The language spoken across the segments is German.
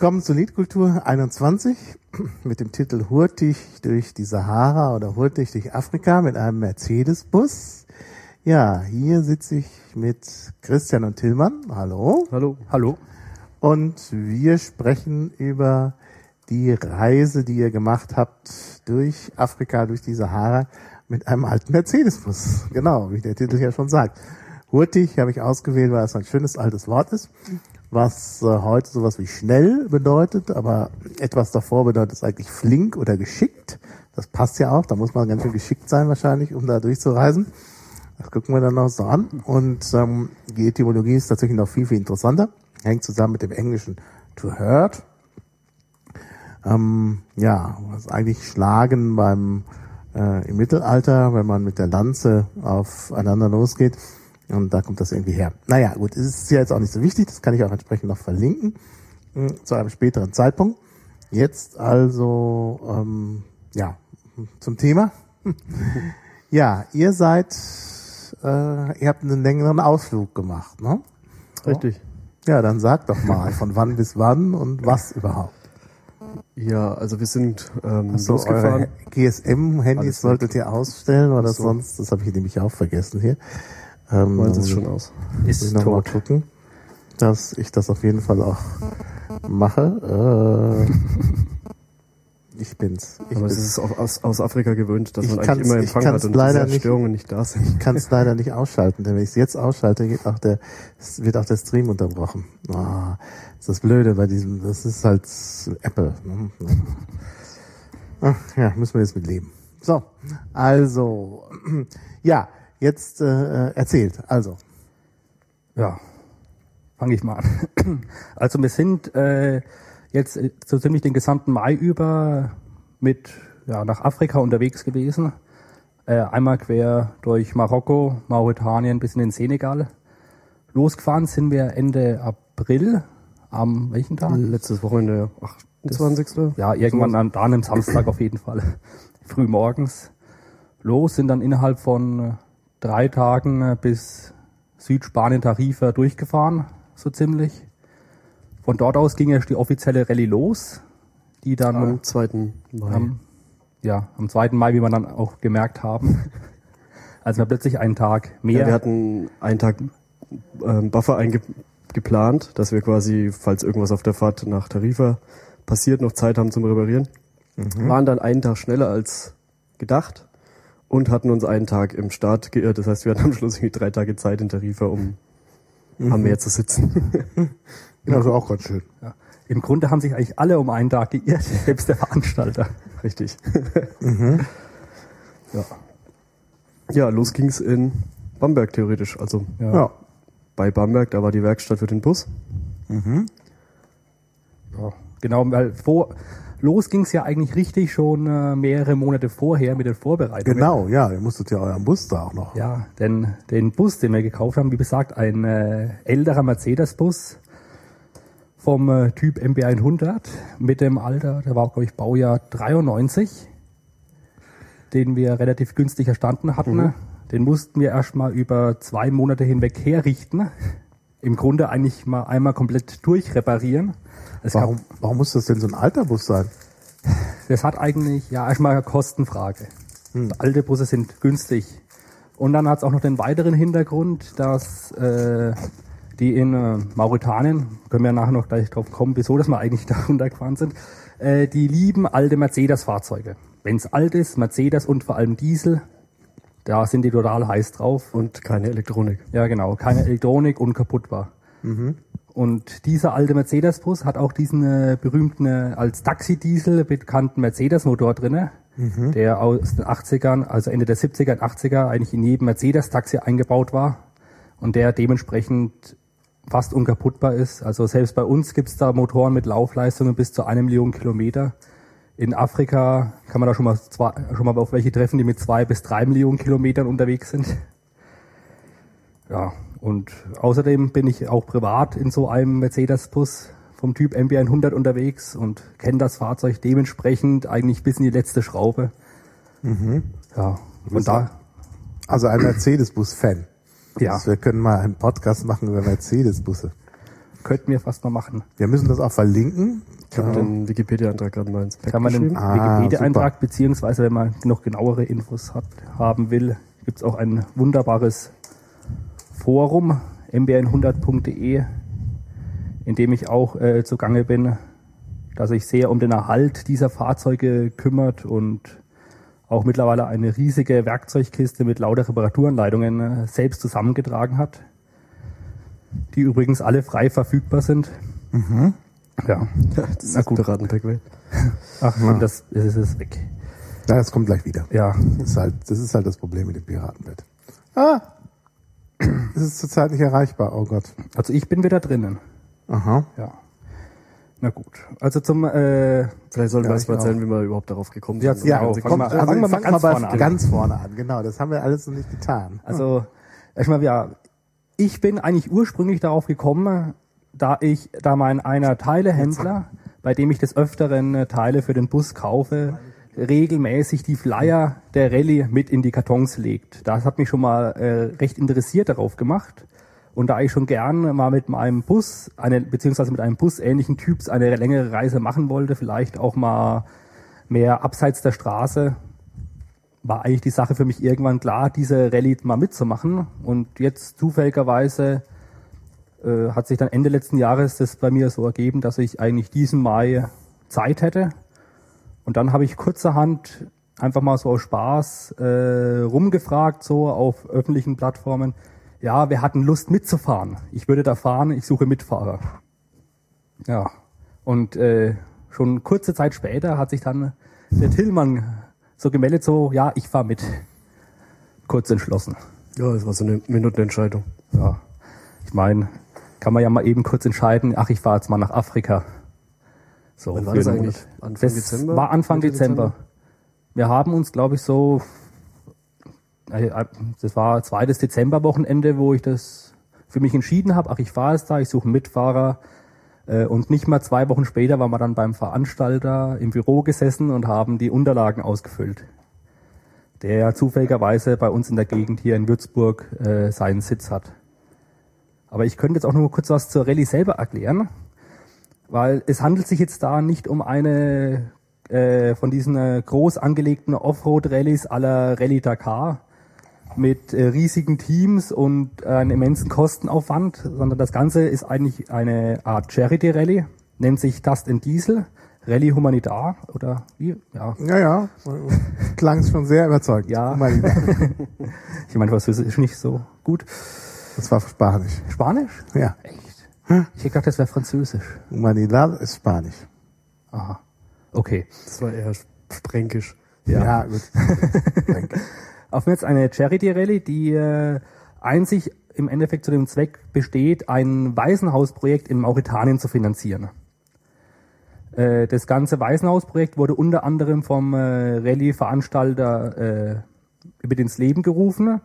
Willkommen zur Liedkultur 21 mit dem Titel Hurtig durch die Sahara oder Hurtig durch Afrika mit einem Mercedes-Bus. Ja, hier sitze ich mit Christian und Tillmann. Hallo. Hallo. Hallo. Und wir sprechen über die Reise, die ihr gemacht habt durch Afrika, durch die Sahara mit einem alten Mercedes-Bus. Genau, wie der Titel ja schon sagt. Hurtig habe ich ausgewählt, weil es ein schönes altes Wort ist, was äh, heute sowas wie schnell bedeutet, aber etwas davor bedeutet es eigentlich flink oder geschickt. Das passt ja auch, da muss man ganz schön geschickt sein wahrscheinlich, um da durchzureisen. Das gucken wir dann noch so an. Und ähm, die Etymologie ist tatsächlich noch viel, viel interessanter. Hängt zusammen mit dem englischen to hurt. Ähm, ja, was eigentlich Schlagen beim äh, im Mittelalter, wenn man mit der Lanze aufeinander losgeht. Und da kommt das irgendwie her. Naja, gut, es ist ja jetzt auch nicht so wichtig, das kann ich auch entsprechend noch verlinken hm, zu einem späteren Zeitpunkt. Jetzt also, ähm, ja, zum Thema. ja, ihr seid, äh, ihr habt einen längeren Ausflug gemacht, ne? Richtig. Ja, dann sag doch mal, von wann bis wann und was überhaupt. Ja, also wir sind ähm, so, losgefahren. GSM-Handys solltet ihr ausstellen, oder so. sonst, das habe ich nämlich auch vergessen hier. Ähm, Sie es schon aus? Ist ich noch mal gucken, dass ich das auf jeden Fall auch mache. Äh, ich bin's. Ich Aber bin's. es ist aus, aus Afrika gewöhnt, dass man eigentlich immer Empfang hat und leider nicht, Störungen nicht da sind. Ich kann es leider nicht ausschalten, denn wenn ich es jetzt ausschalte, geht auch der, wird auch der Stream unterbrochen. Oh, das ist das Blöde bei diesem, das ist halt Apple. Ne? Ach, ja, müssen wir jetzt mit leben. So, also, ja, jetzt äh, erzählt, also. Ja, fange ich mal an. Also wir sind äh, jetzt äh, so ziemlich den gesamten Mai über mit ja, nach Afrika unterwegs gewesen. Äh, einmal quer durch Marokko, Mauretanien bis in den Senegal. Losgefahren sind wir Ende April. Am welchen Tag? Letztes Wochenende, 28. ja, irgendwann an, da am Samstag auf jeden Fall. Früh morgens los, sind dann innerhalb von äh, drei Tagen äh, bis Südspanien Tarifa durchgefahren, so ziemlich. Von dort aus ging erst die offizielle Rallye los, die dann am 2. Mai. Am, ja, am 2. Mai, wie wir dann auch gemerkt haben. Also wir plötzlich einen Tag mehr. Ja, wir hatten einen Tag ähm, Buffer eingeplant, dass wir quasi, falls irgendwas auf der Fahrt nach Tarifa passiert, noch Zeit haben zum Reparieren. Mhm. Waren dann einen Tag schneller als gedacht und hatten uns einen Tag im Start geirrt. Das heißt, wir hatten am Schluss irgendwie drei Tage Zeit in Tarifa, um mhm. am Meer zu sitzen. Ja, also auch ganz schön. Ja. Im Grunde haben sich eigentlich alle um einen Tag geirrt, selbst der Veranstalter. Richtig. mhm. Ja. Ja, los ging's in Bamberg theoretisch. Also ja. ja. bei Bamberg, da war die Werkstatt für den Bus. Mhm. Ja, genau, weil vor, los ging's ja eigentlich richtig schon äh, mehrere Monate vorher mit den Vorbereitungen. Genau, ja, ihr musstet ja euren Bus da auch noch. Ja, denn den Bus, den wir gekauft haben, wie gesagt, ein äh, älterer Mercedes-Bus vom äh, Typ MB100 mit dem Alter, der war glaube ich Baujahr 93, den wir relativ günstig erstanden hatten. Mhm. Den mussten wir erstmal über zwei Monate hinweg herrichten. Im Grunde eigentlich mal einmal komplett durchreparieren. Warum, gab, warum muss das denn so ein alter Bus sein? Das hat eigentlich, ja, erstmal eine Kostenfrage. Hm. Alte Busse sind günstig. Und dann hat es auch noch den weiteren Hintergrund, dass äh, die in äh, Mauretanien, können wir nachher noch gleich drauf kommen, wieso dass wir eigentlich da runtergefahren sind, äh, die lieben alte Mercedes-Fahrzeuge. Wenn es alt ist, Mercedes und vor allem Diesel, da sind die total heiß drauf. Und keine Elektronik. Ja, genau, keine Elektronik, unkaputtbar. Mhm. Und dieser alte Mercedes-Bus hat auch diesen äh, berühmten äh, als Taxi-Diesel bekannten Mercedes-Motor drinne, mhm. der aus den 80ern, also Ende der 70er und 80er eigentlich in jedem Mercedes-Taxi eingebaut war und der dementsprechend fast unkaputtbar ist. Also selbst bei uns gibt's da Motoren mit Laufleistungen bis zu einer Million Kilometer. In Afrika kann man da schon mal, zwei, schon mal auf welche treffen, die mit zwei bis drei Millionen Kilometern unterwegs sind. Ja, und außerdem bin ich auch privat in so einem Mercedes-Bus vom Typ MB100 unterwegs und kenne das Fahrzeug dementsprechend eigentlich bis in die letzte Schraube. Mhm. Ja, und da. Also ein Mercedes-Bus-Fan. Ja. Also wir können mal einen Podcast machen über Mercedes-Busse. könnten wir fast mal machen. Wir müssen das auch verlinken. Ich habe den Wikipedia-Eintrag gerade mal ins Pack Kann man den. Ah, Wikipedia-Eintrag, beziehungsweise wenn man noch genauere Infos hat, haben will, gibt es auch ein wunderbares Forum, mbn100.de, in dem ich auch äh, zugange bin, das sich sehr um den Erhalt dieser Fahrzeuge kümmert und auch mittlerweile eine riesige Werkzeugkiste mit lauter Reparaturanleitungen äh, selbst zusammengetragen hat, die übrigens alle frei verfügbar sind. Ja, Das Na ist gut. Piratenpack weg. ach, und das, das ist weg. Ja, das kommt gleich wieder. Ja, Das ist halt das, ist halt das Problem mit dem Piratenbett. Ah! Es ist zurzeit nicht erreichbar, oh Gott. also ich bin wieder drinnen. Aha. Ja. Na gut. Also zum äh, Vielleicht sollten Ja, wir erst mal auch. erzählen, wie wir überhaupt darauf gekommen Ja, sind. ja, Also, kommt, mal- also fangen wir mal ganz vorne an. ganz vorne an. Genau, das haben wir alles noch nicht getan. also erstmal ja, ich bin eigentlich ursprünglich darauf gekommen, da ich da mein einer Teilehändler, bei dem ich des öfteren äh, Teile für den Bus kaufe, regelmäßig die Flyer der Rallye mit in die Kartons legt. Das hat mich schon mal äh, recht interessiert darauf gemacht. Und da ich schon gern mal mit meinem Bus, eine, beziehungsweise mit einem Bus ähnlichen Typs eine längere Reise machen wollte, vielleicht auch mal mehr abseits der Straße, war eigentlich die Sache für mich irgendwann klar, diese Rallye mal mitzumachen. Und jetzt zufälligerweise äh, hat sich dann Ende letzten Jahres das bei mir so ergeben, dass ich eigentlich diesen Mai Zeit hätte. Und dann habe ich kurzerhand einfach mal so aus Spaß äh, rumgefragt, so auf öffentlichen Plattformen. Ja, wir hatten Lust mitzufahren. Ich würde da fahren, ich suche Mitfahrer. Ja, und äh, schon kurze Zeit später hat sich dann der Tillmann so gemeldet, so, ja, ich fahr mit. Kurz entschlossen. ja, das war so eine Minutenentscheidung. Ja, ich meine, kann man ja mal eben kurz entscheiden, ach, ich fahre jetzt mal nach Afrika. So, Wann war das eigentlich? Anfang das Dezember? war Anfang Dezember. Dezember? Wir haben uns, glaube ich, so, äh, das war zweites Dezemberwochenende, wo ich das für mich entschieden habe, ach, ich fahre jetzt da, ich suche einen Mitfahrer. Äh, Und nicht mal zwei Wochen später waren wir dann beim Veranstalter im Büro gesessen und haben die Unterlagen ausgefüllt. Der zufälligerweise bei uns in der Gegend hier in Würzburg äh, seinen Sitz hat. Aber ich könnte jetzt auch nur kurz was zur Rallye selber erklären, weil es handelt sich jetzt da nicht um eine äh, von diesen äh, groß angelegten Offroad-Rallyes aller Rallye Dakar mit äh, riesigen Teams und einem immensen Kostenaufwand, sondern das Ganze ist eigentlich eine Art Charity-Rallye, nennt sich Dust and Diesel, Rallye Humanitar oder wie? Ja, Ja, ja. Klang schon sehr überzeugend. Ja. Ich meine, Französisch ist nicht so gut. Das war Spanisch. Spanisch? Ja. Echt? Ich hätte gedacht, das wäre Französisch. Humanidad ist Spanisch. Aha. Okay. Das war eher fränkisch. Ja, gut. Danke. Auf jetzt eine Charity Rallye, die äh, einzig im Endeffekt zu dem Zweck besteht, ein Waisenhausprojekt in Mauretanien zu finanzieren. Äh, das ganze Waisenhausprojekt wurde unter anderem vom äh, Rallye-Veranstalter äh, mit ins Leben gerufen.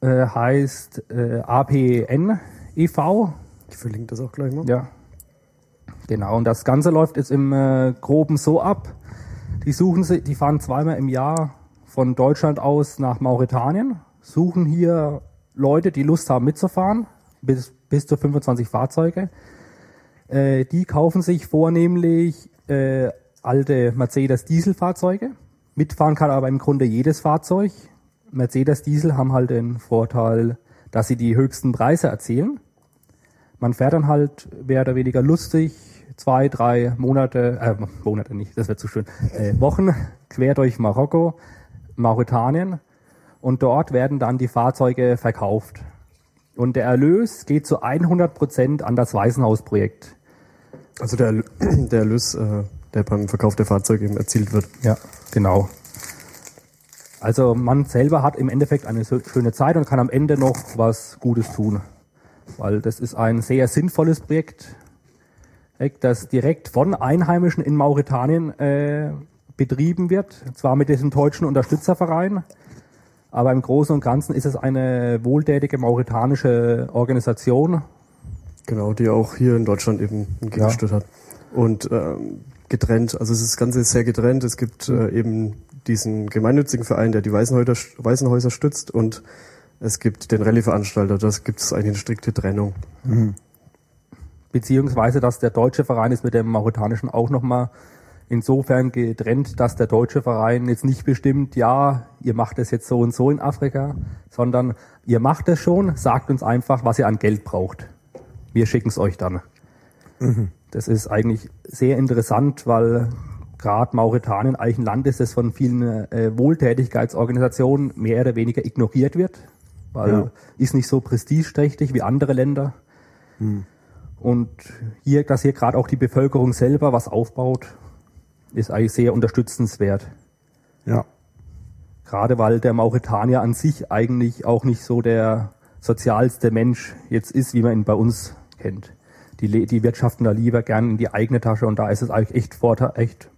Äh, heißt äh, APN e.V. Ich verlinke das auch gleich mal. Ja. Genau, und das Ganze läuft jetzt im äh, Groben so ab. Die suchen sie, die fahren zweimal im Jahr von Deutschland aus nach Mauretanien, suchen hier Leute, die Lust haben mitzufahren, bis, bis zu 25 Fahrzeuge. Äh, die kaufen sich vornehmlich äh, alte Mercedes Dieselfahrzeuge. Mitfahren kann aber im Grunde jedes Fahrzeug. Mercedes Diesel haben halt den Vorteil, dass sie die höchsten Preise erzielen. Man fährt dann halt mehr oder weniger lustig zwei, drei Monate, äh, Monate nicht, das wäre zu schön, äh, Wochen quer durch Marokko, Mauretanien und dort werden dann die Fahrzeuge verkauft. Und der Erlös geht zu 100 Prozent an das Waisenhausprojekt. Also der, der Erlös, äh, der beim Verkauf der Fahrzeuge eben erzielt wird. Ja, genau. Also man selber hat im Endeffekt eine schöne Zeit und kann am Ende noch was Gutes tun. Weil das ist ein sehr sinnvolles Projekt, das direkt von Einheimischen in Mauretanien äh, betrieben wird. Zwar mit diesem deutschen Unterstützerverein, aber im Großen und Ganzen ist es eine wohltätige mauretanische Organisation. Genau, die auch hier in Deutschland eben einen Gegenstück hat. Und ähm, getrennt, also es ist das Ganze sehr getrennt. Es gibt äh, eben diesen gemeinnützigen Verein, der die Waisenhäuser, Waisenhäuser stützt und es gibt den Rallye-Veranstalter, das gibt es eigentlich eine strikte Trennung. beziehungsweise dass der deutsche Verein ist mit dem mauretanischen auch nochmal insofern getrennt, dass der deutsche Verein jetzt nicht bestimmt, ja, ihr macht es jetzt so und so in Afrika, sondern ihr macht es schon, sagt uns einfach, was ihr an Geld braucht. Wir schicken es euch dann. Mhm. Das ist eigentlich sehr interessant, weil gerade Mauretanien eigentlich ein Land ist, das von vielen äh, Wohltätigkeitsorganisationen mehr oder weniger ignoriert wird, weil ja. ist nicht so prestigeträchtig wie andere Länder. Mhm. Und hier, dass hier gerade auch die Bevölkerung selber was aufbaut, ist eigentlich sehr unterstützenswert. Ja. Gerade weil der Mauretanier an sich eigentlich auch nicht so der sozialste Mensch jetzt ist, wie man ihn bei uns kennt. Die, die wirtschaften da lieber gern in die eigene Tasche und da ist es eigentlich echt Vorteil, echt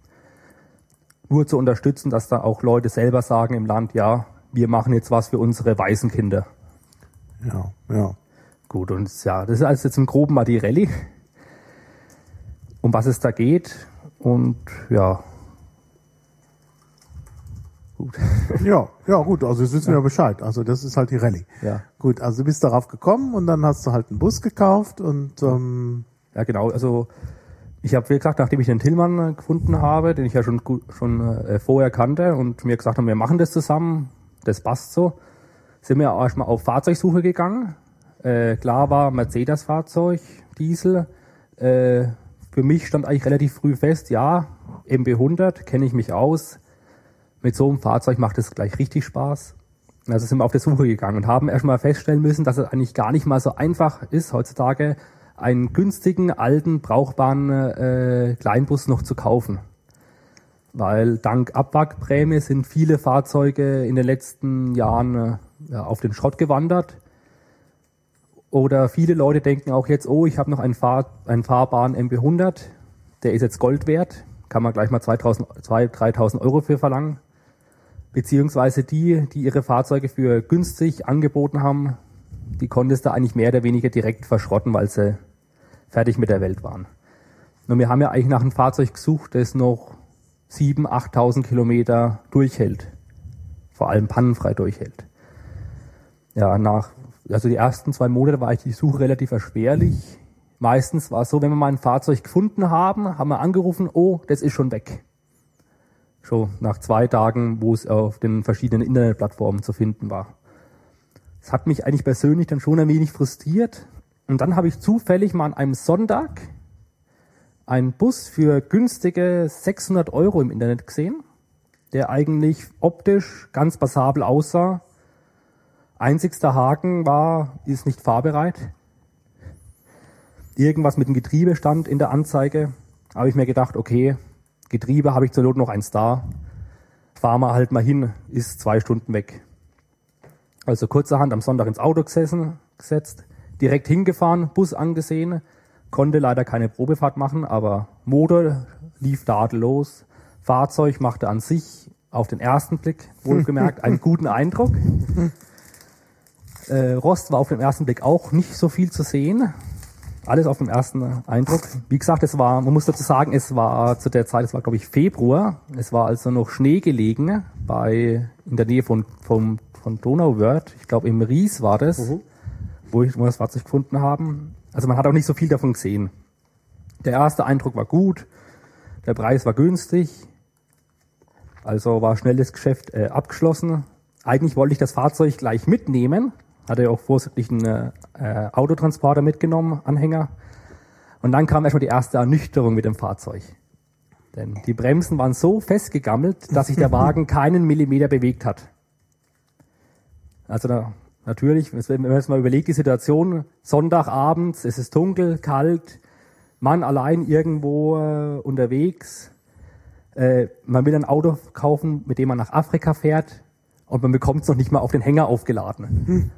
nur zu unterstützen, dass da auch Leute selber sagen im Land, ja, wir machen jetzt was für unsere weißen Kinder. Ja, ja. Gut, und ja, das ist also jetzt im Groben mal die Rallye. Um was es da geht, und ja. Gut. Ja, ja, gut, also jetzt wissen ja. wir Bescheid. Also das ist halt die Rallye. Ja. Gut, also du bist darauf gekommen und dann hast du halt einen Bus gekauft und ähm Ja, genau, also ich habe, wie gesagt, nachdem ich den Tillmann gefunden habe, den ich ja schon schon äh, vorher kannte und mir gesagt haben, wir machen das zusammen, das passt so, sind wir erstmal auf Fahrzeugsuche gegangen. Äh, klar war Mercedes-Fahrzeug, Diesel, äh, für mich stand eigentlich relativ früh fest, ja, MB100 kenne ich mich aus. Mit so einem Fahrzeug macht es gleich richtig Spaß. Also sind wir auf der Suche gegangen und haben erstmal feststellen müssen, dass es eigentlich gar nicht mal so einfach ist, heutzutage einen günstigen, alten, brauchbaren äh, Kleinbus noch zu kaufen. Weil dank Abwrackprämie sind viele Fahrzeuge in den letzten Jahren äh, auf den Schrott gewandert. Oder viele Leute denken auch jetzt, oh, ich habe noch einen, Fahr einen fahrbaren MB100, der ist jetzt Gold wert, kann man gleich mal 2000, 2.000, 3.000 Euro für verlangen. Beziehungsweise die, die ihre Fahrzeuge für günstig angeboten haben, die konntest du eigentlich mehr oder weniger direkt verschrotten, weil sie fertig mit der Welt waren. Und wir haben ja eigentlich nach einem Fahrzeug gesucht, das noch 7.000, 8.000 Kilometer durchhält. Vor allem pannenfrei durchhält. Ja, nach also die ersten zwei Monate war ich die Suche relativ erschwerlich. Meistens war es so, wenn wir mal ein Fahrzeug gefunden haben, haben wir angerufen, oh, das ist schon weg. Schon nach zwei Tagen, wo es auf den verschiedenen Internetplattformen zu finden war. Das hat mich eigentlich persönlich dann schon ein wenig frustriert. Und dann habe ich zufällig mal an einem Sonntag einen Bus für günstige 600 Euro im Internet gesehen, der eigentlich optisch ganz passabel aussah, Einzigster Haken war, ist nicht fahrbereit. Irgendwas mit dem Getriebe stand in der Anzeige. Habe ich mir gedacht, okay, Getriebe habe ich zur Not noch eins da. Fahr mal halt mal hin, ist zwei Stunden weg. Also kurzerhand am Sonntag ins Auto gesessen, gesetzt, direkt hingefahren, Bus angesehen, konnte leider keine Probefahrt machen, aber Motor lief tadellos. Fahrzeug machte an sich auf den ersten Blick wohlgemerkt einen guten Eindruck. Äh, Rost war auf den ersten Blick auch nicht so viel zu sehen. Alles auf den ersten Eindruck. Wie gesagt, es war, man muss dazu sagen, es war zu der Zeit, es war glaube ich Februar. Es war also noch Schnee gelegen bei, in der Nähe von, von, von Donauwörth. Ich glaube im Ries war das, mhm. wo, ich, wo wir das Fahrzeug gefunden haben. Also man hat auch nicht so viel davon gesehen. Der erste Eindruck war gut. Der Preis war günstig. Also war schnell das Geschäft äh, abgeschlossen. Eigentlich wollte ich das Fahrzeug gleich mitnehmen, hatte auch vorsichtig einen äh, Autotransporter mitgenommen, Anhänger. Und dann kam erstmal die erste Ernüchterung mit dem Fahrzeug. Denn die Bremsen waren so festgegammelt, dass sich der Wagen keinen Millimeter bewegt hat. Also da, natürlich, wenn man jetzt mal überlegt, die Situation, Sonntagabends, es ist dunkel, kalt, Mann allein irgendwo äh, unterwegs, äh, man will ein Auto kaufen, mit dem man nach Afrika fährt und man bekommt es noch nicht mal auf den Hänger aufgeladen. Hm.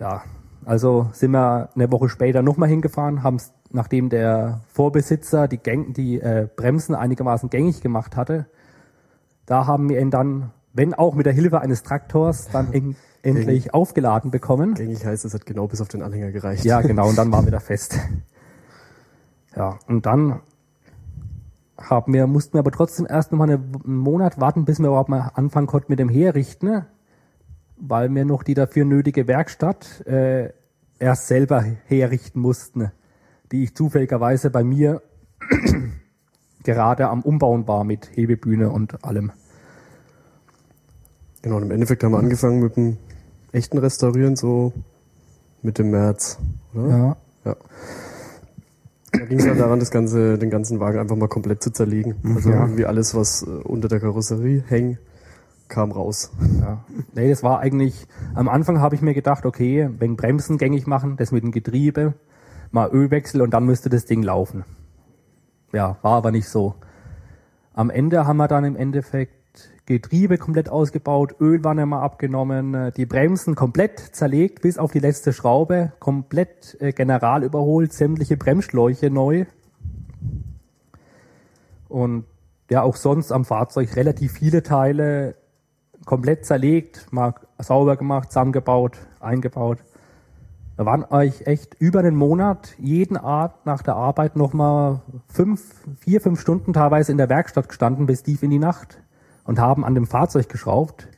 Ja, also sind wir eine Woche später nochmal hingefahren, haben es, nachdem der Vorbesitzer die, Gäng, die äh, Bremsen einigermaßen gängig gemacht hatte, da haben wir ihn dann, wenn auch mit der Hilfe eines Traktors, dann en endlich gängig. aufgeladen bekommen. Gängig heißt, es hat genau bis auf den Anhänger gereicht. Ja, genau, und dann waren wir da fest. Ja, und dann haben wir, mussten wir aber trotzdem erst noch mal einen Monat warten, bis wir überhaupt mal anfangen konnten mit dem Herrichten weil mir noch die dafür nötige Werkstatt äh, erst selber herrichten mussten, die ich zufälligerweise bei mir gerade am Umbauen war mit Hebebühne und allem. Genau, und im Endeffekt haben wir angefangen mit dem echten Restaurieren, so Mitte März, oder? Ja. Ja. Da ging es ja daran, das ganze, den ganzen Wagen einfach mal komplett zu zerlegen. Also Ja. irgendwie alles, was äh, unter der Karosserie hängt, kam raus. Ja. Nee, das war eigentlich, am Anfang habe ich mir gedacht, okay, wenn Bremsen gängig machen, das mit dem Getriebe, mal Ölwechsel und dann müsste das Ding laufen. Ja, war aber nicht so. Am Ende haben wir dann im Endeffekt Getriebe komplett ausgebaut, Ölwanne mal abgenommen, äh, die Bremsen komplett zerlegt bis auf die letzte Schraube, komplett äh, general überholt, sämtliche Bremsschläuche neu. Und ja, auch sonst am Fahrzeug relativ viele Teile komplett zerlegt, mal sauber gemacht, zusammengebaut, eingebaut. Wir waren euch echt über einen Monat jeden Abend nach der Arbeit nochmal fünf, vier, fünf Stunden teilweise in der Werkstatt gestanden bis tief in die Nacht und haben an dem Fahrzeug geschraubt.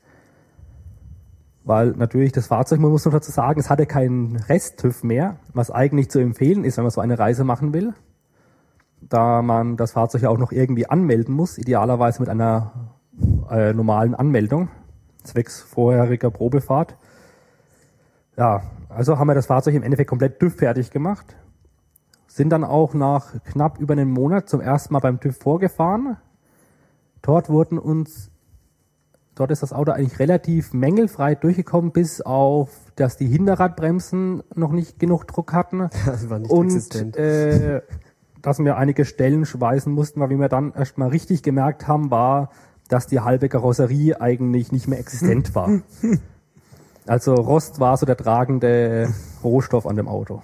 Weil natürlich das Fahrzeug, man muss noch dazu sagen, es hatte keinen Rest-TÜV mehr, was eigentlich zu empfehlen ist, wenn man so eine Reise machen will. Da man das Fahrzeug ja auch noch irgendwie anmelden muss, idealerweise mit einer äh, normalen Anmeldung, zwecks vorheriger Probefahrt. Ja, also haben wir das Fahrzeug im Endeffekt komplett TÜV fertig gemacht. Sind dann auch nach knapp über einem Monat zum ersten Mal beim TÜV vorgefahren. Dort wurden uns, dort ist das Auto eigentlich relativ mängelfrei durchgekommen, bis auf, dass die Hinterradbremsen noch nicht genug Druck hatten Das war nicht und existent. äh, dass wir einige Stellen schweißen mussten, weil wie wir dann erstmal richtig gemerkt haben, war, dass die halbe Karosserie eigentlich nicht mehr existent war. Also Rost war so der tragende Rohstoff an dem Auto.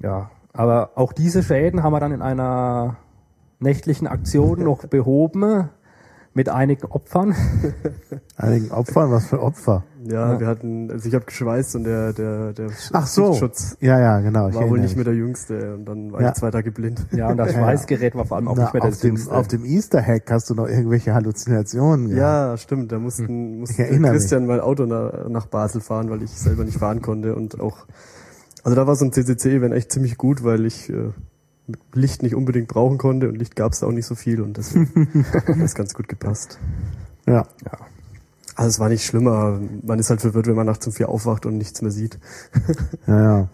Ja, aber auch diese Schäden haben wir dann in einer nächtlichen Aktion noch behoben mit einigen Opfern. Einigen Opfern, was für Opfer? Ja, Ja. wir hatten, also ich habe geschweißt und der, der, der Ach so. Sichtschutz Ja, ja, genau. ich war wohl nicht mehr mich. der Jüngste und dann war Ja. ich zwei Tage blind. Ja, und das Ja, ja. Schweißgerät war vor allem auch Na, nicht mehr auf, das dem, Jüngste. auf dem Easter Hack hast du noch irgendwelche Halluzinationen gehabt. Ja, stimmt. Da mussten, musste erinnere Christian mein Auto nach, nach Basel fahren, weil ich selber nicht fahren konnte und auch, also da war so ein CCC-Event echt ziemlich gut, weil ich äh, Licht nicht unbedingt brauchen konnte und Licht gab es auch nicht so viel und deswegen hat das ganz gut gepasst. Ja. Ja. Also es war nicht schlimmer. Man ist halt verwirrt, wenn man nachts um vier aufwacht und nichts mehr sieht. Ja, ja.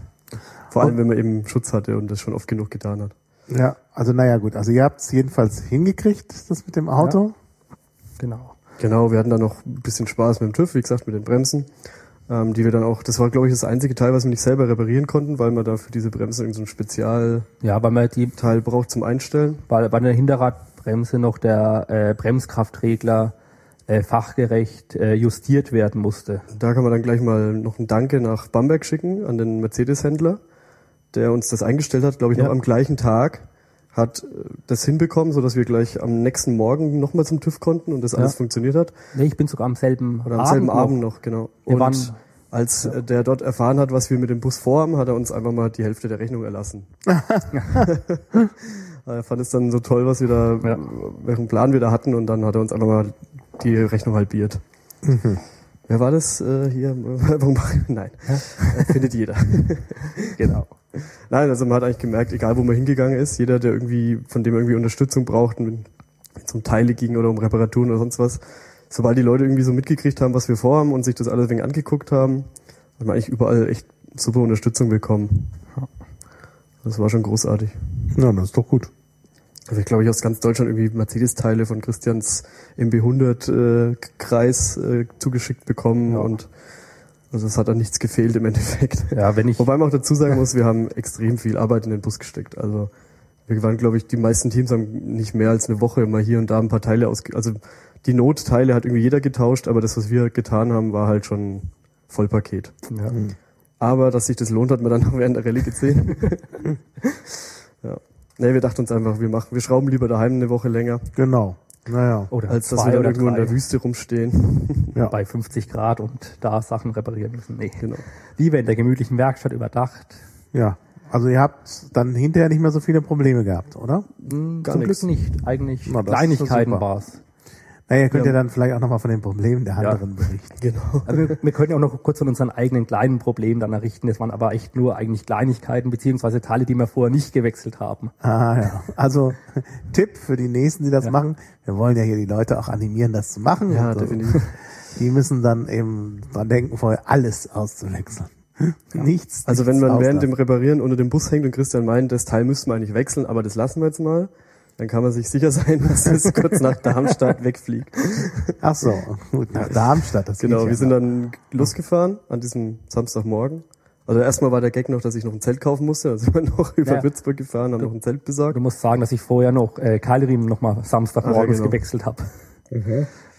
Vor allem, wenn man eben Schutz hatte und das schon oft genug getan hat. Ja, also naja gut. Also ihr habt es jedenfalls hingekriegt, das mit dem Auto. Genau. Genau, wir hatten dann noch ein bisschen Spaß mit dem TÜV, wie gesagt, mit den Bremsen, ähm, die wir dann auch, das war glaube ich das einzige Teil, was wir nicht selber reparieren konnten, weil man da für diese Bremsen irgendein so ein Spezialteil Ja, weil man die braucht zum Einstellen. bei, bei der Hinterradbremse noch der äh, Bremskraftregler äh, fachgerecht äh, justiert werden musste. Da kann man dann gleich mal noch ein Danke nach Bamberg schicken an den Mercedes-Händler, der uns das eingestellt hat, glaube ich, noch Ja. am gleichen Tag, hat äh, das hinbekommen, so dass wir gleich am nächsten Morgen nochmal zum TÜV konnten und das alles Ja. funktioniert hat. Nee, ich bin sogar am selben Oder am Abend selben noch. Abend noch, genau. Wir Und als äh, der dort erfahren hat, was wir mit dem Bus vorhaben, hat er uns einfach mal die Hälfte der Rechnung erlassen. er fand es dann so toll, was wir da, Ja. welchen Plan wir da hatten und dann hat er uns einfach mal die Rechnung halbiert. Wer war das äh, hier? Nein, äh, findet jeder. Genau. Nein, also man hat eigentlich gemerkt, egal wo man hingegangen ist, jeder, der irgendwie, von dem irgendwie Unterstützung braucht, wenn es um Teile ging oder um Reparaturen oder sonst was, sobald die Leute irgendwie so mitgekriegt haben, was wir vorhaben und sich das alles wegen angeguckt haben, hat man eigentlich überall echt super Unterstützung bekommen. Das war schon großartig. Ja, das ist doch gut. Also ich glaube, ich aus ganz Deutschland irgendwie Mercedes-Teile von Christians MB100-Kreis äh, zugeschickt bekommen Ja. und also es hat an nichts gefehlt im Endeffekt. Ja, wenn ich Wobei man auch dazu sagen muss, wir haben extrem viel Arbeit in den Bus gesteckt. Also wir waren, glaube ich, die meisten Teams haben nicht mehr als eine Woche mal hier und da ein paar Teile aus. Also die Notteile hat irgendwie jeder getauscht, aber das, was wir getan haben, war halt schon Vollpaket. ja, Aber dass sich das lohnt, hat man dann auch während der Rallye gesehen. ja. Nee, wir dachten uns einfach, wir machen, wir schrauben lieber daheim eine Woche länger, Genau. Naja. oder als dass wir oder irgendwo in der Wüste rumstehen. Ja. bei 50 Grad und da Sachen reparieren müssen. Nee. genau. Lieber in der gemütlichen Werkstatt überdacht. Ja. Also ihr habt dann hinterher nicht mehr so viele Probleme gehabt, oder? Hm, Gar Zum nix. Glück nicht. Eigentlich Na, Kleinigkeiten super. war's. Naja, ihr könnt Ja. ja dann vielleicht auch nochmal von den Problemen der anderen berichten. Genau. Also wir, wir können ja auch noch kurz von unseren eigenen kleinen Problemen dann errichten. Das waren aber echt nur eigentlich Kleinigkeiten, beziehungsweise Teile, die wir vorher nicht gewechselt haben. Ah ja. Also Tipp für die nächsten, die das machen. Wir wollen ja hier die Leute auch animieren, das zu machen. Ja, so. definitiv. Die müssen dann eben dran denken, vorher alles auszuwechseln. Nichts. Also wenn nichts man während dem auslassen. Reparieren unter dem Bus hängt und Christian meint, das Teil müssten wir eigentlich wechseln, aber das lassen wir jetzt mal, dann kann man sich sicher sein, dass es kurz nach Darmstadt wegfliegt. Ach so, gut, nach Darmstadt. Das Genau, geht ja wir sind noch. dann losgefahren an diesem Samstagmorgen. Also erstmal war der Gag noch, dass ich noch ein Zelt kaufen musste. Also sind wir noch über Ja. Würzburg gefahren, haben noch ein Zelt besorgt. Du musst sagen, dass ich vorher noch äh, Keilriemen nochmal Samstagmorgens ja, genau. gewechselt habe.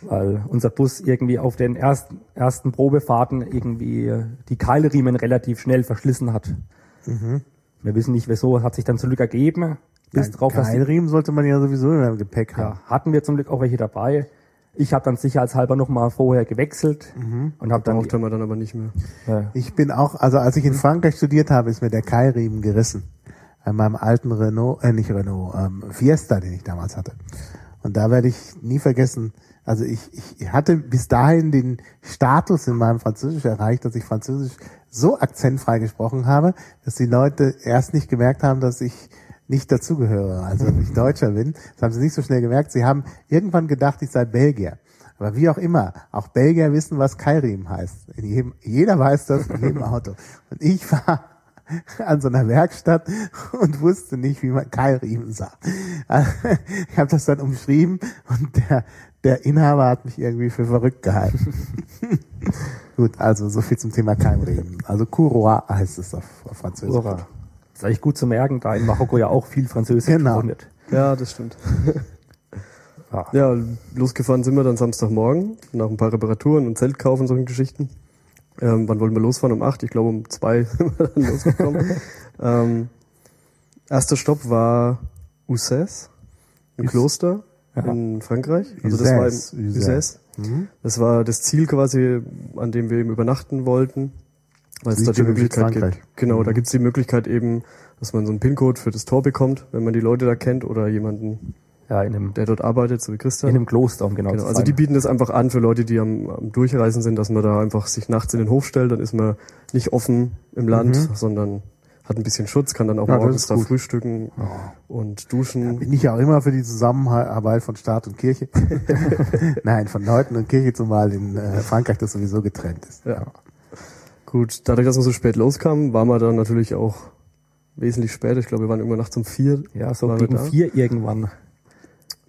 Weil unser Bus irgendwie auf den ersten, ersten Probefahrten irgendwie äh, die Keilriemen relativ schnell verschlissen hat. Wir wissen nicht wieso, hat sich dann zum Glück ergeben. Bis drauf, Keilriemen sollte man ja sowieso in seinem Gepäck haben. ja, hatten wir zum Glück auch welche dabei. Ich habe dann sicherheitshalber nochmal vorher gewechselt und habe dann Braucht haben wir dann aber nicht mehr. äh, Ich bin auch, also als ich in Frankreich studiert habe, ist mir der Keilriemen gerissen. An meinem alten Renault, äh, nicht Renault, ähm, Fiesta, den ich damals hatte. Und da werde ich nie vergessen, also ich, ich hatte bis dahin den Status in meinem Französisch erreicht, dass ich Französisch so akzentfrei gesprochen habe, dass die Leute erst nicht gemerkt haben, dass ich nicht dazugehöre, also ich Deutscher bin. Das haben sie nicht so schnell gemerkt. Sie haben irgendwann gedacht, ich sei Belgier. Aber wie auch immer, auch Belgier wissen, was Keilriemen heißt. In jedem, jeder weiß das in jedem Auto. Und ich war an so einer Werkstatt und wusste nicht, wie man Keilriemen sagt. Ich habe das dann umschrieben und der, der Inhaber hat mich irgendwie für verrückt gehalten. Gut, also so viel zum Thema Keilriemen. Also Courroie heißt es auf, auf Französisch. Ura. Das ist eigentlich gut zu merken, da in Marokko ja auch viel Französisch Genau. wird. Ja, das stimmt. Ja. Ja, losgefahren sind wir dann Samstagmorgen, nach ein paar Reparaturen und Zeltkauf und solchen Geschichten. Ähm, wann wollten wir losfahren? Um acht, ich glaube um zwei sind wir dann losgekommen. ähm, erster Stopp war Uzès, ein Uz- Kloster Ja. in Frankreich. Also das war Uzès. Uzès. Das war das Ziel quasi, an dem wir eben übernachten wollten. Weil es da die Möglichkeit gibt. Genau, da gibt es die Möglichkeit eben, dass man so einen PIN-Code für das Tor bekommt, wenn man die Leute da kennt oder jemanden, Ja, in einem, der dort arbeitet, so wie Christian. in einem Kloster, um genau, Genau, also die bieten das einfach an für Leute, die am, am Durchreisen sind, dass man da einfach sich nachts in den Hof stellt, dann ist man nicht offen im Land, sondern hat ein bisschen Schutz, kann dann auch Mhm. Ja, morgens da gut. frühstücken und duschen. Bin ich ja auch immer für die Zusammenarbeit von Staat und Kirche. Nein, von Leuten und Kirche, zumal in äh, Frankreich das sowieso getrennt ist. Ja. Gut, dadurch, dass wir so spät loskamen, waren wir dann natürlich auch wesentlich später. Ich glaube, wir waren irgendwann nachts um vier. ja, so gegen vier irgendwann.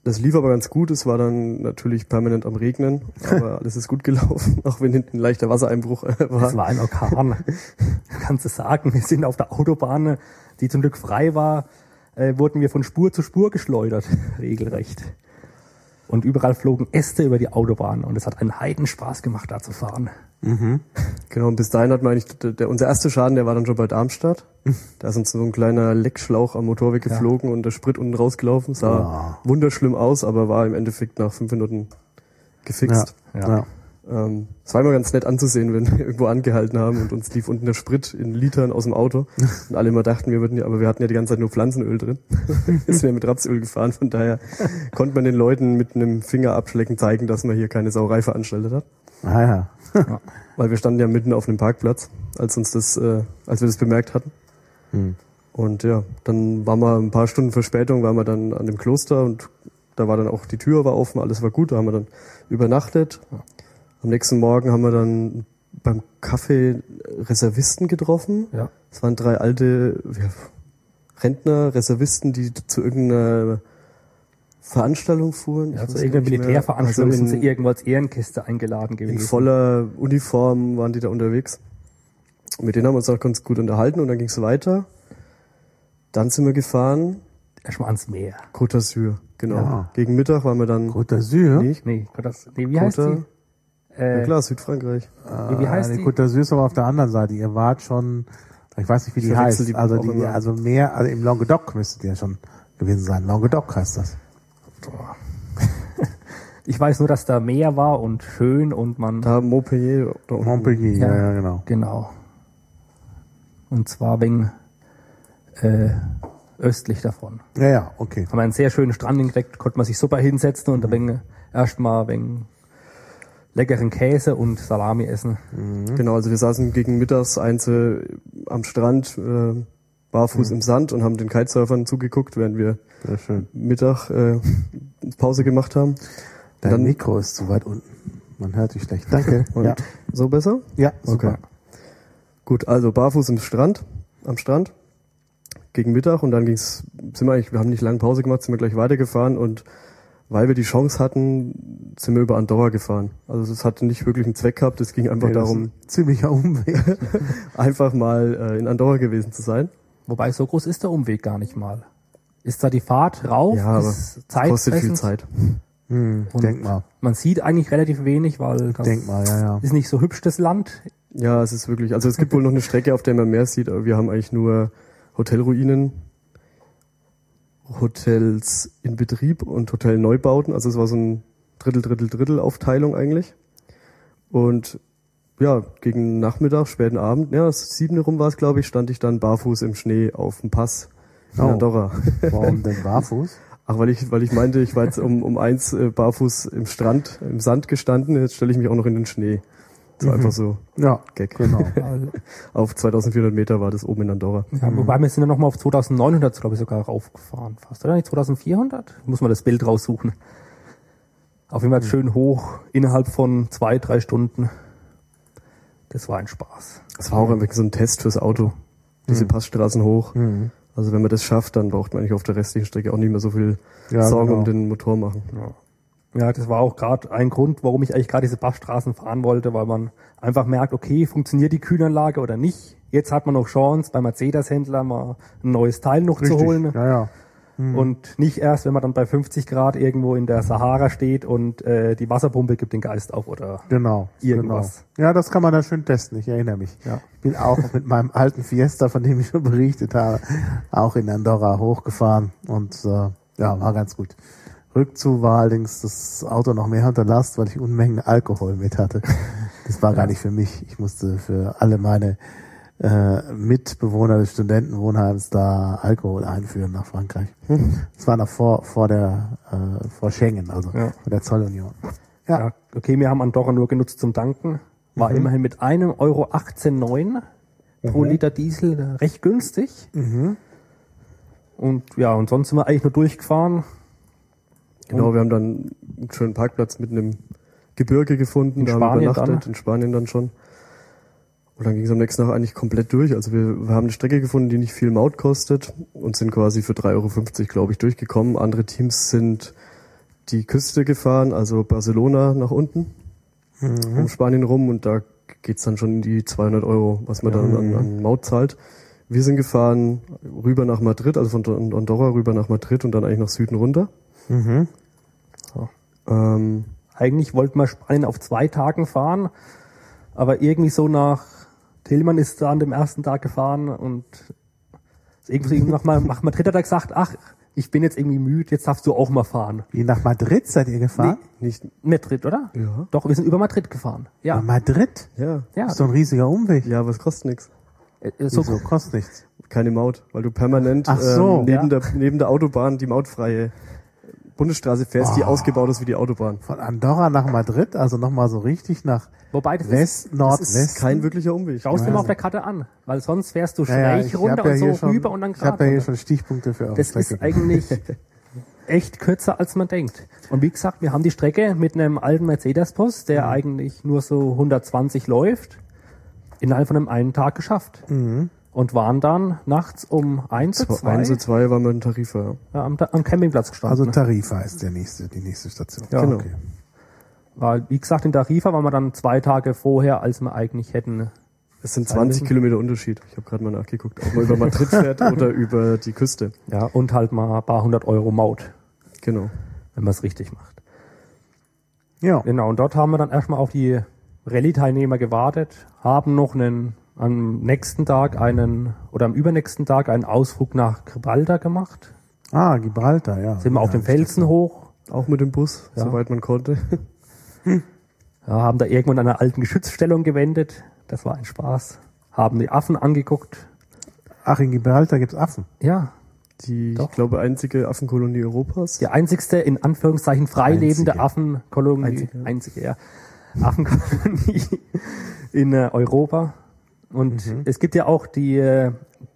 Das lief aber ganz gut. Es war dann natürlich permanent am Regnen, aber alles ist gut gelaufen, auch wenn hinten ein leichter Wassereinbruch äh, Es war. war ein Orkan. Kannst du sagen, wir sind auf der Autobahn, die zum Glück frei war, äh, wurden wir von Spur zu Spur geschleudert, regelrecht. Und überall flogen Äste über die Autobahn und es hat einen Heidenspaß gemacht, da zu fahren. Genau, und bis dahin hat man eigentlich, der, der, unser erster Schaden, der war dann schon bei Darmstadt. Da ist uns so ein kleiner Leckschlauch am Motor weggeflogen und der Sprit unten rausgelaufen. Sah wunderschlimm aus, aber war im Endeffekt nach fünf Minuten gefixt. Ja. Ja. Ja. Ähm, es war immer ganz nett anzusehen, wenn wir irgendwo angehalten haben und uns lief unten der Sprit in Litern aus dem Auto. Und alle immer dachten, wir würden ja, aber wir hatten ja die ganze Zeit nur Pflanzenöl drin. wir sind ja mit Rapsöl gefahren, von daher konnte man den Leuten mit einem Fingerabschlecken zeigen, dass man hier keine Sauerei veranstaltet hat. Ah, ja. Weil wir standen ja mitten auf einem Parkplatz, als uns das, äh, als wir das bemerkt hatten. Hm. Und ja, dann waren wir ein paar Stunden Verspätung, waren wir dann an dem Kloster und da war dann auch die Tür war offen, alles war gut, da haben wir dann übernachtet. Am nächsten Morgen haben wir dann beim Kaffee Reservisten getroffen. Ja. Es waren drei alte ja, Rentner, Reservisten, die zu irgendeiner Veranstaltung fuhren. Ja, nicht mehr. Militärveranstaltung Also sind in- sie irgendwo als Ehrenkiste eingeladen in gewesen. voller Uniform waren die da unterwegs. Mit denen haben wir uns auch ganz gut unterhalten und dann ging es weiter. Dann sind wir gefahren, Erstmal ans Meer. Côte d'Azur, genau. Ja. Gegen Mittag waren wir dann Côte d'Azur. nicht. Nee, das, nee wie heißt Côte- die? Ja Äh, klar, Südfrankreich. wie, wie heißt die die? Côte d'Azur ist aber auf der anderen Seite. Ihr wart schon, ich weiß nicht, wie die heißt. die also die, also mehr, also im Languedoc müsstet ihr schon gewesen sein. Languedoc heißt das. Ich weiß nur, dass da Meer war und schön und man Da Montpellier. Montpellier, ja, Ja. genau. Genau. Und zwar wegen, äh, östlich davon. Ja, ja, okay. Haben wir einen sehr schönen Strand gekriegt, konnte man sich super hinsetzen und ein wenig, erstmal wenig leckeren Käse und Salami essen. Genau, also wir saßen gegen mittags eins äh, am Strand, äh, barfuß im Sand und haben den Kitesurfern zugeguckt, während wir. Mittag äh, Pause gemacht haben. Dein Dann- Mikro ist zu weit unten. Man hört dich schlecht. Danke. Und ja, so besser? ja, super. Okay. Gut, also barfuß im Strand, am Strand gegen Mittag und dann ging's, sind wir eigentlich, wir haben nicht lange Pause gemacht, sind wir gleich weitergefahren und weil wir die Chance hatten, sind wir über Andorra gefahren. Also es hatte nicht wirklich einen Zweck gehabt, es ging einfach ist darum, ziemlicher Umweg. einfach mal äh, in Andorra gewesen zu sein. Wobei so groß ist der Umweg gar nicht mal. Ist da die Fahrt rauf? Ja, ist es kostet viel? Zeit. hm, Und- denk mal, Man sieht eigentlich relativ wenig, weil das denk mal, ja, ja. ist nicht so hübsch das Land. Ja, es ist wirklich, also es gibt wohl noch eine Strecke, auf der man mehr sieht, aber wir haben eigentlich nur Hotelruinen, Hotels in Betrieb und Hotelneubauten. Also es war so ein Drittel, Drittel, Drittel Aufteilung eigentlich. Und ja, gegen Nachmittag, späten Abend, ja, sieben rum war es, glaube ich, stand ich dann barfuß im Schnee auf dem Pass in Oh. Andorra. Warum denn barfuß? Ach, weil ich, weil ich meinte, ich war jetzt um, um eins äh, barfuß im Strand, im Sand gestanden, jetzt stelle ich mich auch noch in den Schnee. War Mhm. einfach so Ja, Gag. genau. Auf 2400 Meter war das oben in Andorra. ja, wobei wir sind ja nochmal auf 2900, glaube ich, sogar raufgefahren. Fast, oder nicht? 2400? Muss man das Bild raussuchen. Auf jeden Fall schön hoch, innerhalb von zwei, drei Stunden. Das war ein Spaß. Das war auch einfach so ein Test fürs Auto. Diese Passstraßen hoch. Mhm. Also wenn man das schafft, dann braucht man eigentlich auf der restlichen Strecke auch nicht mehr so viel Ja, Sorgen genau. um den Motor machen. Ja, das war auch gerade ein Grund, warum ich eigentlich gerade diese Passstraßen fahren wollte, weil man einfach merkt, okay, funktioniert die Kühlanlage oder nicht. Jetzt hat man noch Chance, beim Mercedes-Händler mal ein neues Teil noch zu holen. Ja, ja. Und nicht erst, wenn man dann bei 50 Grad irgendwo in der Sahara steht und äh, die Wasserpumpe gibt den Geist auf oder Genau. Irgendwas. Genau. Ja, das kann man da schön testen. Ich erinnere mich. Ja. Ich bin auch mit meinem alten Fiesta, von dem ich schon berichtet habe, auch in Andorra hochgefahren und äh, ja, war ganz gut. Rückzu war allerdings das Auto noch mehr unter Last, weil ich Unmengen Alkohol mit hatte. Das war gar nicht für mich. Ich musste für alle meine äh, Mitbewohner des Studentenwohnheims da Alkohol einführen nach Frankreich. Das war noch vor, vor der äh, vor Schengen, also Ja. vor der Zollunion. Ja. ja. okay, wir haben Andorra nur genutzt zum Tanken. War immerhin mit einem Euro 18,9 pro Liter Diesel äh, recht günstig. Mhm. Und ja, und sonst sind wir eigentlich nur durchgefahren. Genau, wir haben dann einen schönen Parkplatz mitten im Gebirge gefunden, In da haben Spanien wir übernachtet, dann? in Spanien dann schon. Und dann ging es am nächsten Tag eigentlich komplett durch. Also wir, wir haben eine Strecke gefunden, die nicht viel Maut kostet und sind quasi für 3,50 Euro, glaube ich, durchgekommen. Andere Teams sind die Küste gefahren, also Barcelona nach unten, Mhm. um Spanien rum und da geht's dann schon in die 200 Euro, was man dann an, an Maut zahlt. Wir sind gefahren rüber nach Madrid, also von Andorra rüber nach Madrid und dann eigentlich nach Süden runter. Mhm. Ähm, Eigentlich wollten wir Spanien auf zwei Tagen fahren, aber irgendwie so nach Tillmann ist da an dem ersten Tag gefahren und irgendwie nach, mal, nach Madrid hat er gesagt, ach, ich bin jetzt irgendwie müde, jetzt darfst du auch mal fahren. Wie nach Madrid seid ihr gefahren? nicht, Madrid, oder? ja. Doch, wir sind über Madrid gefahren. Ja, Nach Madrid? Ja. ja. Das ist doch ein riesiger Umweg. Ja, aber es kostet nichts. Äh, äh, so, Wieso? Kostet nichts. Keine Maut, weil du permanent so, ähm, neben, ja. der, neben der Autobahn die mautfreie Bundesstraße fährst, die Oh. ausgebaut ist wie die Autobahn. Von Andorra nach Madrid, also nochmal so richtig nach wobei das ist, West, Das ist Nordwest. kein wirklicher Umweg. schaust du mal Also. auf der Karte an, weil sonst fährst du Ja, ja, schräg ich runter ja und so schon, rüber und dann Ich habe gerade. ja hier schon Stichpunkte für eure Das Strecke. ist eigentlich echt kürzer, als man denkt. Und wie gesagt, wir haben die Strecke mit einem alten Mercedes-Bus, der Mhm. eigentlich nur so 120 läuft, innerhalb von einem einen Tag geschafft. Mhm. Und waren dann nachts um eins, Zwei, zwei, eins, zwei waren wir in Tarifa. Ja. ja, am, am Campingplatz gestanden. Also Tarifa ist der nächste, die nächste Station. Ja. Genau. Okay. Weil, wie gesagt, in Tarifa waren wir dann zwei Tage vorher, als wir eigentlich hätten. Es sind Sein 20 müssen. Kilometer Unterschied. Ich habe gerade mal nachgeguckt, ob man über Madrid fährt oder über die Küste. Ja, und halt mal ein paar hundert Euro Maut, Genau. wenn man es richtig macht. Ja. Genau, und dort haben wir dann erstmal auf die Rallye-Teilnehmer gewartet, haben noch einen, am nächsten Tag einen, oder am übernächsten Tag einen Ausflug nach Gibraltar gemacht. Ah, Gibraltar, ja. Sind wir auf ja, dem Felsen hoch, Auch mit dem Bus, Ja. soweit man konnte. ja, haben da irgendwo an einer alten Geschützstellung gewendet. Das war ein Spaß. Haben die Affen angeguckt. Ach, in Gibraltar gibt's Affen. Ja, Die, Doch. ich glaube, einzige Affenkolonie Europas. Die einzigste, in Anführungszeichen, freilebende Einzige. Affenkolonie, Einzige. einzige, ja, Affenkolonie in äh, Europa. Und Mhm. es gibt ja auch die, äh,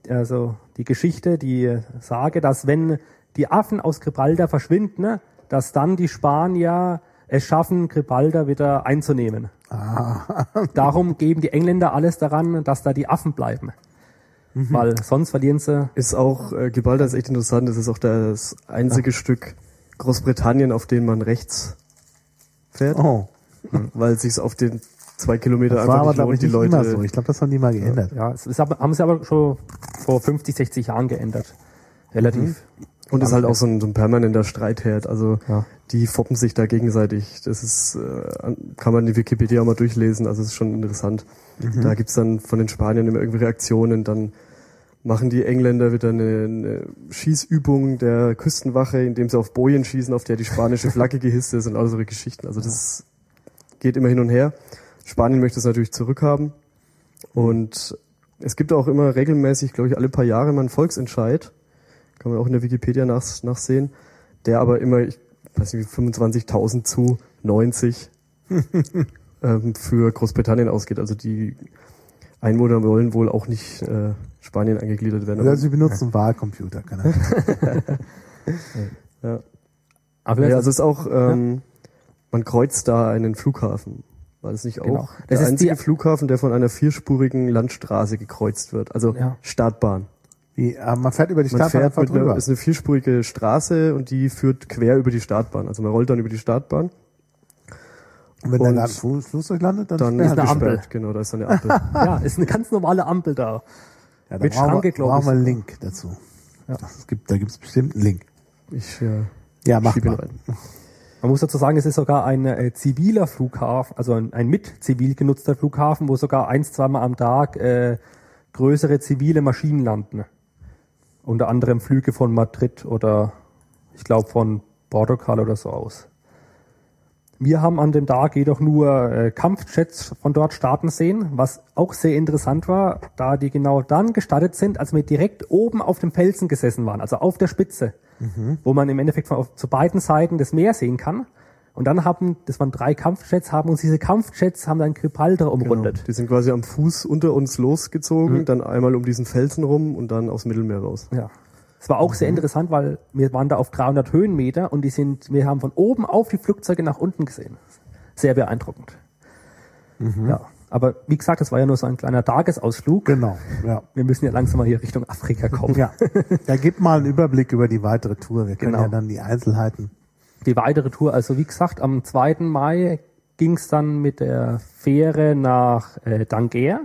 also die Geschichte, die Sage, dass wenn die Affen aus Gibraltar verschwinden, ne, dass dann die Spanier es schaffen, Gibraltar wieder einzunehmen. Ah, Darum geben die Engländer alles daran, dass da die Affen bleiben. Mhm. Weil sonst verlieren sie. Ist auch, äh, Gibraltar ist echt interessant. Das ist auch das einzige Stück Großbritannien, auf dem man rechts fährt, oh. weil sich's auf den zwei Kilometer Das war einfach aber, nicht glaube ich, die nicht Leute. immer so. Ich glaube, das haben die mal geändert. Ja, es ist aber, haben sie aber schon vor 50, 60 Jahren geändert. Relativ. Und ist halt auch so ein, so ein permanenter Streitherd. Also Ja. die foppen sich da gegenseitig. Das ist, äh, kann man die Wikipedia auch mal durchlesen. Also es ist schon interessant. Da gibt's dann von den Spaniern immer irgendwelche Reaktionen. Dann machen die Engländer wieder eine, eine Schießübung der Küstenwache, indem sie auf Bojen schießen, auf der die spanische Flagge gehisst ist und all solche Geschichten. Also das geht immer hin und her. Spanien möchte es natürlich zurückhaben. Und es gibt auch immer regelmäßig, glaube ich, alle paar Jahre mal einen Volksentscheid. Kann man auch in der Wikipedia nach, nachsehen. Der aber immer, ich weiß nicht, wie 25.000 zu 90 ähm, für Großbritannien ausgeht. Also die Einwohner wollen wohl auch nicht äh, Spanien angegliedert werden. Oder sie benutzen einen Wahlcomputer. Keine Ahnung. ja. Aber ja, also es ist auch, ähm, man kreuzt da einen Flughafen. War das nicht auch Genau. der Das ist einzige Flughafen, der von einer vierspurigen Landstraße gekreuzt wird? Also Ja. Startbahn. Wie, äh, man fährt über die Man Stadt fährt einfach mit einer, drüber. ist eine vierspurige Straße und die führt quer über die Startbahn. Also man rollt dann über die Startbahn, Und wenn dann und ein Fu- Flugzeug landet, dann, dann ist eine. Ampel. Genau, da ist dann eine Ampel. ja, ist eine ganz normale Ampel da. Ja, da Mit Schranke, wir, glaub ich brauchen wir einen. Link dazu. Ja. Das gibt, da gibt's bestimmt einen Link. Ich äh, Ja, mach mal. rein. Man muss dazu sagen, es ist sogar ein äh, ziviler Flughafen, also ein, ein mit zivil genutzter Flughafen, wo sogar eins, zweimal am Tag äh, größere zivile Maschinen landen. Unter anderem Flüge von Madrid oder ich glaube von Portugal oder so aus. Wir haben an dem Tag jedoch nur äh, Kampfjets von dort starten sehen, was auch sehr interessant war, da die genau dann gestartet sind, als wir direkt oben auf dem Felsen gesessen waren, also auf der Spitze, wo man im Endeffekt von auf, zu beiden Seiten das Meer sehen kann. Und dann haben, das waren drei Kampfjets, haben uns diese Kampfjets haben dann Gibraltar umrundet. Genau. Die sind quasi am Fuß unter uns losgezogen, dann einmal um diesen Felsen rum und dann aufs Mittelmeer raus. Ja. Es war auch sehr interessant, weil wir waren da auf 300 Höhenmeter und die sind, wir haben von oben auf die Flugzeuge nach unten gesehen. Sehr beeindruckend. Ja. Aber wie gesagt, das war ja nur so ein kleiner Tagesausflug. Genau, ja. Wir müssen ja langsam mal hier Richtung Afrika kommen. Ja, ja gib mal einen Überblick über die weitere Tour. Wir können Genau. ja dann die Einzelheiten. Die weitere Tour, also wie gesagt, am 2. Mai ging es dann mit der Fähre nach äh, Danger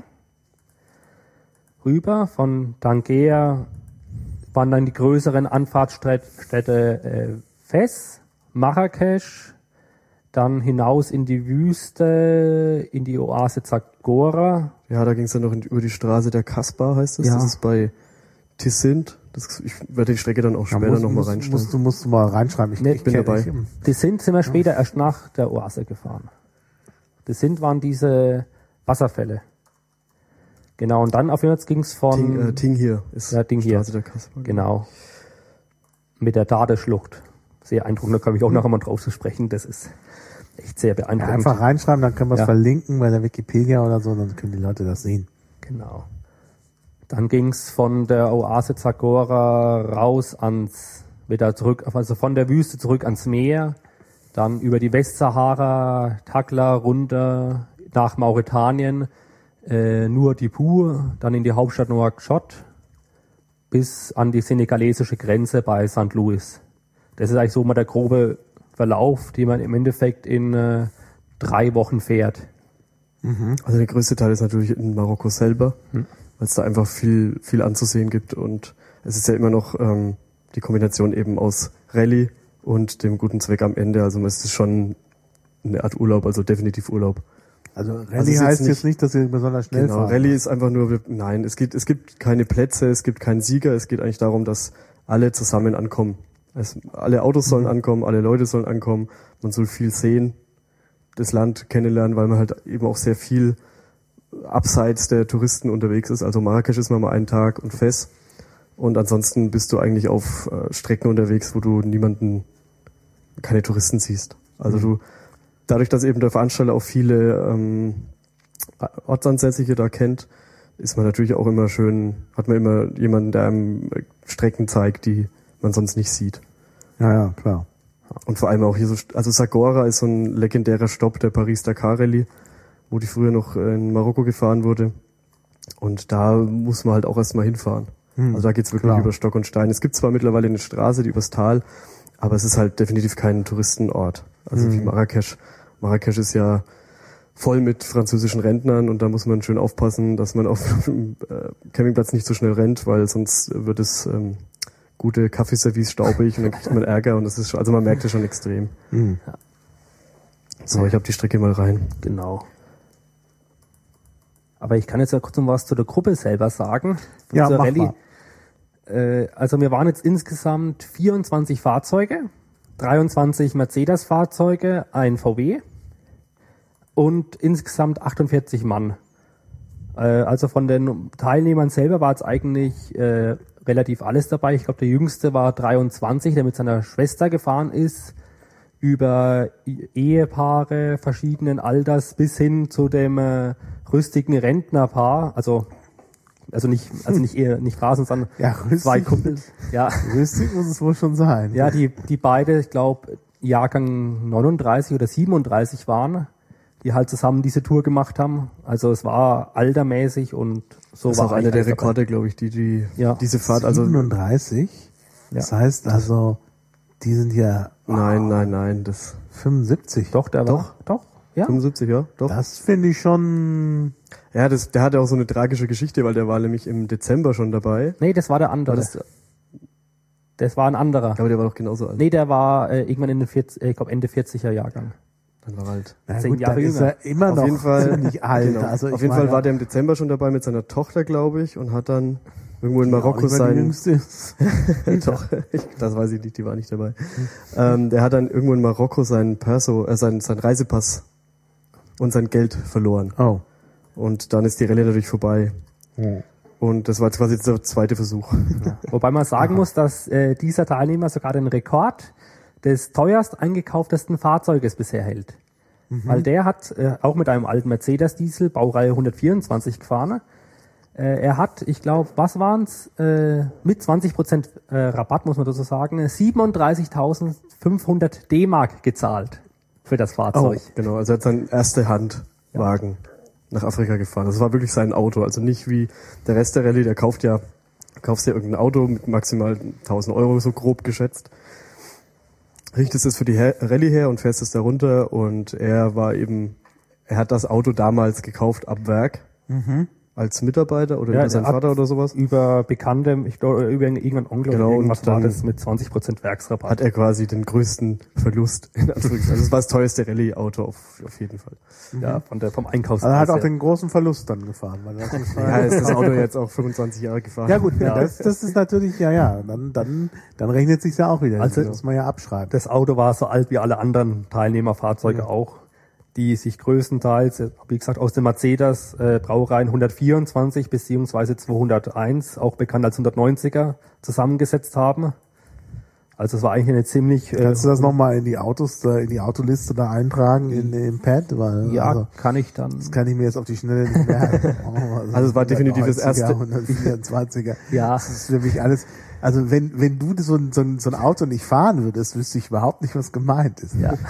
rüber. Von Danger waren dann die größeren Anfahrtsstädte äh, Fes, Marrakesch, dann hinaus in die Wüste, in die Oase Zagora. Ja, da ging es dann noch in, über die Straße der Kaspar, heißt es. Ja. Das ist bei Tissint. Das, ich werde die Strecke dann auch später musst- nochmal musst- reinstellen. Musst du, musst du mal reinschreiben. Ich, Nee, ich bin dabei. Ich, Die sind wir später erst nach der Oase gefahren. Das sind waren diese Wasserfälle. Genau, und dann auf jeden Fall ging es von Ting, äh, Ting hier ist Ja, Ting hier. Der Kaspar. Genau. Mit der Dade-Schlucht. Sehr eindruckend, da komme ich auch noch einmal drauf zu sprechen. Das ist echt sehr ja, beeindruckend. einfach reinschreiben, dann können wir es Ja. verlinken bei der Wikipedia oder so, dann können die Leute das sehen. Genau. Dann ging's von der Oase Zagora raus ans, wieder zurück, also von der Wüste zurück ans Meer, dann über die Westsahara, Takla runter nach Mauretanien, äh, nur Dipur, dann in die Hauptstadt Nouakchott bis an die senegalesische Grenze bei St. Louis. Das ist eigentlich so mal der grobe Verlauf, den man im Endeffekt in äh, drei Wochen fährt. Also der größte Teil ist natürlich in Marokko selber, Hm. weil es da einfach viel, viel anzusehen gibt und es ist ja immer noch ähm, die Kombination eben aus Rallye und dem guten Zweck am Ende. Also es ist schon eine Art Urlaub, also definitiv Urlaub. Also Rallye Also ist jetzt heißt nicht- jetzt nicht, dass ihr besonders schnell Genau, fahren. Rallye ist einfach nur, nein, es gibt, es gibt keine Plätze, es gibt keinen Sieger, es geht eigentlich darum, dass alle zusammen ankommen. Es, alle Autos sollen Mhm. ankommen, alle Leute sollen ankommen, man soll viel sehen, das Land kennenlernen, weil man halt eben auch sehr viel abseits der Touristen unterwegs ist. Also Marrakesch ist man mal einen Tag und Fes Und ansonsten bist du eigentlich auf äh, Strecken unterwegs, wo du niemanden, keine Touristen siehst. Also du, dadurch, dass eben der Veranstalter auch viele ähm, Ortsansässige da kennt, ist man natürlich auch immer schön, hat man immer jemanden, der einem Strecken zeigt, die man sonst nicht sieht. Ja, ja, klar. Und vor allem auch hier so, also Sagora ist so ein legendärer Stopp der Paris-Dakar Rallye, wo die früher noch in Marokko gefahren wurde. Und da muss man halt auch erstmal hinfahren. Hm, also da geht's wirklich klar. über Stock und Stein. Es gibt zwar mittlerweile eine Straße, die übers Tal, aber es ist halt definitiv kein Touristenort. Also Hm. wie Marrakesch. Marrakesch ist ja voll mit französischen Rentnern und da muss man schön aufpassen, dass man auf dem äh, Campingplatz nicht so schnell rennt, weil sonst wird es ähm, gute Kaffeeservice staubig und dann kriegt man Ärger und das ist schon, also man merkt es schon extrem. Hm. So, ich habe die Strecke mal rein. Genau. Aber ich kann jetzt ja kurz noch was zu der Gruppe selber sagen. Ja, mach Rallye. mal. Äh, also wir waren jetzt insgesamt 24 Fahrzeuge, 23 Mercedes-Fahrzeuge, ein VW und insgesamt 48 Mann. Äh, also von den Teilnehmern selber war jetzt eigentlich äh, relativ alles dabei. Ich glaube, der jüngste war 23, der mit seiner Schwester gefahren ist, über Ehepaare verschiedenen Alters bis hin zu dem äh, rüstigen Rentnerpaar, also also nicht also nicht eher nicht Rasen, sondern Ja, rüstig. zwei Kumpels. Ja, Rüstig muss es wohl schon sein. ja, die die beide, ich glaube Jahrgang 39 oder 37 waren, die halt zusammen diese Tour gemacht haben. Also es war altermäßig und so Das ist war auch einer eigentlich der. Rekorde, glaube ich, die, die Ja. diese Fahrt, also 37? Das heißt also, die sind ja nein, nein, nein, das 75. Doch, der Doch. war doch, ja. 75, ja, doch. Das finde ich schon. Ja, das, der hatte auch so eine tragische Geschichte, weil der war nämlich im Dezember schon dabei. Nee, das war der andere. War das, das war ein anderer. aber der war doch genauso alt. Nee, der war äh, irgendwann in den 40, äh, ich glaube Ende 40er Jahrgang. Dann war er alt. Na Zehn gut, Jahre dann ist jünger. er immer Auf noch jeden Fall, ziemlich alt. genau. Also Auf jeden meine, Fall war der im Dezember schon dabei mit seiner Tochter, glaube ich, und hat dann irgendwo in Marokko nicht sein. Doch, ich, das weiß ich nicht, die war nicht dabei. Ähm, der hat dann irgendwo in Marokko seinen Perso, äh, seinen, seinen Reisepass und sein Geld verloren. Oh. Und dann ist die Rallye dadurch vorbei. Und das war jetzt quasi der zweite Versuch. Wobei man sagen muss, dass äh, dieser Teilnehmer sogar den Rekord des teuerst eingekauftesten Fahrzeuges bisher hält. Weil der hat äh, auch mit einem alten Mercedes-Diesel, Baureihe 124 gefahren. Äh, er hat, ich glaube, was waren's? Äh, mit 20% äh, Rabatt, muss man dazu sagen, 37.500 D-Mark gezahlt für das Fahrzeug. Genau, also er hat seinen erste Handwagen nach Afrika gefahren. Das war wirklich sein Auto. Also nicht wie der Rest der Rallye, der kauft ja, kaufst ja irgendein Auto mit maximal 1000 Euro, so grob geschätzt. Richtest es für die Rallye her und fährst es da runter und er war eben, er hat das Auto damals gekauft ab Werk. Als Mitarbeiter oder Ja, über seinen er Vater oder sowas. Über Bekannte, ich glaube, über irgendeinen Onkel Genau, oder irgendwas und war das mit 20% Werksrabatt. Hat er quasi den größten Verlust in Anführungszeichen. Also es war das teuerste Rallye-Auto auf, auf jeden Fall. ja, von der, vom Einkaufspreis. Also er hat auch den großen Verlust dann gefahren. Weil das ist Ja, ist das Auto jetzt auch 25 Jahre gefahren. ja gut, Das, das ist natürlich, ja, ja, dann, dann, dann rechnet sich's ja auch wieder. Also- das muss man ja abschreiben. Das Auto war so alt wie alle anderen Teilnehmerfahrzeuge auch, die sich größtenteils, äh, wie gesagt, aus den Mercedes äh, Braureihen 124 beziehungsweise 201, auch bekannt als 190er, zusammengesetzt haben. Also es war eigentlich eine ziemlich... Äh, Kannst du das nochmal in die Autos, da, in die Autoliste da eintragen, in dem Pad? Weil, ja, also, kann ich dann... das kann ich mir jetzt auf die Schnelle nicht merken. Oh, Also es war definitiv das 190er, erste- 124er. Ja. Das ist für mich alles, also wenn, wenn du so ein, so, ein, so ein Auto nicht fahren würdest, wüsste ich überhaupt nicht, was gemeint ist. Ja.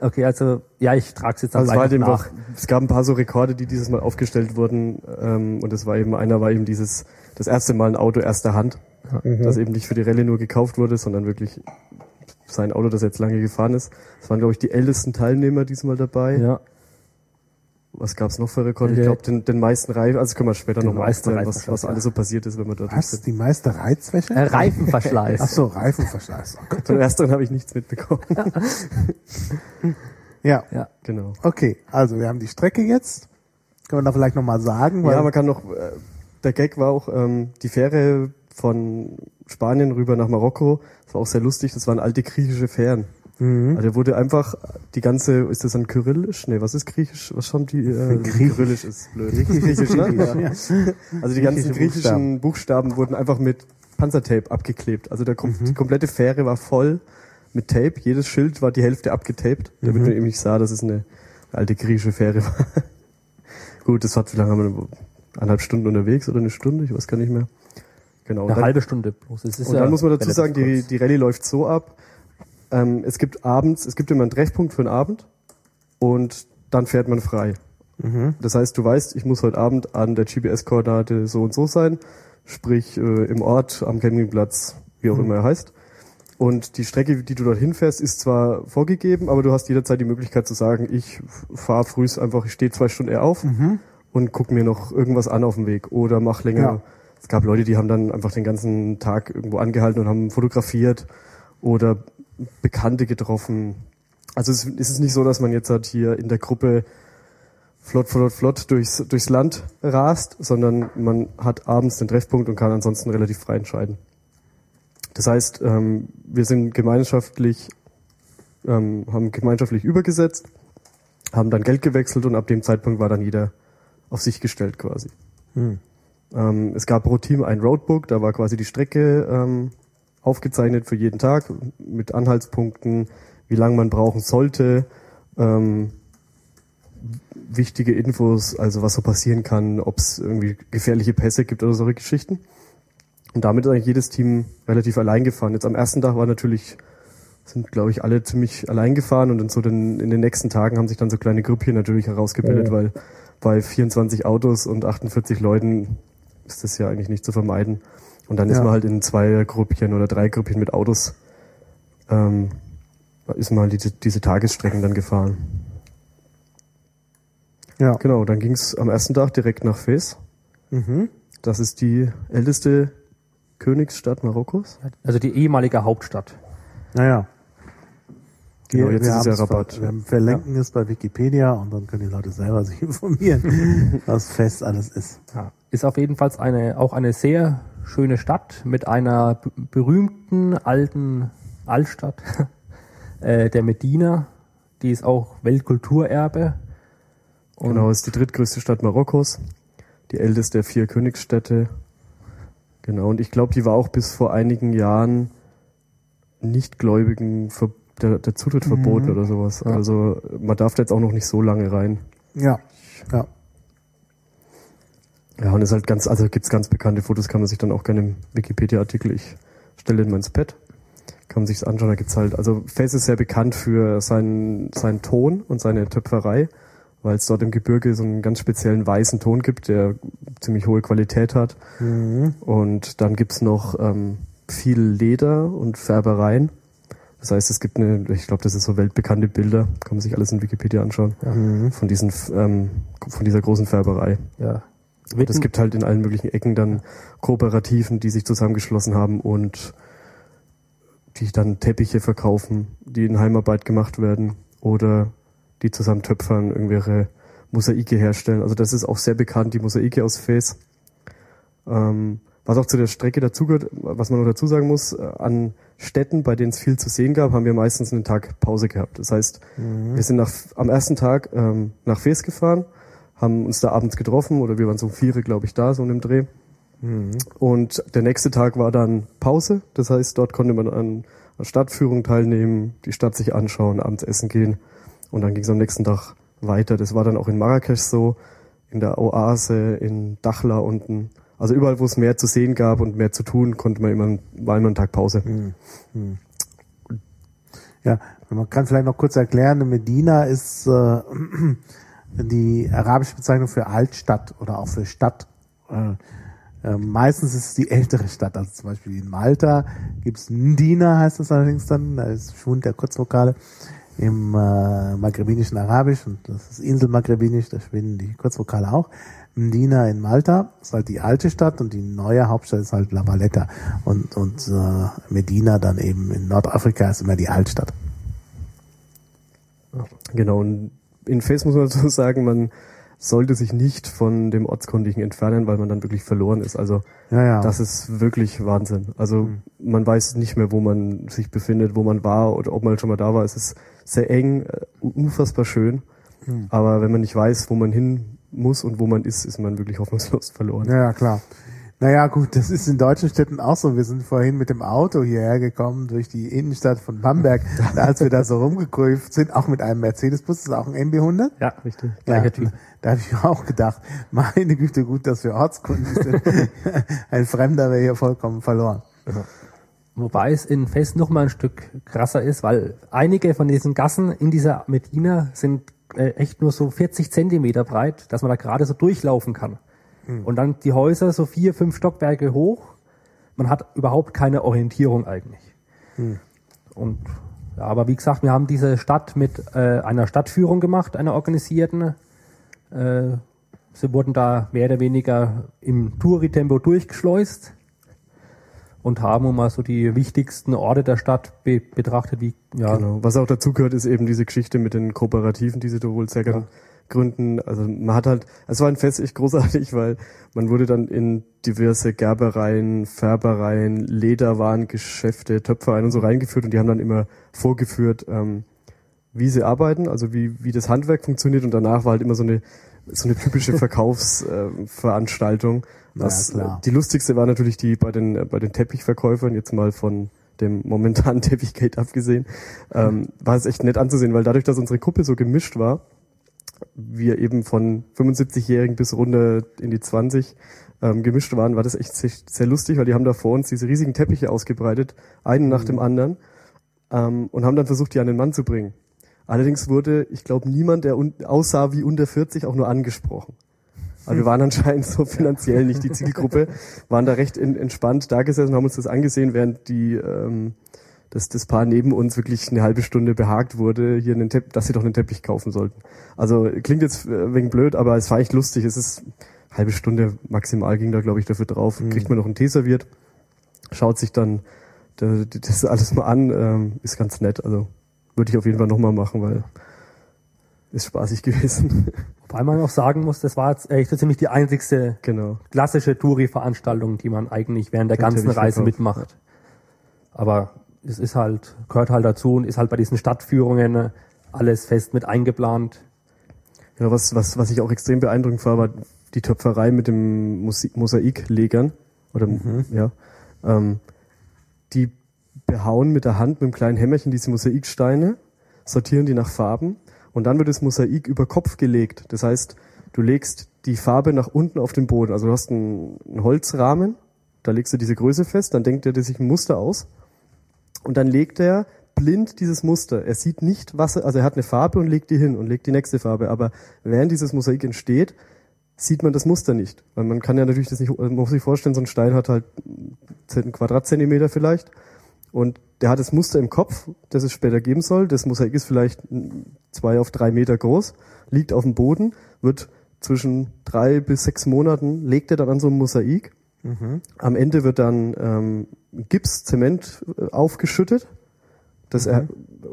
Okay, also ja, ich trage es jetzt Also es, war halt eben nach. auch, es gab ein paar so Rekorde, die dieses Mal aufgestellt wurden. Ähm, und es war eben, einer war eben dieses, das erste Mal ein Auto erster Hand, das eben nicht für die Rallye nur gekauft wurde, sondern wirklich sein Auto, das jetzt lange gefahren ist. Es waren, glaube ich, die ältesten Teilnehmer diesmal dabei. Ja. Was gab's noch für Rekorde? Ich Der- glaube, den, den meisten Reifen, also können wir später nochmal erzählen, was, was ja. alles so passiert ist, wenn da durch Was? sind. Die meiste Reizwäsche? Äh, Reifenverschleiß. Ach so, Reifenverschleiß. Oh Gott. Von ersten habe ich nichts mitbekommen. Ja, Ja. genau. okay. Also wir haben die Strecke jetzt. Können wir da vielleicht nochmal sagen? Ja, man kann noch, äh, der Gag war auch, ähm, die Fähre von Spanien rüber nach Marokko, das war auch sehr lustig, das waren alte griechische Fähren. Mhm. Also wurde einfach die ganze, ist das dann Kyrillisch? Nee, was ist Griechisch? Was schon die äh, Griechisch. Kyrillisch ist blöd. Griechisch, ne? Ja. Also die ganzen Griechische griechischen Buchstaben. wurden einfach mit Panzertape abgeklebt. Also der, kom die komplette Fähre war voll mit Tape. Jedes Schild war die Hälfte abgetaped, damit man eben nicht sah, dass es eine alte griechische Fähre war. Gut, das hat, wie lange haben wir? Eineinhalb Stunden unterwegs oder eine Stunde? Ich weiß gar nicht mehr. Genau. Eine dann- halbe Stunde bloß. Und ja dann muss man dazu sagen, die, die Rallye läuft so ab. Ähm, es gibt abends, es gibt immer einen Treffpunkt für den Abend und dann fährt man frei. Das heißt, du weißt, ich muss heute Abend an der GPS-Koordinate so und so sein, sprich äh, im Ort, am Campingplatz, wie auch immer er heißt. Und die Strecke, die du dorthin fährst, ist zwar vorgegeben, aber du hast jederzeit die Möglichkeit zu sagen, ich fahre früh einfach, ich stehe zwei Stunden eher auf und guck mir noch irgendwas an auf dem Weg oder mach länger. Ja. Es gab Leute, die haben dann einfach den ganzen Tag irgendwo angehalten und haben fotografiert oder Bekannte getroffen. Also es es ist nicht so, dass man jetzt halt hier in der Gruppe flott, flott, flott durchs, durchs Land rast, sondern man hat abends den Treffpunkt und kann ansonsten relativ frei entscheiden. Das heißt, ähm, wir sind gemeinschaftlich, ähm, haben gemeinschaftlich übergesetzt, haben dann Geld gewechselt und ab dem Zeitpunkt war dann jeder auf sich gestellt quasi. Ähm, es gab pro Team ein Roadbook, da war quasi die Strecke ähm, aufgezeichnet für jeden Tag mit Anhaltspunkten, wie lange man brauchen sollte, ähm, wichtige Infos, also was so passieren kann, ob es irgendwie gefährliche Pässe gibt oder solche Geschichten. Und damit ist eigentlich jedes Team relativ allein gefahren. Jetzt am ersten Tag war natürlich, sind glaube ich alle ziemlich allein gefahren und in, so den, in den nächsten Tagen haben sich dann so kleine Grüppchen natürlich herausgebildet, Ja. weil bei 24 Autos und 48 Leuten ist das ja eigentlich nicht zu vermeiden. Und dann ist Ja. man halt in zwei Grüppchen oder drei Grüppchen mit Autos, ähm, ist man halt diese, diese Tagesstrecken dann gefahren. Ja. Genau, dann ging's am ersten Tag direkt nach Fez. Mhm. Das ist die älteste Königsstadt Marokkos. Also die ehemalige Hauptstadt. Naja. Genau, jetzt ist es haben ja es Rabatt. Wir verlinken es bei Wikipedia und dann können die Leute selber sich informieren, was fest alles ist. Ja. Ist auf jeden Fall eine, auch eine sehr schöne Stadt mit einer berühmten alten Altstadt, äh, der Medina. Die ist auch Weltkulturerbe. Und Genau, ist die drittgrößte Stadt Marokkos. Die älteste der vier Königsstädte. Genau, und ich glaube, die war auch bis vor einigen Jahren Nichtgläubigen der, der Zutritt verboten oder sowas. Ja. Also man darf da jetzt auch noch nicht so lange rein. Ja. Ja. Ja, und ist halt ganz, also gibt's ganz bekannte Fotos, kann man sich dann auch gerne im Wikipedia-Artikel, ich stelle den mal ins Pad, kann man sich's anschauen, da gibt's halt, also Fez ist sehr bekannt für seinen, seinen Ton und seine Töpferei, weil es dort im Gebirge so einen ganz speziellen weißen Ton gibt, der ziemlich hohe Qualität hat. Und dann gibt's noch ähm, viel Leder und Färbereien. Das heißt, es gibt eine, ich glaube, das ist so weltbekannte Bilder, kann man sich alles in Wikipedia anschauen, von diesen, ähm, von dieser großen Färberei. ja. Und es gibt halt in allen möglichen Ecken dann Kooperativen, die sich zusammengeschlossen haben und die dann Teppiche verkaufen, die in Heimarbeit gemacht werden oder die zusammen töpfern, irgendwelche Mosaike herstellen. Also das ist auch sehr bekannt, die Mosaike aus Fes. Ähm, was auch zu der Strecke dazugehört, was man noch dazu sagen muss, äh, an Städten, bei denen es viel zu sehen gab, haben wir meistens einen Tag Pause gehabt. Das heißt, wir sind nach, am ersten Tag ähm, nach Fes gefahren, haben uns da abends getroffen oder wir waren so um vier, glaube ich, da, so in dem Dreh. Und der nächste Tag war dann Pause. Das heißt, dort konnte man an einer Stadtführung teilnehmen, die Stadt sich anschauen, abends essen gehen. Und dann ging es am nächsten Tag weiter. Das war dann auch in Marrakesch so, in der Oase, in Dachla unten. Also überall, wo es mehr zu sehen gab und mehr zu tun, konnte man immer, war immer ein Tag Pause. Ja, man kann vielleicht noch kurz erklären, Medina ist äh, die arabische Bezeichnung für Altstadt oder auch für Stadt. Äh, äh, meistens ist es die ältere Stadt, also zum Beispiel in Malta gibt's Ndina, heißt das allerdings dann, da ist Schwund der Kurzvokale im äh, maghrebinischen Arabisch und das ist Inselmaghrebinisch, da schwinden die Kurzvokale auch. Mdina in Malta ist halt die alte Stadt und die neue Hauptstadt ist halt La Valletta und, und äh, Medina dann eben in Nordafrika ist immer die Altstadt. Genau, und in Fes muss man dazu sagen, man sollte sich nicht von dem Ortskundigen entfernen, weil man dann wirklich verloren ist. Also Ja, ja. das ist wirklich Wahnsinn. Also Mhm. man weiß nicht mehr, wo man sich befindet, wo man war oder ob man schon mal da war. Es ist sehr eng, äh, unfassbar schön. Mhm. Aber wenn man nicht weiß, wo man hin muss und wo man ist, ist man wirklich hoffnungslos verloren. Ja, ja, klar. Naja, gut, das ist in deutschen Städten auch so. Wir sind vorhin mit dem Auto hierher gekommen durch die Innenstadt von Bamberg, als wir da so rumgekurvt sind, auch mit einem Mercedes-Bus, das ist auch ein MB100. Ja, richtig. Gleicher Ja, Typ. Da habe ich auch gedacht, meine Güte, gut, dass wir Ortskunden sind. ein Fremder wäre hier vollkommen verloren. Wobei es in Fest noch mal ein Stück krasser ist, weil einige von diesen Gassen in dieser Medina sind äh, echt nur so 40 Zentimeter breit, dass man da gerade so durchlaufen kann. Und dann die Häuser so vier, fünf Stockwerke hoch. Man hat überhaupt keine Orientierung eigentlich. Und ja, aber wie gesagt, wir haben diese Stadt mit äh, einer Stadtführung gemacht, einer organisierten. Äh, sie wurden da mehr oder weniger im Touri-Tempo durchgeschleust und haben mal so die wichtigsten Orte der Stadt be betrachtet, wie ja, Genau. Was auch dazu gehört, ist eben diese Geschichte mit den Kooperativen, die sie da wohl sehr gern gründen. Also man hat halt, es war ein Fest echt großartig, weil man wurde dann in diverse Gerbereien, Färbereien, Lederwarengeschäfte, Töpfereien und so reingeführt und die haben dann immer vorgeführt, ähm, wie sie arbeiten, also wie, wie das Handwerk funktioniert und danach war halt immer so eine so eine typische Verkaufsveranstaltung. Äh, Was, ja, äh, die lustigste war natürlich die bei den äh, bei den Teppichverkäufern jetzt mal von dem momentanen Teppichgate abgesehen, ähm, war es echt nett anzusehen, weil dadurch, dass unsere Kuppe so gemischt war, wir eben von 75-Jährigen bis runter in die 20 ähm, gemischt waren, war das echt sehr, sehr lustig, weil die haben da vor uns diese riesigen Teppiche ausgebreitet, einen nach dem anderen, ähm, und haben dann versucht, die an den Mann zu bringen. Allerdings wurde, ich glaube, niemand, der aussah wie unter 40, auch nur angesprochen. Also wir waren anscheinend so finanziell nicht die Zielgruppe, waren da recht in, entspannt da gesessen, haben uns das angesehen, während die ähm, das, das Paar neben uns wirklich eine halbe Stunde behagt wurde, hier einen Tepp dass sie doch einen Teppich kaufen sollten. Also klingt jetzt äh, wegen blöd, aber es war echt lustig. Es ist eine halbe Stunde maximal ging da, glaube ich, dafür drauf. Kriegt man noch einen Tee serviert, schaut sich dann da- das alles mal an, ähm, ist ganz nett. Also würde ich auf jeden Fall nochmal machen, weil ist spaßig gewesen. wobei man auch sagen muss, das war jetzt echt so ziemlich die einzigste genau. klassische Touri-Veranstaltung, die man eigentlich während der ganzen Reise mitmacht. Aber es ist halt, gehört halt dazu und ist halt bei diesen Stadtführungen äh, alles fest mit eingeplant. Ja, was, was, was ich auch extrem beeindruckend war, war die Töpferei mit dem Mosaiklegern. Oder, ja. Ähm, die behauen mit der Hand, mit einem kleinen Hämmerchen diese Mosaiksteine, sortieren die nach Farben und dann wird das Mosaik über Kopf gelegt. Das heißt, du legst die Farbe nach unten auf den Boden. Also du hast einen, einen Holzrahmen, da legst du diese Größe fest, dann denkt er sich ein Muster aus und dann legt er blind dieses Muster. Er sieht nicht, was er, also er hat eine Farbe und legt die hin und legt die nächste Farbe. Aber während dieses Mosaik entsteht, sieht man das Muster nicht. Weil man kann ja natürlich das nicht, man muss sich vorstellen, so ein Stein hat halt einen Quadratzentimeter vielleicht. Und der hat das Muster im Kopf, das es später geben soll. Das Mosaik ist vielleicht zwei auf drei Meter groß, liegt auf dem Boden, wird zwischen drei bis sechs Monaten, legt er dann an so einem Mosaik. Am Ende wird dann ähm, Gips, Zement äh, aufgeschüttet. Das er,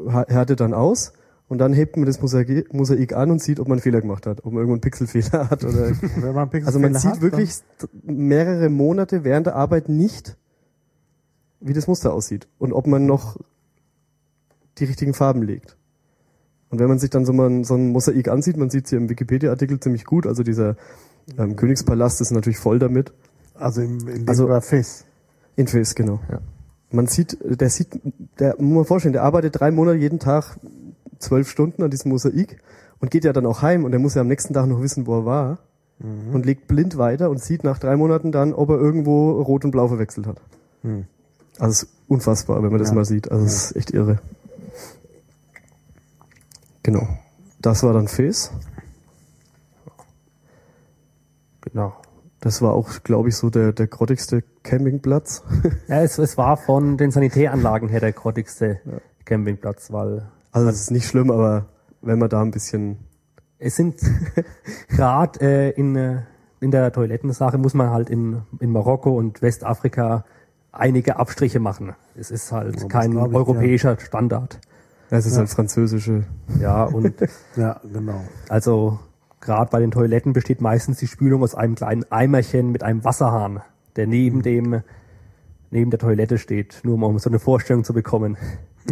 ha- härtet dann aus. Und dann hebt man das Mosaik, Mosaik an und sieht, ob man einen Fehler gemacht hat, ob man irgendwo einen Pixelfehler hat oder Wenn man Pixelfehler also man sieht hat, wirklich mehrere Monate während der Arbeit nicht, wie das Muster aussieht und ob man noch die richtigen Farben legt. Und wenn man sich dann so mal ein- so ein Mosaik ansieht, man sieht es hier im Wikipedia-Artikel ziemlich gut, also dieser ähm, Königspalast ist natürlich voll damit. also im, in dem Also- Fest. In Face, genau. Ja. Man sieht, der sieht, der muss man vorstellen, der arbeitet drei Monate jeden Tag zwölf Stunden an diesem Mosaik und geht ja dann auch heim und er muss ja am nächsten Tag noch wissen, wo er war und legt blind weiter und sieht nach drei Monaten dann, ob er irgendwo rot und blau verwechselt hat. Hm. Also es ist unfassbar, wenn man das Ja. mal sieht. Also es ist echt irre. Genau. Das war dann Fes. Genau. Das war auch, glaube ich, so der, der grottigste Campingplatz. Ja, es, es war von den Sanitäranlagen her der grottigste Campingplatz, weil Also es ist nicht schlimm, aber wenn man da ein bisschen es sind gerade äh, in, äh, in der Toilettensache muss man halt in, in Marokko und Westafrika einige Abstriche machen. Es ist halt das kein ich, europäischer Standard. Ja, es ist Ja. halt französische. Ja, und Ja, genau. also gerade bei den Toiletten besteht meistens die Spülung aus einem kleinen Eimerchen mit einem Wasserhahn, der neben dem neben der Toilette steht, nur um so eine Vorstellung zu bekommen.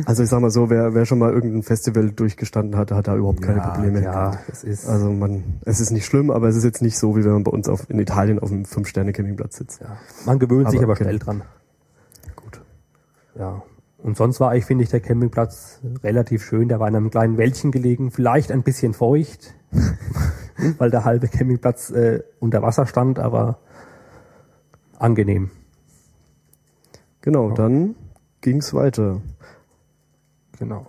Also ich sag mal so, wer, wer schon mal irgendein Festival durchgestanden hat, hat da überhaupt keine Ja, Probleme. ja, es ist- Also man, es ist nicht schlimm, aber es ist jetzt nicht so, wie wenn man bei uns auf, in Italien auf einem Fünf-Sterne-Campingplatz sitzt. Ja, man gewöhnt sich Aber aber genau. schnell dran. Gut. Ja. Und sonst war ich, finde ich, der Campingplatz relativ schön. Der war in einem kleinen Wäldchen gelegen, vielleicht ein bisschen feucht, weil der halbe Campingplatz äh, unter Wasser stand, aber angenehm. Genau, dann ging's weiter. Genau.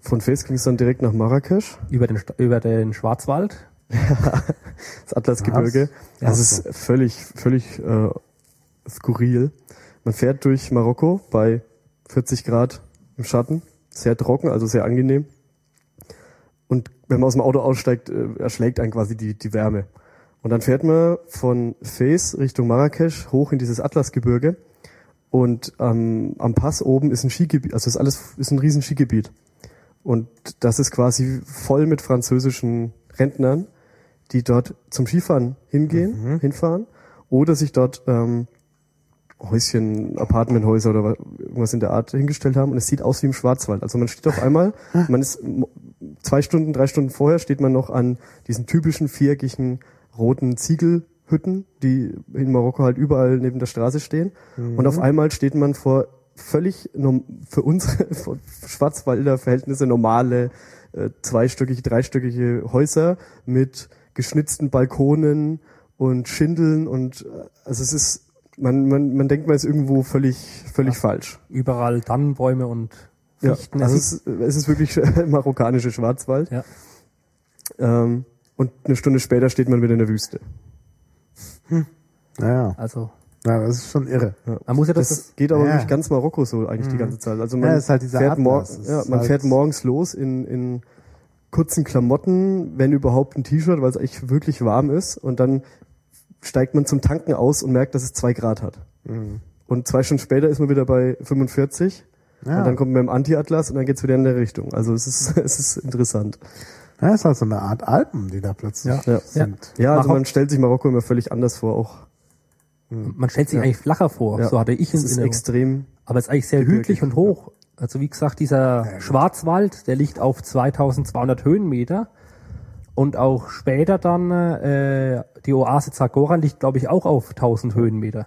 Von Fes ging's dann direkt nach Marrakesch, Über den, über den Schwarzwald. das Atlasgebirge. Ja, Das ist völlig, völlig äh, skurril. Man fährt durch Marokko bei 40 Grad im Schatten, sehr trocken, also sehr angenehm. Und wenn man aus dem Auto aussteigt, äh, erschlägt einen quasi die, die Wärme. Und dann fährt man von Fes Richtung Marrakesch hoch in dieses Atlasgebirge. Und ähm, am Pass oben ist ein Skigebiet, also ist alles ist ein riesen Skigebiet. Und das ist quasi voll mit französischen Rentnern, die dort zum Skifahren hingehen, hinfahren oder sich dort ähm, Häuschen, Apartmenthäuser oder wa- irgendwas in der Art hingestellt haben und es sieht aus wie im Schwarzwald. Also man steht auf einmal, man ist zwei Stunden, drei Stunden vorher steht man noch an diesen typischen viereckigen roten Ziegelhütten, die in Marokko halt überall neben der Straße stehen. Und auf einmal steht man vor völlig für unsere für Schwarzwälder Verhältnisse normale äh, zweistöckige, dreistöckige Häuser mit geschnitzten Balkonen und Schindeln und äh, also es ist man, man, man denkt, man ist irgendwo völlig, völlig falsch. Überall Tannenbäume und Ja, also Es es ist, es ist wirklich marokkanische Schwarzwald. Ja. Ähm, und eine Stunde später steht man wieder in der Wüste. Naja, also ja, das ist schon irre. man muss ja das, Das geht aber Ja. durch ganz Marokko so eigentlich die ganze Zeit. Also man Ja, ist halt fährt, mor ja, man halt- fährt morgens los in, in kurzen Klamotten, wenn überhaupt ein T-Shirt, weil es eigentlich wirklich warm ist. Und dann steigt man zum Tanken aus und merkt, dass es zwei Grad hat. Mhm. Und zwei Stunden später ist man wieder bei 45. Ja. Und dann kommt man im Anti-Atlas und dann geht's wieder in der Richtung. Also es ist, es ist interessant. Ja, ist halt so eine Art Alpen, die da plötzlich Ja. sind. Ja, also Marok- man stellt sich Marokko immer völlig anders vor. Auch man stellt sich eigentlich flacher vor. ja. So hatte ich es in ist Erinnerung. extrem. Aber es ist eigentlich sehr hügelig und hoch. Also wie gesagt, dieser Schwarzwald, der liegt auf 2200 Höhenmeter. Und auch später dann äh, die Oase Zagora liegt, glaube ich, auch auf 1000 Höhenmeter.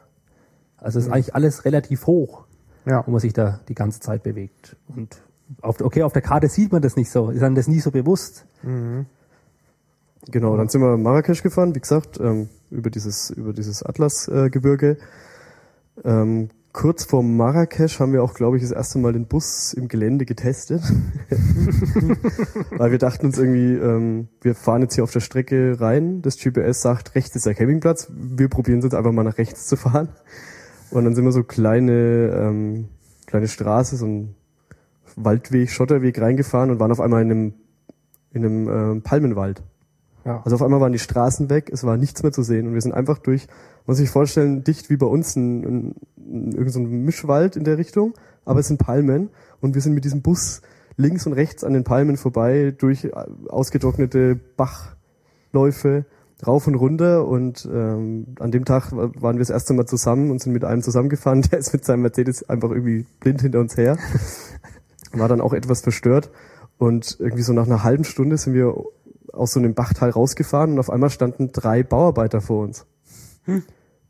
Also es ist eigentlich alles relativ hoch, Ja. wo man sich da die ganze Zeit bewegt. Und auf, okay, auf der Karte sieht man das nicht so, ist einem das nie so bewusst. Genau, dann sind wir in Marrakesch gefahren, wie gesagt, ähm, über dieses, über dieses Atlasgebirge. ähm, kurz vor Marrakesch haben wir auch, glaube ich, das erste Mal den Bus im Gelände getestet. Weil wir dachten uns irgendwie, ähm, wir fahren jetzt hier auf der Strecke rein, das GPS sagt, rechts ist der Campingplatz, wir probieren es jetzt einfach mal nach rechts zu fahren. Und dann sind wir so kleine, ähm, kleine Straße, so ein Waldweg, Schotterweg reingefahren und waren auf einmal in einem, in einem ähm, Palmenwald. Ja. Also auf einmal waren die Straßen weg, es war nichts mehr zu sehen und wir sind einfach durch, muss sich vorstellen, dicht wie bei uns ein, ein, ein, irgend so ein Mischwald in der Richtung, aber es sind Palmen und wir sind mit diesem Bus links und rechts an den Palmen vorbei durch ausgetrocknete Bachläufe rauf und runter und ähm, an dem Tag wa- waren wir das erste Mal zusammen und sind mit einem zusammengefahren, der ist mit seinem Mercedes einfach irgendwie blind hinter uns her, war dann auch etwas verstört und irgendwie so nach einer halben Stunde sind wir aus so einem Bachtal rausgefahren und auf einmal standen drei Bauarbeiter vor uns.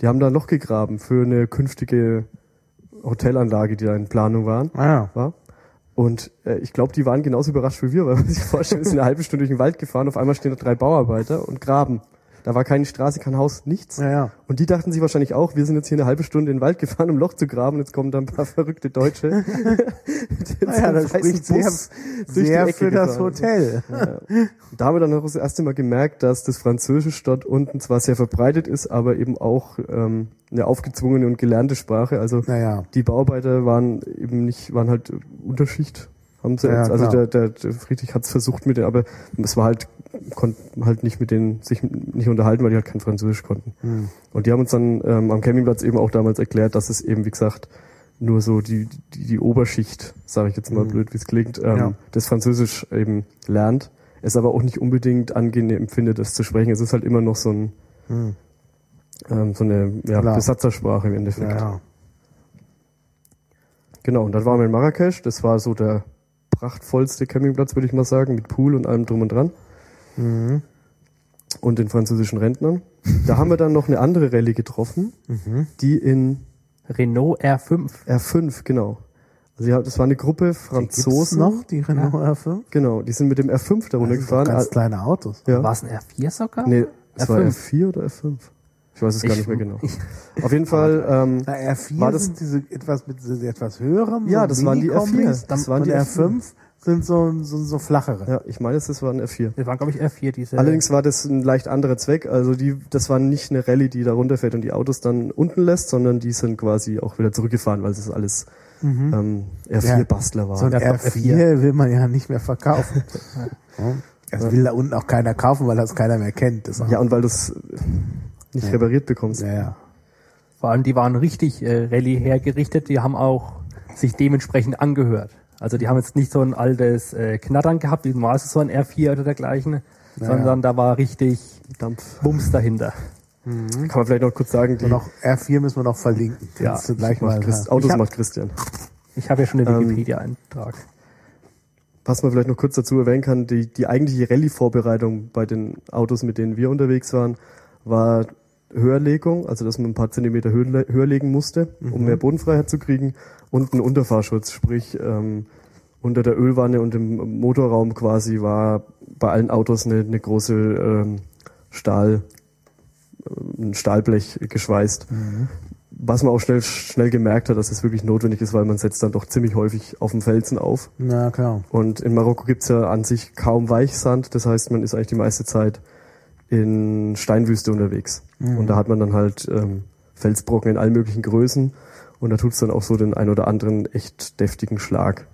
Die haben da ein Loch gegraben für eine künftige Hotelanlage, die da in Planung waren, Ah, war. Und äh, ich glaube, die waren genauso überrascht wie wir, weil man sich vorstellt, wir sind eine halbe Stunde durch den Wald gefahren, auf einmal stehen da drei Bauarbeiter und graben. Da war keine Straße, kein Haus, nichts. Ja, ja. Und die dachten sich wahrscheinlich auch, wir sind jetzt hier eine halbe Stunde in den Wald gefahren, um Loch zu graben, jetzt kommen da ein paar verrückte Deutsche. Naja, einem das spricht sehr, sehr für das gefahren. Hotel. Da haben wir dann auch das erste Mal gemerkt, dass das Französisch dort unten zwar sehr verbreitet ist, aber eben auch ähm, eine aufgezwungene und gelernte Sprache. Also Naja. die Bauarbeiter waren eben nicht, waren halt Unterschicht. Haben sie Ja, jetzt, also der, der, der Friedrich hat es versucht mit denen, aber es war halt, konnten halt nicht mit denen sich nicht unterhalten, weil die halt kein Französisch konnten. Hm. Und die haben uns dann ähm, am Campingplatz eben auch damals erklärt, dass es eben, wie gesagt, nur so die, die, die Oberschicht, sage ich jetzt mal blöd, wie es klingt, ähm, Ja. das Französisch eben lernt. es aber auch nicht unbedingt angenehm findet, es zu sprechen. Es ist halt immer noch so ein Hm. ähm, so eine ja, Klar. Besatzersprache im Endeffekt. Ja, ja. Genau, und dann waren wir in Marrakesch. Das war so der prachtvollste Campingplatz, würde ich mal sagen, mit Pool und allem drum und dran. Mhm. Und den französischen Rentnern. Da haben wir dann noch eine andere Rallye getroffen, Mhm. die in Renault R5. R5, genau. Also ja, das war eine Gruppe Franzosen. noch die Renault R5? Genau, die sind mit dem R5 da runtergefahren. ganz kleine Autos. ja. War es ein R4 sogar? Nee, es war R5. R4 oder R5? Ich weiß es gar Ich- nicht mehr genau. Auf jeden Fall, ähm, Na, R4 War das- diese etwas mit diese etwas höherem. Ja, das waren die Minikombis. R4. Das waren die R5 sind so, so, so flachere. ja, ich meine, das war ein R4. Das waren, glaube ich, R4, diese. Allerdings war das ein leicht anderer Zweck. Also die, das war nicht eine Rallye, die da runterfährt und die Autos dann unten lässt, sondern die sind quasi auch wieder zurückgefahren, weil es alles ähm, R4-Bastler So ein waren. Ja, doch, R4 will man ja nicht mehr verkaufen. Ja. Das will da unten auch keiner kaufen, weil das keiner mehr kennt. Ja, und weil du es nicht Ja. repariert bekommst. ja, ja. Vor allem, die waren richtig äh, Rallye hergerichtet, die haben auch sich dementsprechend angehört. Also die haben jetzt nicht so ein altes äh, Knattern gehabt, wie normal so ein R4 oder dergleichen, sondern da war richtig Dampf. Bums dahinter. Kann man vielleicht noch kurz sagen, die noch R4 müssen wir noch verlinken. Ja, gleich mal. Christ. Autos hab- macht Christian. Ich habe ja schon den Ähm, Wikipedia-Eintrag. Was man vielleicht noch kurz dazu erwähnen kann, die, die eigentliche Rallye-Vorbereitung bei den Autos, mit denen wir unterwegs waren, war Höherlegung, also dass man ein paar Zentimeter höher, höher legen musste, um mehr Bodenfreiheit zu kriegen und ein Unterfahrschutz, sprich ähm, unter der Ölwanne und im Motorraum quasi war bei allen Autos eine, eine große ähm, Stahl, ein Stahlblech geschweißt. Was man auch schnell, schnell gemerkt hat, dass es wirklich notwendig ist, weil man setzt dann doch ziemlich häufig auf dem Felsen auf. Na klar. Und in Marokko gibt's ja an sich kaum Weichsand, das heißt, man ist eigentlich die meiste Zeit in Steinwüste unterwegs. Und da hat man dann halt ähm, Felsbrocken in allen möglichen Größen und da tut's dann auch so den ein oder anderen echt deftigen Schlag.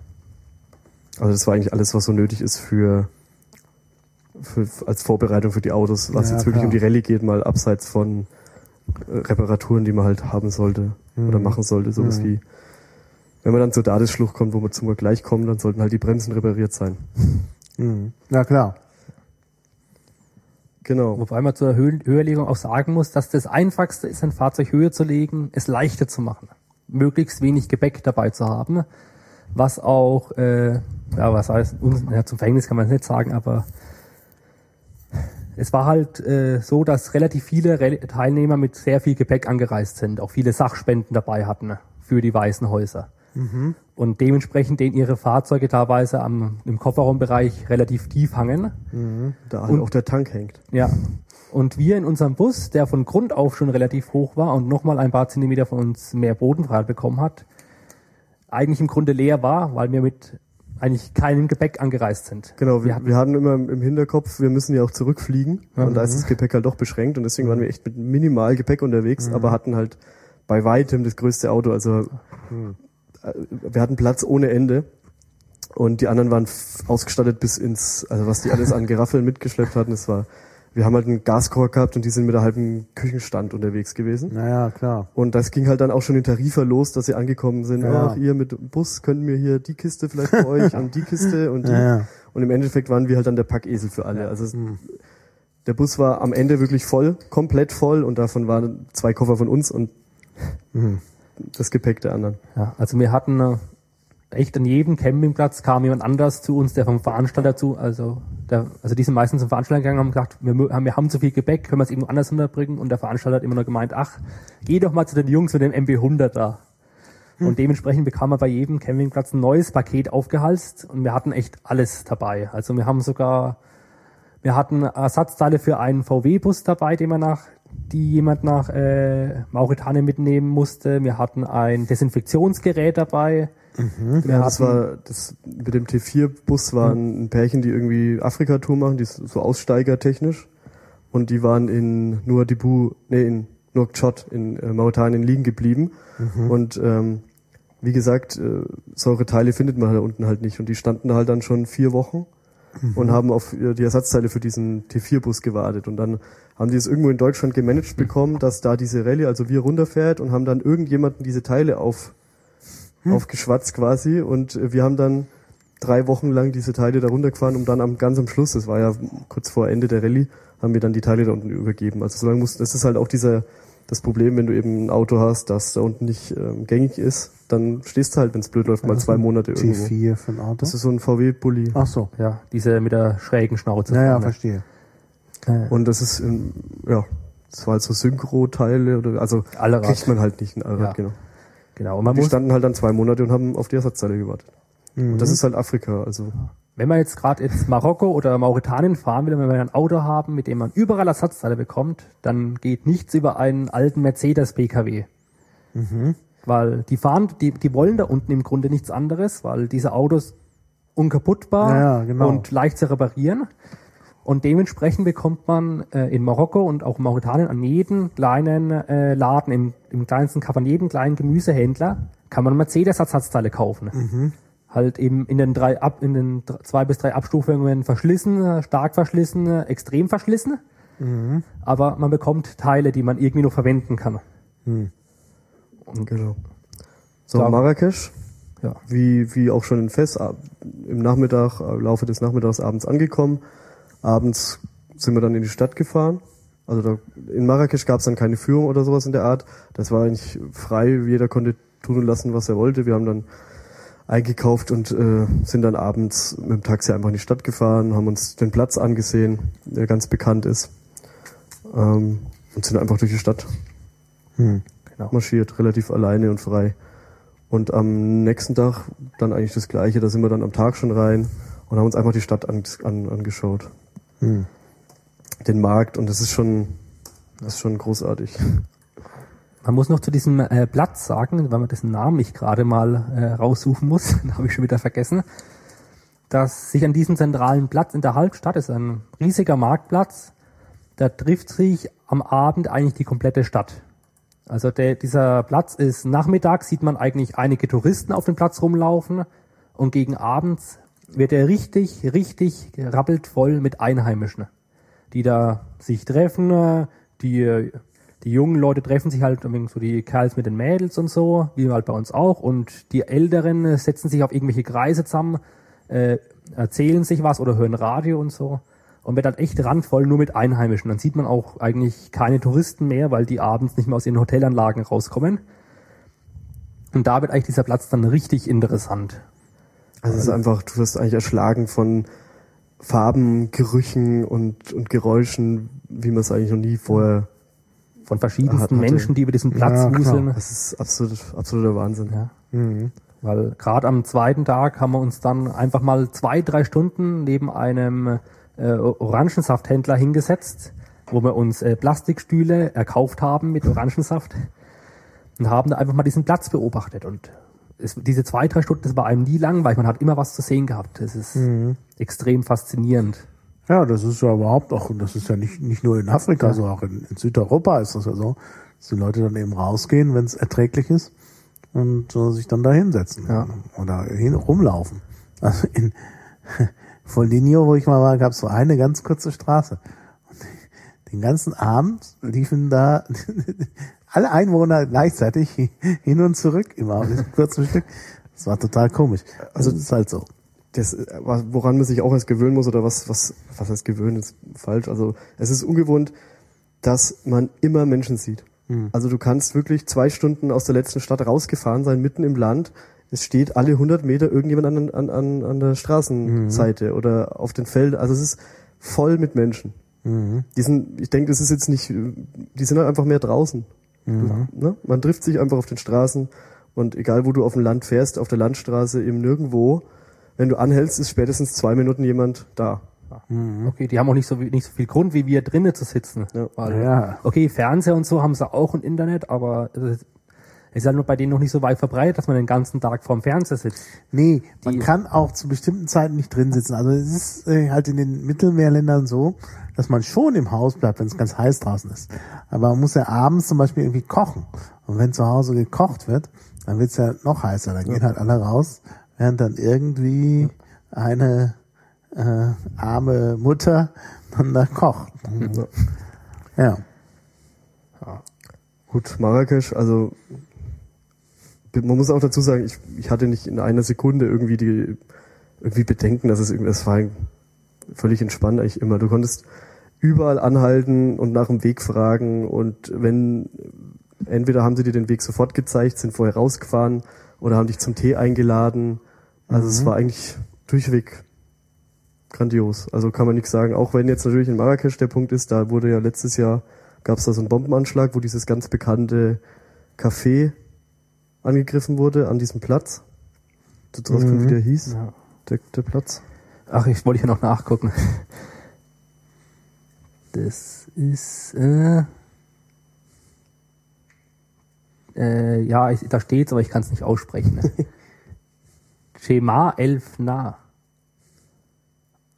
Also das war eigentlich alles, was so nötig ist für, für als Vorbereitung für die Autos, was Ja, jetzt wirklich klar. um die Rallye geht, mal abseits von äh, Reparaturen, die man halt haben sollte oder Mhm. machen sollte, sowas Mhm. wie wenn man dann zur Dades-Schlucht kommt, wo wir zum Vergleich kommen, dann sollten halt die Bremsen repariert sein. Mhm. Na klar. Genau. Wobei man zur Höhen Höherlegung auch sagen muss, dass das Einfachste ist, ein Fahrzeug höher zu legen, es leichter zu machen. Möglichst wenig Gepäck dabei zu haben. Was auch, äh, ja, was heißt, uns, ja, zum Verhängnis kann man es nicht sagen, aber es war halt äh, so, dass relativ viele Re Teilnehmer mit sehr viel Gepäck angereist sind, auch viele Sachspenden dabei hatten für die Weißen Häuser. Und dementsprechend den ihre Fahrzeuge teilweise am, im Kofferraumbereich relativ tief hangen. Da halt Und- auch der Tank hängt. Ja. Und wir in unserem Bus, der von Grund auf schon relativ hoch war und nochmal ein paar Zentimeter von uns mehr Bodenfreiheit bekommen hat, eigentlich im Grunde leer war, weil wir mit eigentlich keinem Gepäck angereist sind. Genau, wir, Wir hatten- immer im Hinterkopf, wir müssen ja auch zurückfliegen. Und da ist das Gepäck halt doch beschränkt. Und deswegen waren wir echt mit minimal Gepäck unterwegs, aber hatten halt bei weitem das größte Auto. Also äh, wir hatten Platz ohne Ende. Und die anderen waren ausgestattet bis ins, also was die alles an Geraffeln mitgeschleppt hatten, das war, wir haben halt einen Gaskocher gehabt und die sind mit einem halben Küchenstand unterwegs gewesen. Naja, klar. Und das ging halt dann auch schon in Tarifer los, dass sie angekommen sind. Ja. Ach, ihr mit dem Bus können wir hier die Kiste vielleicht für euch und die Kiste und die. Ja, ja. Und im Endeffekt waren wir halt dann der Packesel für alle. Also es, der Bus war am Ende wirklich voll, komplett voll und davon waren zwei Koffer von uns und das Gepäck der anderen. Ja, also wir hatten äh, echt an jedem Campingplatz kam jemand anders zu uns, der vom Veranstalter zu, also der, also die sind meistens zum Veranstalter gegangen und haben gesagt, wir, haben- wir haben zu viel Gepäck, können wir es irgendwo anders unterbringen und der Veranstalter hat immer nur gemeint, ach, geh doch mal zu den Jungs mit dem MB100 da. Und dementsprechend bekam man bei jedem Campingplatz ein neues Paket aufgehalst und wir hatten echt alles dabei. Also wir haben sogar, wir hatten Ersatzteile für einen VW-Bus dabei, den man nach, die jemand nach äh, Mauretanien mitnehmen musste. Wir hatten ein Desinfektionsgerät dabei. Wir Ja, das war das mit dem T4-Bus waren ein Pärchen, die irgendwie Afrika-Tour machen, die so aussteigertechnisch. Und die waren in Nuadhibu, nee, in Nouakchott in äh, Mauretanien liegen geblieben. Und ähm, wie gesagt, äh, solche Teile findet man da unten halt nicht. Und die standen da halt dann schon vier Wochen und haben auf äh, die Ersatzteile für diesen T4-Bus gewartet. Und dann haben die es irgendwo in Deutschland gemanagt bekommen, dass da diese Rallye, also wir runterfährt und haben dann irgendjemanden diese Teile auf, aufgeschwatzt quasi. Und äh, wir haben dann drei Wochen lang diese Teile da runtergefahren, um dann am ganz am Schluss, das war ja kurz vor Ende der Rallye, haben wir dann die Teile da unten übergeben. Also so lange mussten, das ist halt auch dieser das Problem, wenn du eben ein Auto hast, das da unten nicht ähm, gängig ist, dann stehst du halt, wenn es blöd läuft, mal zwei Monate irgendwo. T4 für ein Auto. Das ist so ein VW-Bully. Ach so. Ja, diese mit der schrägen Schnauze. Ja, ja, vorne. verstehe. Äh, Und das ist, in, ja, das war halt so Synchro-Teile oder, also Allrad. kriegt man halt nicht ein Allrad, Ja. genau. genau. Und man Die muss, standen halt dann zwei Monate und haben auf die Ersatzteile gewartet. Und das ist halt Afrika, also wenn man jetzt gerade jetzt Marokko oder Mauretanien fahren will, wenn wir ein Auto haben, mit dem man überall Ersatzteile bekommt, dann geht nichts über einen alten Mercedes PKW. Weil die fahren, die, die wollen da unten im Grunde nichts anderes, weil diese Autos unkaputtbar Ja, genau. und leicht zu reparieren. Und dementsprechend bekommt man äh, in Marokko und auch in Mauretanien an jedem kleinen äh, Laden, im, im kleinsten Kaff, an jedem kleinen Gemüsehändler, kann man Mercedes-Ersatzteile kaufen. Halt eben in den drei ab, in den zwei bis drei Abstufungen verschlissen, äh, stark verschlissen, äh, extrem verschlissen. Aber man bekommt Teile, die man irgendwie noch verwenden kann. Und Genau. So, Klar. Marrakesch, ja. wie, wie auch schon in Fest, ab- im Nachmittag, äh, im Laufe des Nachmittags abends angekommen. Abends sind wir dann in die Stadt gefahren. Also da, in Marrakesch gab es dann keine Führung oder sowas in der Art. Das war eigentlich frei, jeder konnte tun und lassen, was er wollte. Wir haben dann eingekauft und äh, sind dann abends mit dem Taxi einfach in die Stadt gefahren, haben uns den Platz angesehen, der ganz bekannt ist. Ähm, und sind einfach durch die Stadt Genau. marschiert, relativ alleine und frei. Und am nächsten Tag dann eigentlich das Gleiche, da sind wir dann am Tag schon rein und haben uns einfach die Stadt an, an, angeschaut. Den Markt und das ist schon, das ist schon großartig. Man muss noch zu diesem äh, Platz sagen, weil man dessen Namen ich gerade mal äh, raussuchen muss, habe ich schon wieder vergessen, dass sich an diesem zentralen Platz in der Halbstadt, ist ein riesiger Marktplatz, da trifft sich am Abend eigentlich die komplette Stadt. Also der, dieser Platz ist nachmittags, sieht man eigentlich einige Touristen auf dem Platz rumlaufen und gegen abends wird er richtig, richtig rappelt voll mit Einheimischen, die da sich treffen, die, die jungen Leute treffen sich halt, so die Kerls mit den Mädels und so, wie halt bei uns auch, und die Älteren setzen sich auf irgendwelche Kreise zusammen, äh, erzählen sich was oder hören Radio und so. Und wird dann echt randvoll nur mit Einheimischen. Dann sieht man auch eigentlich keine Touristen mehr, weil die abends nicht mehr aus ihren Hotelanlagen rauskommen. Und da wird eigentlich dieser Platz dann richtig interessant. Also es ist einfach, du wirst eigentlich erschlagen von Farben, Gerüchen und, und Geräuschen, wie man es eigentlich noch nie vorher. Von verschiedensten Hat- hatte- Menschen, die über diesen Platz Ja, klar. wuseln. Das ist absolut, absoluter Wahnsinn. Ja. Weil gerade am zweiten Tag haben wir uns dann einfach mal zwei, drei Stunden neben einem äh, Orangensafthändler hingesetzt, wo wir uns äh, Plastikstühle erkauft haben mit Orangensaft und haben da einfach mal diesen Platz beobachtet. Und es, diese zwei, drei Stunden, das war einem nie langweilig, man hat immer was zu sehen gehabt. Das ist extrem faszinierend. Ja, das ist ja überhaupt auch, das ist ja nicht, nicht nur in Afrika, so auch in, in Südeuropa ist das ja so, dass die Leute dann eben rausgehen, wenn es erträglich ist und äh, sich dann da hinsetzen Ja. oder hin, rumlaufen. Also in Foligno, wo ich mal war, gab es so eine ganz kurze Straße. Und den ganzen Abend liefen da alle Einwohner gleichzeitig hin und zurück, immer auf diesem kurzen Stück. Das war total komisch. Also das ist halt so. Das, äh, woran man sich auch erst gewöhnen muss oder was, was, was heißt gewöhnen, ist falsch. Also es ist ungewohnt, dass man immer Menschen sieht. Also du kannst wirklich zwei Stunden aus der letzten Stadt rausgefahren sein, mitten im Land. Es steht alle 100 Meter irgendjemand an, an, an, an der Straßenseite oder auf den Feldern. Also es ist voll mit Menschen. Die sind, ich denke, das ist jetzt nicht, die sind halt einfach mehr draußen. Du, ne? Man trifft sich einfach auf den Straßen und egal wo du auf dem Land fährst, auf der Landstraße, im Nirgendwo, wenn du anhältst, ist spätestens zwei Minuten jemand da. Okay, die haben auch nicht so, nicht so viel Grund, wie wir drinnen zu sitzen. Ja. Weil, Ja. Okay, Fernseher und so haben sie auch und Internet, aber es ist halt nur bei denen noch nicht so weit verbreitet, dass man den ganzen Tag vorm Fernseher sitzt. Nee, man Die- kann auch zu bestimmten Zeiten nicht drin sitzen. Also es ist äh, halt in den Mittelmeerländern so, dass man schon im Haus bleibt, wenn es ganz heiß draußen ist. Aber man muss ja abends zum Beispiel irgendwie kochen. Und wenn zu Hause gekocht wird, dann wird's ja noch heißer. Dann gehen halt alle raus, während dann irgendwie eine äh, arme Mutter dann da kocht. Ja. Gut, Marrakesch, also man muss auch dazu sagen, ich, ich hatte nicht in einer Sekunde irgendwie die irgendwie Bedenken, dass es irgendwie, es war völlig entspannt eigentlich immer. Du konntest überall anhalten und nach dem Weg fragen und wenn, entweder haben sie dir den Weg sofort gezeigt, sind vorher rausgefahren oder haben dich zum Tee eingeladen. Also mhm. es war eigentlich durchweg grandios. Also kann man nichts sagen. Auch wenn jetzt natürlich in Marrakesch der Punkt ist, da wurde ja letztes Jahr, gab es da so einen Bombenanschlag, wo dieses ganz bekannte Café angegriffen wurde an diesem Platz. Du drauf mhm. wie der hieß, ja. der, der Platz. Ach, ich wollte ja noch nachgucken. Das ist, äh, äh, ja, ich, da steht's, aber ich kann es nicht aussprechen. Shema elf Na.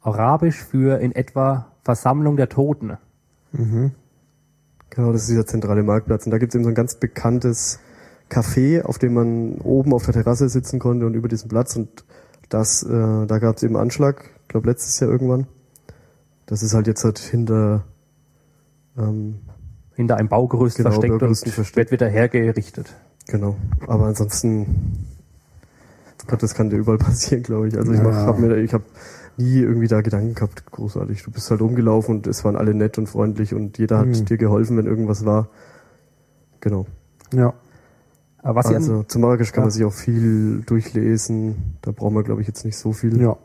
Arabisch für in etwa Versammlung der Toten. Mhm. Genau, das ist dieser zentrale Marktplatz. Und da gibt es eben so ein ganz bekanntes Café, auf dem man oben auf der Terrasse sitzen konnte und über diesen Platz. Und das, äh, da gab es eben Anschlag, ich glaube letztes Jahr irgendwann. Das ist halt jetzt halt hinter ähm, hinter einem Baugerüst genau, versteckt und versteckt. wird wieder hergerichtet. Genau. Aber ansonsten Gott, das kann dir überall passieren, glaube ich. Also ich ja. mach, hab mir, ich habe nie irgendwie da Gedanken gehabt, großartig. Du bist halt rumgelaufen und es waren alle nett und freundlich und jeder hat mhm. dir geholfen, wenn irgendwas war. Genau. Ja. Aber was also zum Marrakesch kann ja. man sich auch viel durchlesen. Da brauchen wir, glaube ich, jetzt nicht so viel. Ja.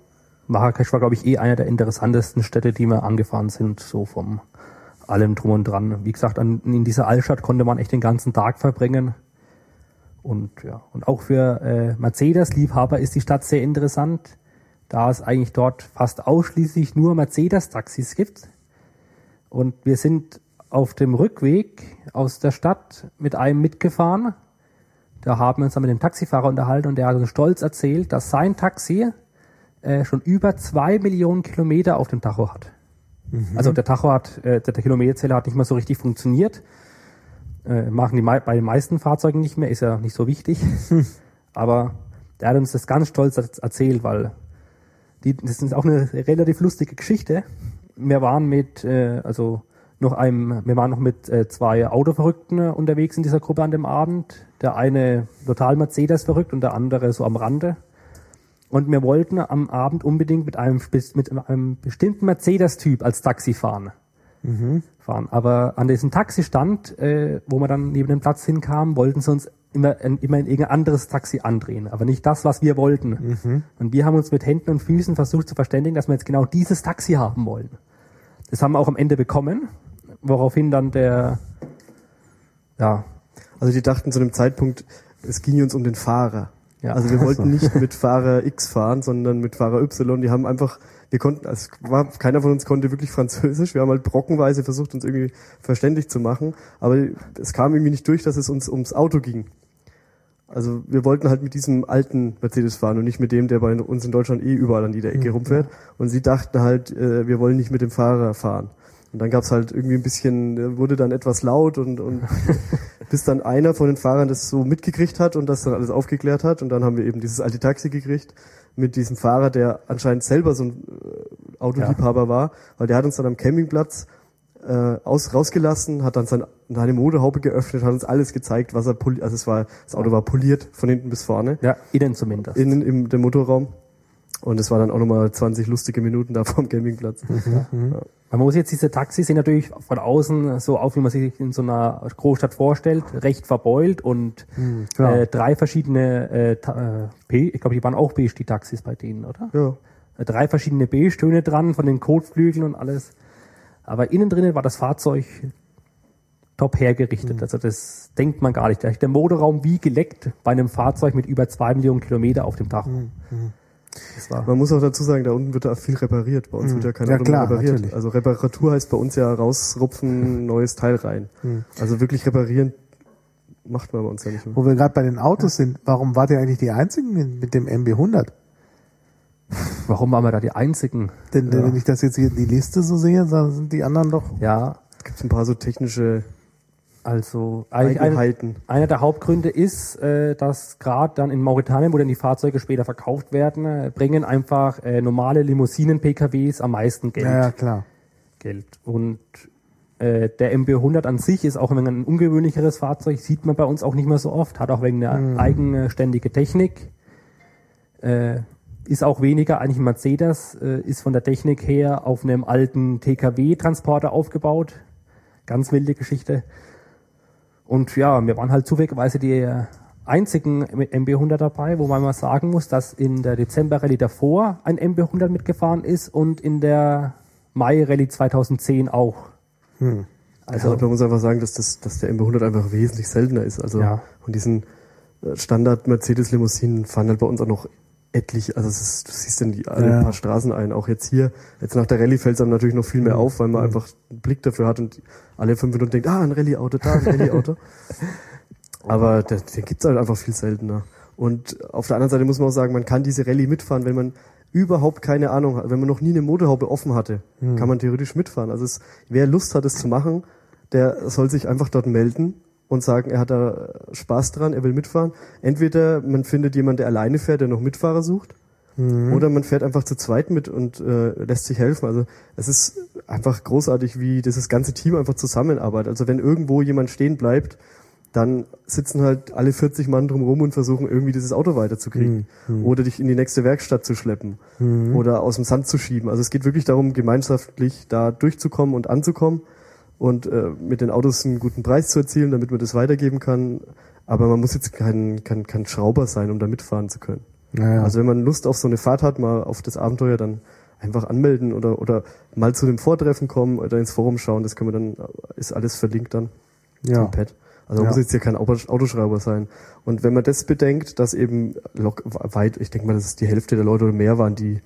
Marrakesch war, glaube ich, eh einer der interessantesten Städte, die wir angefahren sind, so vom allem drum und dran. Wie gesagt, an, in dieser Altstadt konnte man echt den ganzen Tag verbringen. Und ja, und auch für äh, Mercedes-Liebhaber ist die Stadt sehr interessant da es eigentlich dort fast ausschließlich nur Mercedes-Taxis gibt. Und wir sind auf dem Rückweg aus der Stadt mit einem mitgefahren. Da haben wir uns dann mit dem Taxifahrer unterhalten und der hat uns stolz erzählt, dass sein Taxi äh, schon über zwei Millionen Kilometer auf dem Tacho hat. Mhm. Also der Tacho hat, äh, der, der Kilometerzähler hat nicht mal so richtig funktioniert. Äh, machen die bei den meisten Fahrzeugen nicht mehr, ist ja nicht so wichtig. Aber der hat uns das ganz stolz erzählt, weil die, das ist auch eine relativ lustige Geschichte. Wir waren mit, äh, also noch einem, wir waren noch mit äh, zwei Autoverrückten unterwegs in dieser Gruppe an dem Abend. Der eine total Mercedes verrückt und der andere so am Rande. Und wir wollten am Abend unbedingt mit einem, mit einem bestimmten Mercedes-Typ als Taxi fahren. Mhm. fahren. Aber an diesem Taxistand, äh, wo wir dann neben dem Platz hinkamen, wollten sie uns immer, immer in irgendein anderes Taxi andrehen, aber nicht das, was wir wollten. Mhm. Und wir haben uns mit Händen und Füßen versucht zu verständigen, dass wir jetzt genau dieses Taxi haben wollen. Das haben wir auch am Ende bekommen, woraufhin dann der, ja. Also die dachten zu dem Zeitpunkt, es ging uns um den Fahrer. Ja. Also wir wollten nicht mit Fahrer X fahren, sondern mit Fahrer Y. Die haben einfach, wir konnten, also war, keiner von uns konnte wirklich Französisch. Wir haben halt brockenweise versucht, uns irgendwie verständlich zu machen. Aber es kam irgendwie nicht durch, dass es uns ums Auto ging. Also wir wollten halt mit diesem alten Mercedes fahren und nicht mit dem, der bei uns in Deutschland eh überall an jeder Ecke mhm. rumfährt. Und sie dachten halt, äh, wir wollen nicht mit dem Fahrer fahren. Und dann gab's halt irgendwie ein bisschen, äh, wurde dann etwas laut und, und bis dann einer von den Fahrern das so mitgekriegt hat und das dann alles aufgeklärt hat. Und dann haben wir eben dieses alte Taxi gekriegt mit diesem Fahrer, der anscheinend selber so ein äh, Autoliebhaber ja. war, weil der hat uns dann am Campingplatz äh, aus, rausgelassen, hat dann sein, seine Motorhaube geöffnet, hat uns alles gezeigt, was er poliert, also es war, das Auto war poliert von hinten bis vorne. Ja, innen zumindest. Innen im dem Motorraum. Und es war dann auch nochmal 20 lustige Minuten da vom Campingplatz. Mhm, mhm. ja. Man muss jetzt diese Taxis sehen natürlich von außen so auf, wie man sich in so einer Großstadt vorstellt, recht verbeult und mhm, äh, drei verschiedene äh, äh, P, ich glaube, die waren auch beige, die Taxis bei denen, oder? Ja. Äh, drei verschiedene B-Stöne dran von den Kotflügeln und alles. Aber innen drinnen war das Fahrzeug top hergerichtet. Mhm. Also das denkt man gar nicht. Der Motorraum wie geleckt bei einem Fahrzeug mit über zwei Millionen Kilometer auf dem Tacho. Mhm. Mhm. Man muss auch dazu sagen, da unten wird da viel repariert. Bei uns mhm. wird ja kein ja, Auto klar, repariert. Natürlich. Also Reparatur heißt bei uns ja rausrupfen, neues Teil rein. Mhm. Also wirklich reparieren macht man bei uns ja nicht mehr. Wo wir gerade bei den Autos ja. sind, warum wart ihr eigentlich die Einzigen mit dem MB100? Warum waren wir da die Einzigen? Denn ja. wenn ich das jetzt hier in die Liste so sehe, dann sind die anderen doch. Ja. Gibt es ein paar so technische also eigentlich eine, einer der Hauptgründe ist, äh, dass gerade dann in Mauretanien, wo dann die Fahrzeuge später verkauft werden, äh, bringen einfach äh, normale Limousinen-PKWs am meisten Geld. Ja, klar. Geld. Und äh, der MB100 an sich ist auch ein ungewöhnlicheres Fahrzeug, sieht man bei uns auch nicht mehr so oft, hat auch wegen der mhm. eigenständige Technik. Äh, ist auch weniger eigentlich ein Mercedes, äh, ist von der Technik her auf einem alten TKW-Transporter aufgebaut. Ganz wilde Geschichte. Und ja, wir waren halt zufälligerweise die einzigen mit MB100 dabei, wo man mal sagen muss, dass in der Dezember-Rallye davor ein MB100 mitgefahren ist und in der Mai-Rallye 2010 auch. Hm. Also ja, man muss einfach sagen, dass, das, dass der MB100 einfach wesentlich seltener ist. Also ja. von diesen äh, Standard-Mercedes-Limousinen fahren halt bei uns auch noch etlich, also ist, du siehst dann die alle ja. paar Straßen ein, auch jetzt hier, jetzt nach der Rallye fällt es einem natürlich noch viel mehr mhm. auf, weil man mhm. einfach einen Blick dafür hat und alle fünf Minuten denkt, ah, ein Rallye-Auto, da, ein Rallye-Auto. Aber den, den gibt's halt einfach viel seltener. Und auf der anderen Seite muss man auch sagen, man kann diese Rallye mitfahren, wenn man überhaupt keine Ahnung hat, wenn man noch nie eine Motorhaube offen hatte, mhm. kann man theoretisch mitfahren. Also es, wer Lust hat, es zu machen, der soll sich einfach dort melden und sagen, er hat da Spaß dran, er will mitfahren. Entweder man findet jemanden, der alleine fährt, der noch Mitfahrer sucht, mhm. oder man fährt einfach zu zweit mit und äh, lässt sich helfen. Also es ist einfach großartig, wie dieses ganze Team einfach zusammenarbeitet. Also wenn irgendwo jemand stehen bleibt, dann sitzen halt alle 40 Mann drumherum und versuchen irgendwie dieses Auto weiterzukriegen. Mhm. Oder dich in die nächste Werkstatt zu schleppen. Mhm. Oder aus dem Sand zu schieben. Also es geht wirklich darum, gemeinschaftlich da durchzukommen und anzukommen und äh, mit den Autos einen guten Preis zu erzielen, damit man das weitergeben kann. Aber man muss jetzt kein, kein, kein Schrauber sein, um da mitfahren zu können. Naja. Also wenn man Lust auf so eine Fahrt hat, mal auf das Abenteuer, dann einfach anmelden oder, oder mal zu dem Vortreffen kommen oder ins Forum schauen. Das können wir dann, ist alles verlinkt dann ja. im Pad. Also man ja. muss jetzt hier kein Autoschrauber sein. Und wenn man das bedenkt, dass eben weit, ich denke mal, dass es die Hälfte der Leute oder mehr waren, die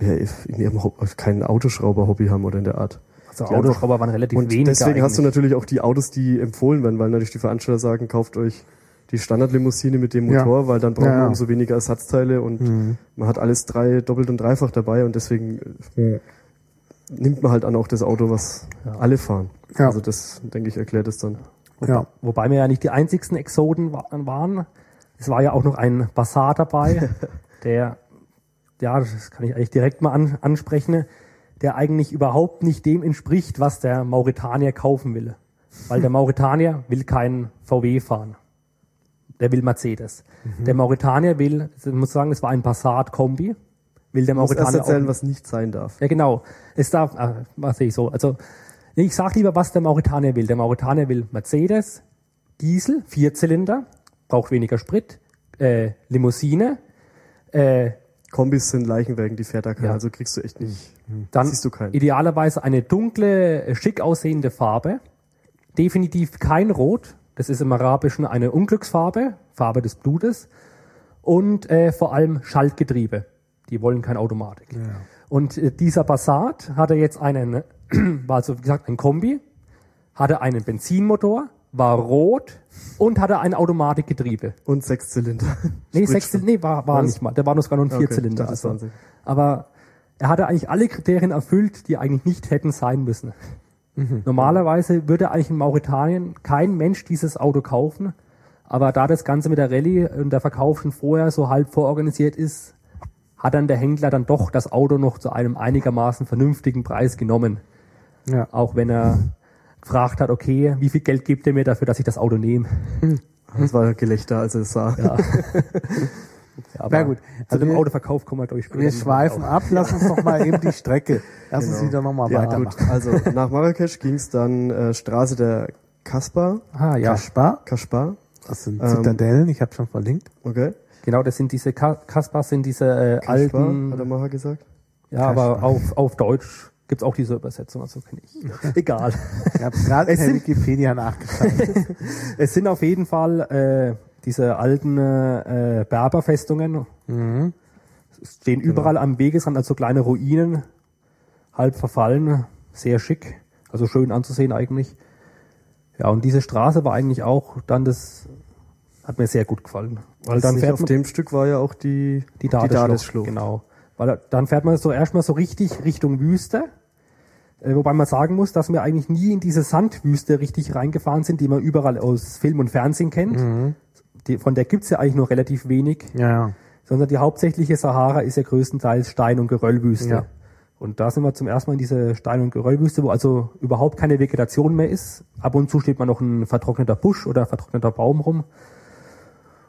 ja, in ihrem kein Autoschrauber-Hobby haben oder in der Art. Also Autoschrauber waren relativ und wenig. Deswegen eigentlich. hast du natürlich auch die Autos, die empfohlen werden, weil natürlich die Veranstalter sagen, kauft euch die Standardlimousine mit dem Motor, ja. weil dann braucht ja, man umso weniger Ersatzteile und mhm. man hat alles drei, doppelt und dreifach dabei und deswegen mhm. nimmt man halt an auch das Auto, was alle fahren. Also das, denke ich, erklärt es dann. Ja. Wobei wir ja nicht die einzigsten Exoden waren. Es war ja auch noch ein Bassar dabei, der, ja, das kann ich eigentlich direkt mal an, ansprechen, der eigentlich überhaupt nicht dem entspricht, was der Mauretanier kaufen will. Weil der Mauretanier will keinen VW fahren. Der will Mercedes. Mhm. Der Mauretanier will, ich muss sagen, es war ein Passat-Kombi. Will der Mauretanier muss erst erzählen, auch, was nicht sein darf. Ja, genau. Es darf, äh, was sehe ich so. Also, ich sag lieber, was der Mauretanier will. Der Mauretanier will Mercedes, Diesel, Vierzylinder, braucht weniger Sprit, äh, Limousine, äh, Kombis sind Leichenwägen, die fährt da keiner, ja. also kriegst du echt nicht. Hm. Dann siehst du keinen. idealerweise eine dunkle, äh, schick aussehende Farbe. Definitiv kein Rot. Das ist im Arabischen eine Unglücksfarbe, Farbe des Blutes. Und äh, vor allem Schaltgetriebe. Die wollen kein Automatik. Ja. Und äh, dieser Passat hatte jetzt einen, war also wie gesagt ein Kombi, hatte einen Benzinmotor, war rot und hatte ein Automatikgetriebe. Und Sechszylinder. Nee, Sechszylinder, nee, war, war nicht mal. Der war nur sogar nur ein Vierzylinder. Okay, also. Aber er hatte eigentlich alle Kriterien erfüllt, die eigentlich nicht hätten sein müssen. Mhm. Normalerweise würde eigentlich in Mauretanien kein Mensch dieses Auto kaufen. Aber da das Ganze mit der Rallye und der Verkauf schon vorher so halb vororganisiert ist, hat dann der Händler dann doch das Auto noch zu einem einigermaßen vernünftigen Preis genommen. Ja. Auch wenn er gefragt hat, okay, wie viel Geld gibt er mir dafür, dass ich das Auto nehme? Das war Gelächter, als er es sah. Ja. ja aber Na gut. Also dem Autoverkauf kommen wir durch. Wir schweifen ab, lass uns doch mal eben die Strecke. Lass genau. uns wieder nochmal ja, weitermachen. Gut. Also nach Marrakesch ging es dann äh, Straße der Kaspar. Ah ja. Kaspar. Kaspar. Das sind ähm, Zitadellen, ich habe schon verlinkt. Okay. Genau, das sind diese Kaspar sind diese äh, Kaspar, alten. Hat er mal gesagt? Ja, Kaspar. aber auf, auf Deutsch Gibt's auch diese Übersetzung, also kenne ich. Egal. Ich habe gerade in Wikipedia nachgeschaut. es sind auf jeden Fall äh, diese alten äh, Berberfestungen. Mhm. Stehen genau. überall am Wegesrand, also kleine Ruinen, halb verfallen, sehr schick, also schön anzusehen eigentlich. Ja, und diese Straße war eigentlich auch dann das, hat mir sehr gut gefallen. Weil dann fährt auf dem Stück war ja auch die, die Dadesschlucht. Genau. Weil dann fährt man so erstmal so richtig Richtung Wüste wobei man sagen muss, dass wir eigentlich nie in diese Sandwüste richtig reingefahren sind, die man überall aus Film und Fernsehen kennt. Mhm. Die, von der gibt's ja eigentlich nur relativ wenig. Ja. Sondern die hauptsächliche Sahara ist ja größtenteils Stein- und Geröllwüste. Ja. Und da sind wir zum ersten Mal in diese Stein- und Geröllwüste, wo also überhaupt keine Vegetation mehr ist. Ab und zu steht mal noch ein vertrockneter Busch oder vertrockneter Baum rum.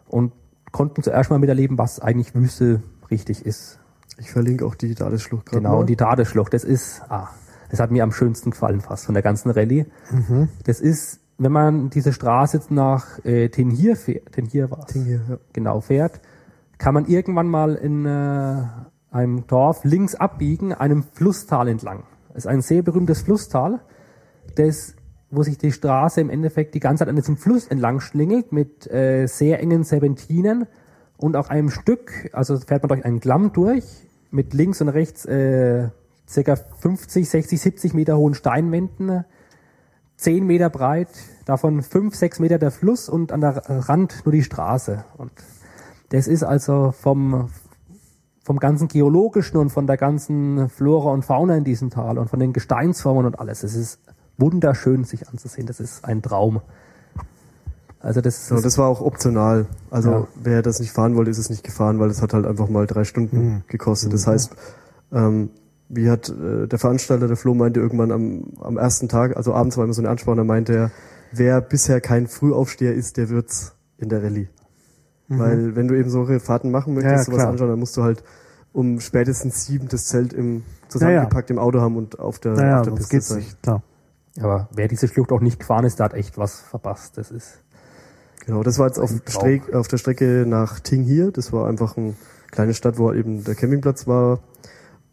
Und konnten zuerst mal miterleben, was eigentlich Wüste richtig ist. Ich verlinke auch die Dadeschlucht gerade. Genau, mal. und die Dadeschlucht, das ist, ah, das hat mir am schönsten gefallen fast von der ganzen Rallye. Das ist, wenn man diese Straße jetzt nach äh, Tenhir fährt, Tenhir war's, Hier, ja. genau fährt, kann man irgendwann mal in äh, einem Dorf links abbiegen, einem Flusstal entlang. Das ist ein sehr berühmtes Flusstal, das, wo sich die Straße im Endeffekt die ganze Zeit an diesem Fluss entlang schlingelt mit äh, sehr engen Serpentinen und auch einem Stück, also fährt man durch einen Klamm durch mit links und rechts äh, circa 50, 60, 70 Meter hohen Steinwänden, 10 Meter breit, davon 5, 6 Meter der Fluss und an der Rand nur die Straße. Und das ist also vom, vom ganzen Geologischen und von der ganzen Flora und Fauna in diesem Tal und von den Gesteinsformen und alles. Es ist wunderschön, sich anzusehen. Das ist ein Traum. Also das ist, das war auch optional. Also Ja. wer das nicht fahren wollte, ist es nicht gefahren, weil es hat halt einfach mal drei Stunden gekostet. Das heißt, ähm, wie hat äh, der Veranstalter, der Flo meinte irgendwann am, am ersten Tag, also abends war immer so eine Ansprache, da meinte er, wer bisher kein Frühaufsteher ist, der wird's in der Rallye. Weil wenn du eben solche Fahrten machen möchtest, Ja, sowas klar. anschauen, dann musst du halt um spätestens sieben das Zelt im Ja, ja. zusammengepackt im Auto haben und auf der, Naja, auf der Piste geht's sein. nicht, klar. aber wer diese Schlucht auch nicht gefahren ist, der hat echt was verpasst. Das ist Genau, das war jetzt auf. Streck, auf der Strecke nach Tinghir. Das war einfach eine kleine Stadt, wo eben der Campingplatz war.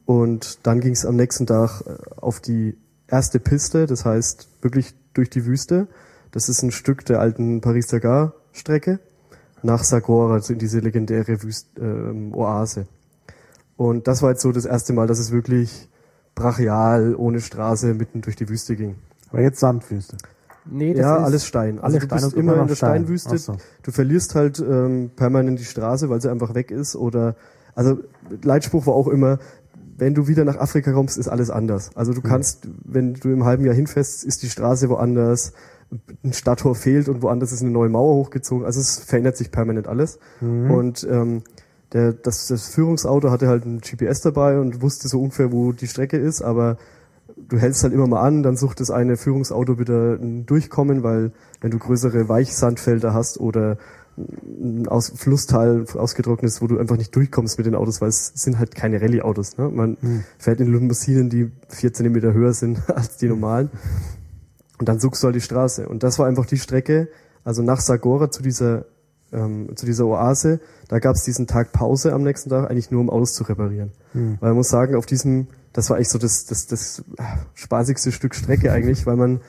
Und dann ging es am nächsten Tag äh, auf die erste Piste, das heißt wirklich durch die Wüste. Das ist ein Stück der alten Paris-Dakar-Strecke nach Sagora, also in diese legendäre Wüst, ähm, Oase. Und das war jetzt so das erste Mal, dass es wirklich brachial, ohne Straße, mitten durch die Wüste ging. Aber jetzt Sandwüste. nee, das ja, ist alles Stein. Also alles du Stein bist immer in der Stein. Steinwüste. So. Du verlierst halt ähm, permanent die Straße, weil sie einfach weg ist. Oder also Leitspruch war auch immer, wenn du wieder nach Afrika kommst, ist alles anders. Also du kannst, wenn du im halben Jahr hinfährst, ist die Straße woanders, ein Stadttor fehlt und woanders ist eine neue Mauer hochgezogen. Also es verändert sich permanent alles. Und ähm, der, das, das Führungsauto hatte halt ein GPS dabei und wusste so ungefähr, wo die Strecke ist, aber du hältst halt immer mal an, dann sucht das eine Führungsauto wieder ein Durchkommen, weil wenn du größere Weichsandfelder hast oder aus Flusstal ausgetrocknet wo du einfach nicht durchkommst mit den Autos, weil es sind halt keine Rallye-Autos. Ne? Man fährt in Limousinen, die vier Zentimeter höher sind als die normalen. Und dann suchst du halt die Straße. Und das war einfach die Strecke, also nach Sagora zu dieser, ähm, zu dieser Oase, da gab es diesen Tag Pause am nächsten Tag, eigentlich nur um Autos zu reparieren. Weil man muss sagen, auf diesem, das war echt so das, das, das äh, spaßigste Stück Strecke eigentlich, weil man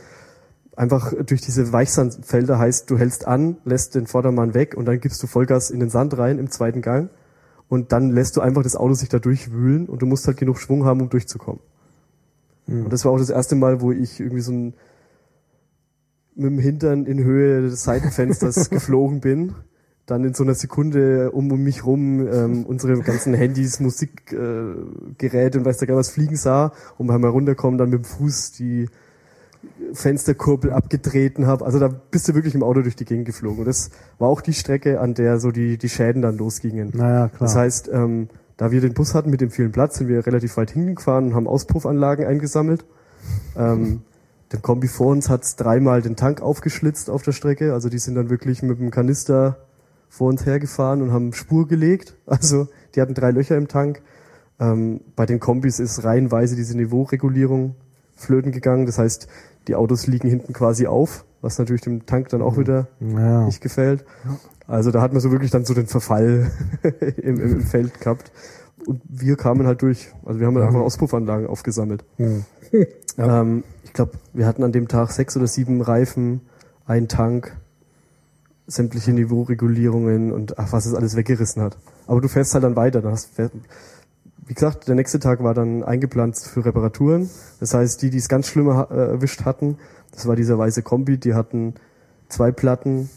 einfach durch diese Weichsandfelder heißt, du hältst an, lässt den Vordermann weg und dann gibst du Vollgas in den Sand rein im zweiten Gang und dann lässt du einfach das Auto sich da durchwühlen und du musst halt genug Schwung haben, um durchzukommen. Und das war auch das erste Mal, wo ich irgendwie so ein mit dem Hintern in Höhe des Seitenfensters geflogen bin. Dann in so einer Sekunde um, um mich rum ähm, unsere ganzen Handys, Musikgeräte äh, Geräte und weiß der gar was fliegen sah und beim Herunterkommen dann mit dem Fuß die Fensterkurbel abgetreten habe. Also da bist du wirklich im Auto durch die Gegend geflogen. Und das war auch die Strecke, an der so die, die Schäden dann losgingen. Naja, klar. Das heißt, ähm, da wir den Bus hatten mit dem vielen Platz, sind wir relativ weit hingefahren und haben Auspuffanlagen eingesammelt. Ähm, der Kombi vor uns hat dreimal den Tank aufgeschlitzt auf der Strecke. Also die sind dann wirklich mit dem Kanister vor uns hergefahren und haben Spur gelegt. Also die hatten drei Löcher im Tank. Ähm, bei den Kombis ist reihenweise diese Niveauregulierung flöten gegangen. Das heißt, die Autos liegen hinten quasi auf, was natürlich dem Tank dann auch wieder ja. nicht gefällt. Also da hat man so wirklich dann so den Verfall im, im, Feld gehabt. Und wir kamen halt durch. Also wir haben halt einfach Auspuffanlagen aufgesammelt. Hm. Ähm, ich glaube, wir hatten an dem Tag sechs oder sieben Reifen, ein Tank, sämtliche Niveauregulierungen und ach, was es alles weggerissen hat. Aber du fährst halt dann weiter. Dann hast, fähr- wie gesagt, der nächste Tag war dann eingeplant für Reparaturen. Das heißt, die, die es ganz schlimm ha- äh, erwischt hatten, das war dieser weiße Kombi, die hatten zwei Platten,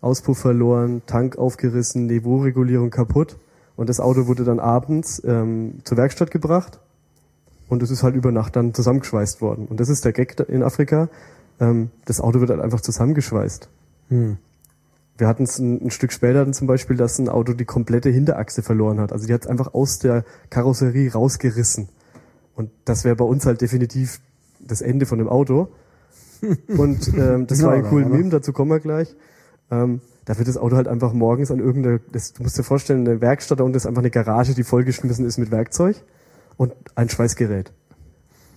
Auspuff verloren, Tank aufgerissen, Niveauregulierung kaputt. Und das Auto wurde dann abends ähm, zur Werkstatt gebracht. Und es ist halt über Nacht dann zusammengeschweißt worden. Und das ist der Gag in Afrika. Ähm, das Auto wird halt einfach zusammengeschweißt. Hm. Wir hatten es ein, ein Stück später dann zum Beispiel, dass ein Auto die komplette Hinterachse verloren hat. Also die hat es einfach aus der Karosserie rausgerissen. Und das wäre bei uns halt definitiv das Ende von dem Auto. Und ähm, das Ja, war ein cooler? Meme, dazu kommen wir gleich. Ähm, da wird das Auto halt einfach morgens an irgendeine, das, du musst dir vorstellen, eine Werkstatt da unten ist einfach eine Garage, die vollgeschmissen ist mit Werkzeug und ein Schweißgerät.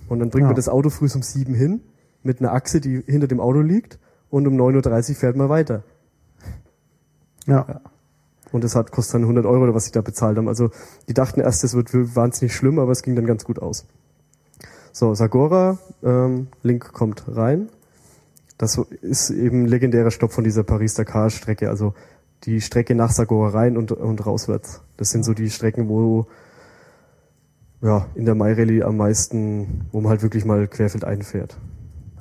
Und dann bringt Ja. man das Auto früh um sieben hin, mit einer Achse, die hinter dem Auto liegt, und um 9.30 Uhr fährt man weiter. Ja. Und das hat kostet dann 100 Euro was sie da bezahlt haben. Also die dachten erst, das wird wahnsinnig schlimm, aber es ging dann ganz gut aus. So, Sagora, ähm, Link kommt rein. Das ist eben legendärer Stopp von dieser Paris-Dakar-Strecke. Also die Strecke nach Sagora rein und, und rauswärts. Das sind so die Strecken, wo ja, in der Mai Rallye am meisten, wo man halt wirklich mal querfeld einfährt.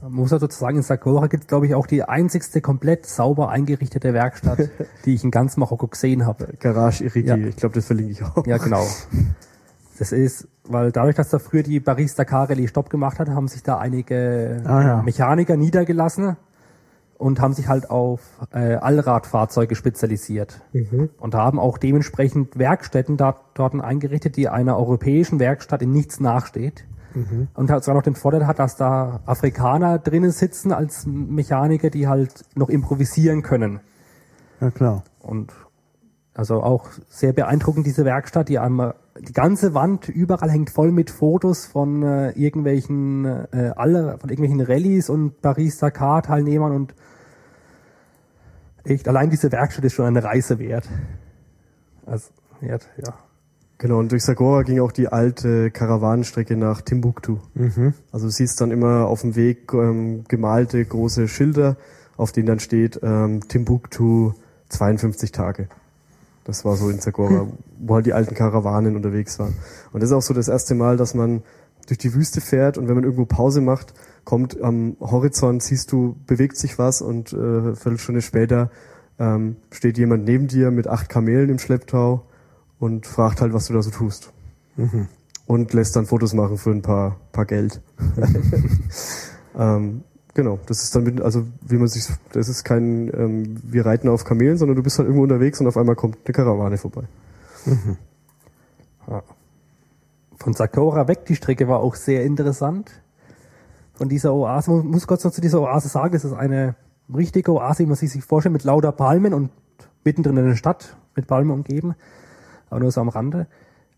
Man muss ja sozusagen in Sakura gibt es, glaube ich, auch die einzigste komplett sauber eingerichtete Werkstatt, die ich in ganz Marokko gesehen habe. Garage Irigi, Ja. ich glaube, das verlinke ich auch. Ja, genau. Das ist, weil dadurch, dass da früher die Paris-Dakar Rallye Stopp gemacht hat, haben sich da einige Ah, ja. Mechaniker niedergelassen und haben sich halt auf äh, Allradfahrzeuge spezialisiert. Und haben auch dementsprechend Werkstätten da, dort eingerichtet, die einer europäischen Werkstatt in nichts nachsteht. Und hat sogar noch den Vorteil hat, dass da Afrikaner drinnen sitzen als Mechaniker, die halt noch improvisieren können. Ja, klar. Und also auch sehr beeindruckend diese Werkstatt, die einmal die ganze Wand überall hängt voll mit Fotos von äh, irgendwelchen äh, alle von irgendwelchen Rallyes und Paris Dakar Teilnehmern und echt allein diese Werkstatt ist schon eine Reise wert. Also wert, ja. Genau, und durch Sagora ging auch die alte Karawanenstrecke nach Timbuktu. Also du siehst dann immer auf dem Weg ähm, gemalte große Schilder, auf denen dann steht ähm, Timbuktu 52 Tage. Das war so in Sagora, wo halt die alten Karawanen unterwegs waren. Und das ist auch so das erste Mal, dass man durch die Wüste fährt und wenn man irgendwo Pause macht, kommt am Horizont, siehst du, bewegt sich was und äh, eine Viertelstunde später ähm, steht jemand neben dir mit acht Kamelen im Schlepptau und fragt halt, was du da so tust. Und lässt dann Fotos machen für ein paar, paar Geld. ähm, genau, das ist dann mit, also wie man sich, das ist kein, ähm, wir reiten auf Kamelen, sondern du bist halt irgendwo unterwegs und auf einmal kommt eine Karawane vorbei. Von Sakura weg, die Strecke war auch sehr interessant. Von dieser Oase, man muss kurz noch zu dieser Oase sagen, das ist eine richtige Oase, wie man sich sich vorstellt, mit lauter Palmen und mittendrin in der Stadt mit Palmen umgeben, aber nur so am Rande.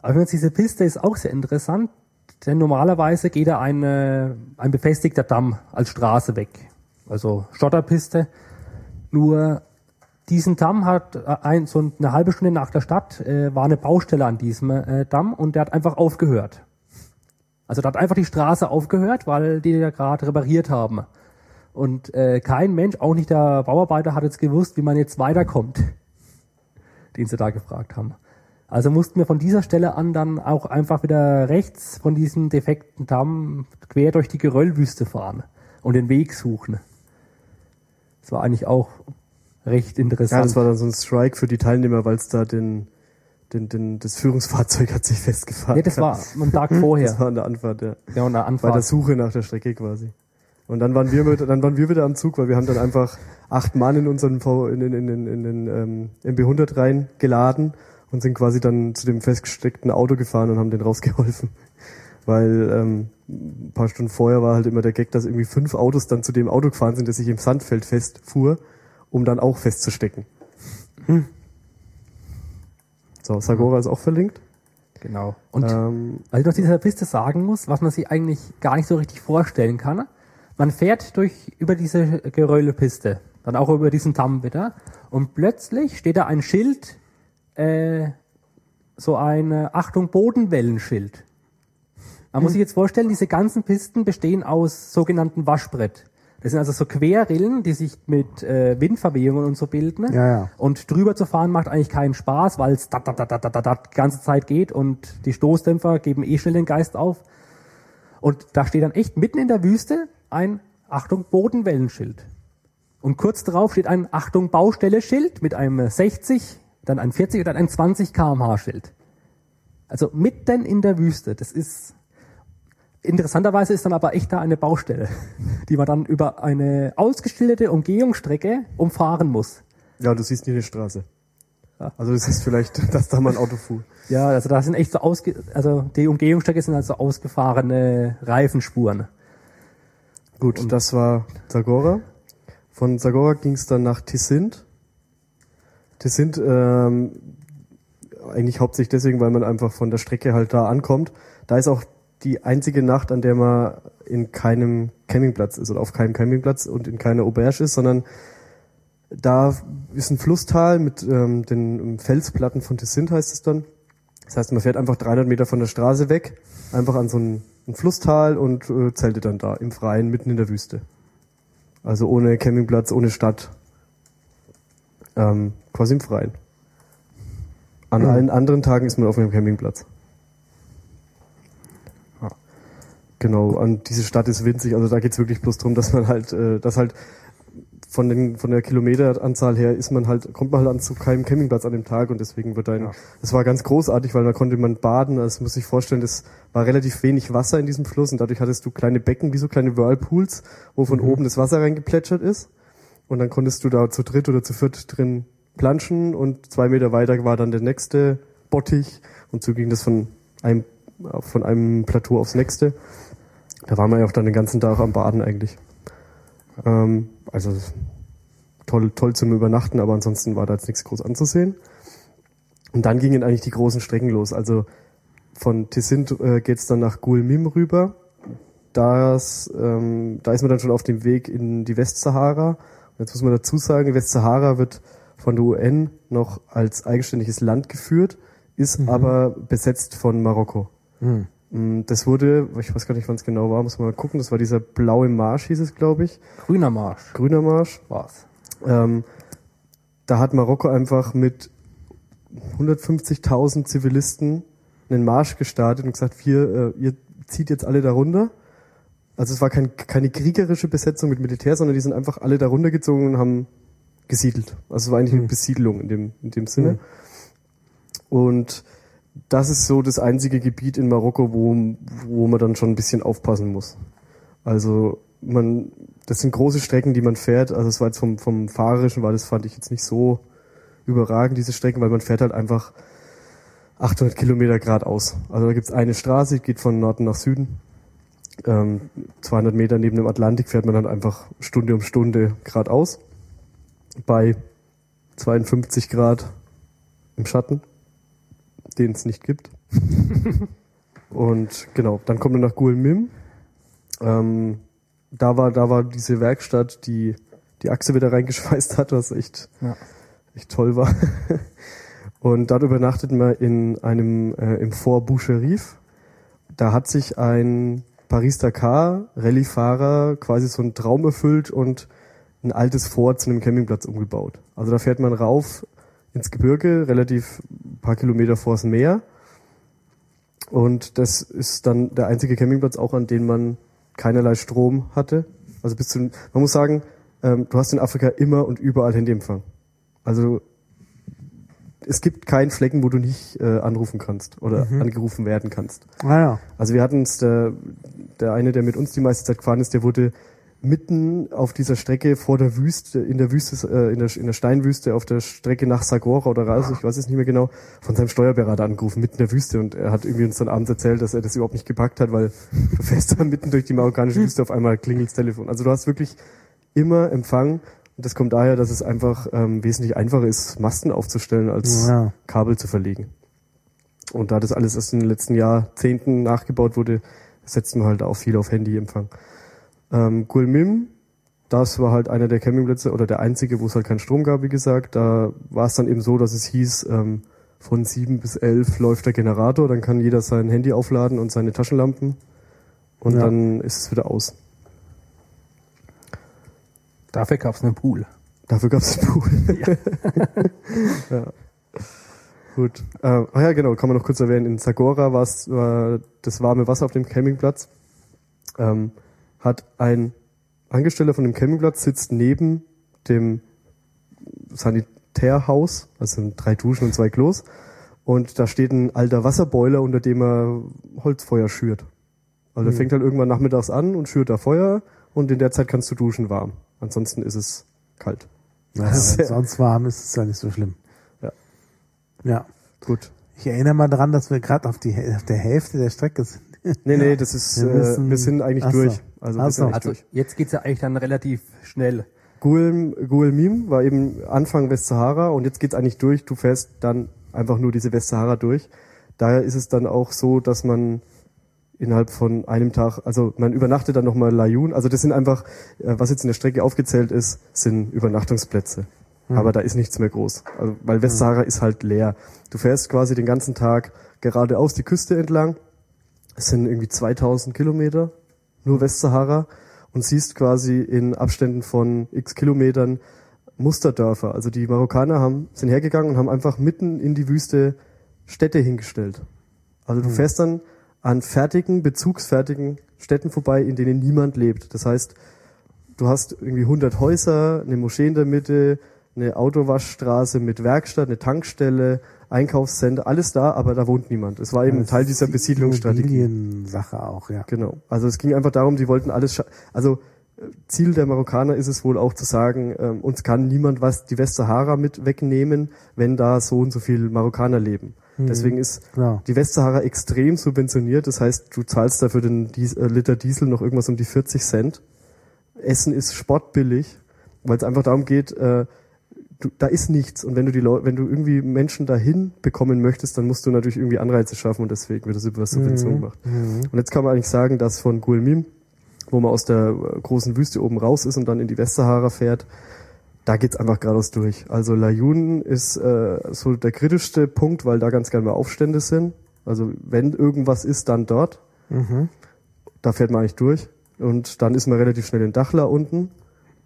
Aber man diese Piste ist auch sehr interessant, denn normalerweise geht da eine, ein befestigter Damm als Straße weg. Also Schotterpiste. Nur diesen Damm hat äh, ein, so eine halbe Stunde nach der Stadt äh, war eine Baustelle an diesem äh, Damm und der hat einfach aufgehört. Also da hat einfach die Straße aufgehört, weil die ja gerade repariert haben. Und äh, kein Mensch, auch nicht der Bauarbeiter, hat jetzt gewusst, wie man jetzt weiterkommt, den sie da gefragt haben. Also mussten wir von dieser Stelle an dann auch einfach wieder rechts von diesem defekten Damm quer durch die Geröllwüste fahren und den Weg suchen. Das war eigentlich auch recht Ja, interessant. das war dann so ein Strike für die Teilnehmer, weil es da den, den, den, das Führungsfahrzeug hat sich festgefahren. nee, das war am Tag vorher. Das war an der Anfahrt, ja. ja, und eine Bei der Anfahrt. Suche nach der Strecke quasi. Und dann waren wir mit, dann waren wir wieder am Zug, weil wir haben dann einfach acht Mann in unseren V, in den, in den, in den ähm, MB100 reingeladen und sind quasi dann zu dem festgesteckten Auto gefahren und haben den rausgeholfen. Weil ähm, ein paar Stunden vorher war halt immer der Gag, dass irgendwie fünf Autos dann zu dem Auto gefahren sind, das sich im Sandfeld festfuhr, um dann auch festzustecken. So, Sagora ist auch verlinkt. Genau. Und Ähm, Weil ich noch dieser Piste sagen muss, was man sich eigentlich gar nicht so richtig vorstellen kann. Man fährt durch über diese Geröllepiste, dann auch über diesen Damm wieder, und plötzlich steht da ein Schild, äh, so ein äh, Achtung Bodenwellenschild. Man muss sich jetzt vorstellen, diese ganzen Pisten bestehen aus sogenannten Waschbrett. Das sind also so Querrillen, die sich mit äh, Windverwehungen und so bilden. Ja, ja. Und drüber zu fahren macht eigentlich keinen Spaß, weil es da, da, da, da, da, da, da die ganze Zeit geht und die Stoßdämpfer geben eh schnell den Geist auf. Und da steht dann echt mitten in der Wüste ein Achtung Bodenwellenschild. Und kurz darauf steht ein Achtung Baustelle-Schild mit einem 60, dann ein 40 und dann ein 20 kmh Schild. Also mitten in der Wüste. Das ist interessanterweise ist dann aber echt da eine Baustelle, die man dann über eine ausgeschilderte Umgehungsstrecke umfahren muss. ja, du siehst nie eine Straße. Ja. Also du siehst vielleicht, dass da mal ein Auto fuhr. Ja, also da sind echt so ausge, also die Umgehungsstrecke sind also ausgefahrene Reifenspuren. Gut, das war Zagora. Von Zagora ging es dann nach Tisint. Das sind ähm, eigentlich hauptsächlich deswegen, weil man einfach von der Strecke halt da ankommt. Da ist auch die einzige Nacht, an der man in keinem Campingplatz ist oder auf keinem Campingplatz und in keiner Auberge ist, sondern da ist ein Flusstal mit ähm, den Felsplatten von Tessint heißt es dann. Das heißt, man fährt einfach 300 Meter von der Straße weg, einfach an so ein, ein Flusstal und äh, zeltet dann da im Freien, mitten in der Wüste. Also ohne Campingplatz, ohne Stadt. Ähm, quasi im Freien. An Mhm. allen anderen Tagen ist man auf einem Campingplatz. Ja. Genau, und diese Stadt ist winzig, also da geht's wirklich bloß drum, dass man halt, äh, dass halt von den von der Kilometeranzahl her ist man halt, kommt man halt an zu keinem Campingplatz an dem Tag und deswegen wird ein, Ja. das war ganz großartig, weil da konnte man baden, also das muss ich vorstellen, das war relativ wenig Wasser in diesem Fluss und dadurch hattest du kleine Becken, wie so kleine Whirlpools, wo von oben das Wasser reingeplätschert ist und dann konntest du da zu dritt oder zu viert drin planschen und zwei Meter weiter war dann der nächste Bottich und so ging das von einem, von einem Plateau aufs nächste. Da war man ja auch dann den ganzen Tag am Baden eigentlich. Ähm, also toll, toll zum Übernachten, aber ansonsten war da jetzt nichts groß anzusehen. Und dann gingen eigentlich die großen Strecken los. Also von Tessint äh, geht's dann nach Gulmim rüber. Das, ähm, da ist man dann schon auf dem Weg in die Westsahara. Jetzt muss man dazu sagen, die Westsahara wird von der UN noch als eigenständiges Land geführt, ist aber besetzt von Marokko. Hm. Mm, Das wurde, ich weiß gar nicht, wann es genau war, muss man mal gucken, das war dieser blaue Marsch, hieß es, glaube ich. Grüner Marsch Grüner Marsch. war's. Ähm, da hat Marokko einfach mit 150.000 Zivilisten einen Marsch gestartet und gesagt, wir, äh, ihr zieht jetzt alle da runter. Also es war kein, keine kriegerische Besetzung mit Militär, sondern die sind einfach alle da runtergezogen und haben gesiedelt. Also es war eigentlich eine Besiedlung in dem, in dem Sinne. Und das ist so das einzige Gebiet in Marokko, wo, wo man dann schon ein bisschen aufpassen muss. Also man, das sind große Strecken, die man fährt. Also es war jetzt vom, vom Fahrerischen, war das fand ich jetzt nicht so überragend, diese Strecken, weil man fährt halt einfach 800 Kilometer geradeaus. Also da gibt's eine Straße, die geht von Norden nach Süden. Ähm, 200 Meter neben dem Atlantik fährt man dann einfach Stunde um Stunde geradeaus. Bei 52 Grad im Schatten, den es nicht gibt. Und genau, dann kommt man nach Guelmim. Ähm, da war, da war diese Werkstatt, die die Achse wieder reingeschweißt hat, was echt, Ja. echt toll war. Und dort übernachtet man in einem, äh, im Fort Boucherif. Da hat sich ein Paris-Dakar Rallye-Fahrer quasi so einen Traum erfüllt und ein altes Fort zu einem Campingplatz umgebaut. Also da fährt man rauf ins Gebirge, relativ ein paar Kilometer vors Meer. Und das ist dann der einzige Campingplatz auch, an dem man keinerlei Strom hatte. Also bis zu, man muss sagen, ähm, du hast in Afrika immer und überall Handyempfang. Also es gibt keinen Flecken, wo du nicht äh, anrufen kannst oder angerufen werden kannst. Ah ja. Also wir hatten es, der, der eine, der mit uns die meiste Zeit gefahren ist, der wurde mitten auf dieser Strecke vor der Wüste, in der Wüste, äh, in, der, in der Steinwüste, auf der Strecke nach Sagora oder raus, ich weiß es nicht mehr genau, von seinem Steuerberater angerufen, mitten in der Wüste. Und er hat irgendwie uns dann abends erzählt, dass er das überhaupt nicht gepackt hat, weil du fährst da mitten durch die marokkanische Wüste, auf einmal klingelt das Telefon. Also du hast wirklich immer Empfang. Und das kommt daher, dass es einfach ähm, wesentlich einfacher ist, Masten aufzustellen, als Ja. Kabel zu verlegen. Und da das alles erst in den letzten Jahrzehnten nachgebaut wurde, setzen wir halt auch viel auf Handyempfang. Ähm, Gulmim, das war halt einer der Campingplätze oder der einzige, wo es halt keinen Strom gab, wie gesagt. Da war es dann eben so, dass es hieß, ähm, von sieben bis elf läuft der Generator, dann kann jeder sein Handy aufladen und seine Taschenlampen und Ja. dann ist es wieder aus. Dafür gab's einen Pool. Dafür gab es einen Pool. ja. Gut. Äh, ah ja, genau, kann man noch kurz erwähnen. In Sagora war es war das warme Wasser auf dem Campingplatz. Ähm, hat ein Angestellter von dem Campingplatz sitzt neben dem Sanitärhaus, also sind drei Duschen und zwei Klos. Und da steht ein alter Wasserboiler, unter dem er Holzfeuer schürt. Also der fängt halt irgendwann nachmittags an und schürt da Feuer und in der Zeit kannst du duschen warm. Ansonsten ist es kalt. Ja, sonst warm ist es ja nicht so schlimm. Ja. Ja. Gut. Ich erinnere mal dran, dass wir gerade auf, die auf der Hälfte der Strecke sind. Nee, nee, das ist, Wir wir, müssen- äh, wir sind eigentlich Ach so. durch. Also wir so. sind eigentlich Also durch. jetzt geht's ja eigentlich dann relativ schnell. Guelm, Guelmim war eben Anfang Westsahara und jetzt geht's eigentlich durch. Du fährst dann einfach nur diese Westsahara durch. Daher ist es dann auch so, dass man innerhalb von einem Tag, also man übernachtet dann nochmal Layun. Also das sind einfach, äh, was jetzt in der Strecke aufgezählt ist, sind Übernachtungsplätze. Mhm. Aber da ist nichts mehr groß. Also, weil Westsahara mhm. ist halt leer. Du fährst quasi den ganzen Tag geradeaus die Küste entlang. Es sind irgendwie 2000 Kilometer, nur Westsahara. Und siehst quasi in Abständen von x Kilometern Musterdörfer. Also die Marokkaner haben, sind hergegangen und haben einfach mitten in die Wüste Städte hingestellt. Also du mhm. fährst dann an fertigen, bezugsfertigen Städten vorbei, in denen niemand lebt. Das heißt, du hast irgendwie 100 Häuser, eine Moschee in der Mitte, eine Autowaschstraße mit Werkstatt, eine Tankstelle, Einkaufscenter, alles da, aber da wohnt niemand. Es war eben das Teil dieser Besiedlungsstrategie. Sache auch, ja. Genau. Also es ging einfach darum, die wollten alles, also äh, Ziel der Marokkaner ist es wohl auch zu sagen, ähm, uns kann niemand was die Westsahara mit wegnehmen, wenn da so und so viel Marokkaner leben. Mhm. Deswegen ist ja. die Westsahara extrem subventioniert. Das heißt, du zahlst da für den Dies äh, Liter Diesel noch irgendwas um die 40 Cent. Essen ist sportbillig, weil es einfach darum geht, äh, du, da ist nichts. Und wenn du die Leute, wenn du irgendwie Menschen dahin bekommen möchtest, dann musst du natürlich irgendwie Anreize schaffen und deswegen wird das über Subvention mhm. gemacht. Mhm. Und jetzt kann man eigentlich sagen, dass von Guelmim, wo man aus der äh, großen Wüste oben raus ist und dann in die Westsahara fährt, da geht's einfach geradeaus durch. Also Layun ist äh, so der kritischste Punkt, weil da ganz gerne mal Aufstände sind. Also wenn irgendwas ist, dann dort. Mhm. Da fährt man eigentlich durch. Und dann ist man relativ schnell in Dachla unten.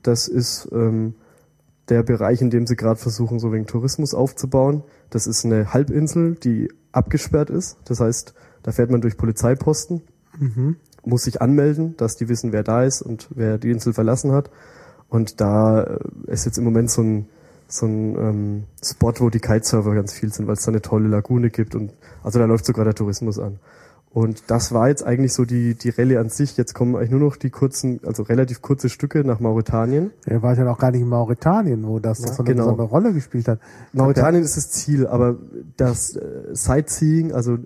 Das ist ähm, der Bereich, in dem sie gerade versuchen, so wegen Tourismus aufzubauen. Das ist eine Halbinsel, die abgesperrt ist. Das heißt, da fährt man durch Polizeiposten, mhm. muss sich anmelden, dass die wissen, wer da ist und wer die Insel verlassen hat. Und da äh, ist jetzt im Moment so ein, so ein ähm, Spot, wo die Kitesurfer ganz viel sind, weil es da eine tolle Lagune gibt und also da läuft sogar der Tourismus an. Und das war jetzt eigentlich so die, die Rallye an sich. Jetzt kommen eigentlich nur noch die kurzen, also relativ kurze Stücke nach Mauretanien. Er war ja noch gar nicht in Mauretanien, wo das ja, so eine genau. besondere Rolle gespielt hat. Mauretanien ist das Ziel, aber das äh, Sightseeing, also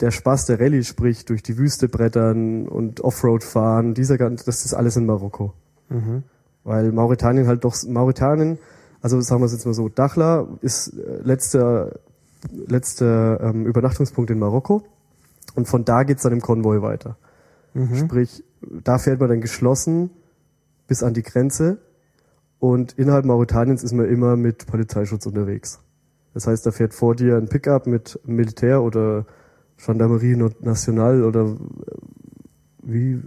der Spaß der Rallye, sprich durch die Wüste brettern und Offroad fahren, dieser ganze, das ist alles in Marokko. Mhm. Weil Mauretanien halt doch, Mauretanien, also sagen wir es jetzt mal so, Dachla ist äh, letzter, letzter ähm, Übernachtungspunkt in Marokko und von da geht's dann im Konvoi weiter. Mhm. Sprich, da fährt man dann geschlossen bis an die Grenze und innerhalb Mauretaniens ist man immer mit Polizeischutz unterwegs. Das heißt, da fährt vor dir ein Pickup mit Militär oder Gendarmerie National oder äh, wie,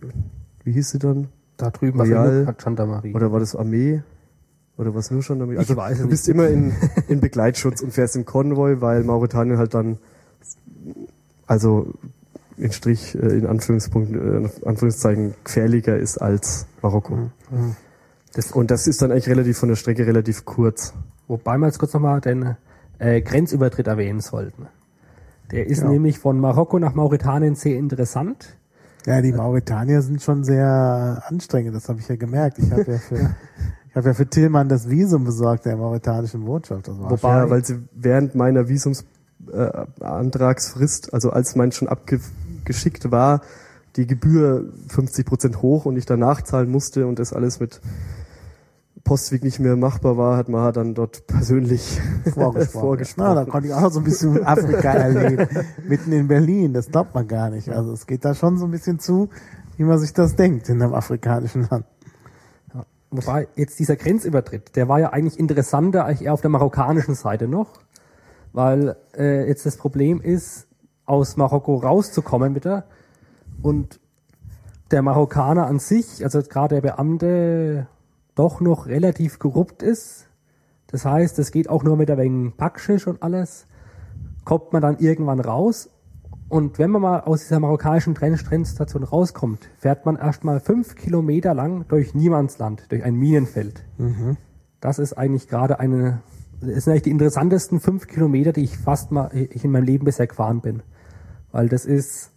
wie hieß sie dann? Da drüben Royal, hat Gendarmerie. Oder war das Armee? Oder was nur Gendarmerie? Also, ich weiß du bist nicht. immer in, in Begleitschutz und fährst im Konvoi, weil Mauretanien halt dann, also in Strich, äh, in Anführungspunkten, äh, Anführungszeichen gefährlicher ist als Marokko. Mhm. mhm. Das und das ist dann eigentlich relativ von der Strecke relativ kurz. Wobei wir jetzt kurz nochmal den äh, Grenzübertritt erwähnen sollten. Der ist ja. nämlich von Marokko nach Mauretanien sehr interessant. Ja, die Mauretanier sind schon sehr anstrengend, das habe ich ja gemerkt. Ich habe ja für, ich habe ja für Tillmann das Visum besorgt, der mauretanischen Botschaft. Das war Wobei, weil sie während meiner Visumsantragsfrist, äh, also als mein schon abgeschickt war, die Gebühr 50 Prozent hoch und ich danach zahlen musste und das alles mit Postweg nicht mehr machbar war, hat man dann dort persönlich vorgesprochen. vorgesprochen. Na, da konnte ich auch so ein bisschen Afrika erleben. Mitten in Berlin, das glaubt man gar nicht. Also es geht da schon so ein bisschen zu, wie man sich das denkt in einem afrikanischen Land. Ja. Wobei jetzt dieser Grenzübertritt, der war ja eigentlich interessanter eigentlich eher auf der marokkanischen Seite noch, weil äh, jetzt das Problem ist, aus Marokko rauszukommen wieder und der Marokkaner an sich, also gerade der Beamte, doch noch relativ korrupt ist. Das heißt, es geht auch nur mit ein wenig Backschisch und alles. Kommt man dann irgendwann raus. Und wenn man mal aus dieser marokkanischen Trennstation rauskommt, fährt man erstmal fünf Kilometer lang durch Niemandsland, durch ein Minenfeld. Mhm. Das ist eigentlich gerade eine, das sind eigentlich die interessantesten fünf Kilometer, die ich fast mal, ich in meinem Leben bisher gefahren bin. Weil das ist,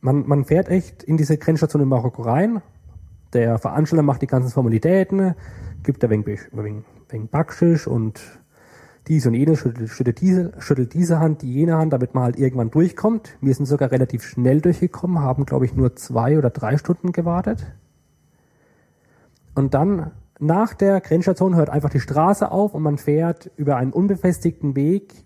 man, man fährt echt in diese Grenzstation in Marokko rein, der Veranstalter macht die ganzen Formalitäten, gibt da wegen, wegen, Backschisch und dies und jenes, schüttelt, schüttelt, diese, schüttelt diese Hand, die jene Hand, damit man halt irgendwann durchkommt. Wir sind sogar relativ schnell durchgekommen, haben, glaube ich, nur zwei oder drei Stunden gewartet. Und dann nach der Grenzstation hört einfach die Straße auf und man fährt über einen unbefestigten Weg.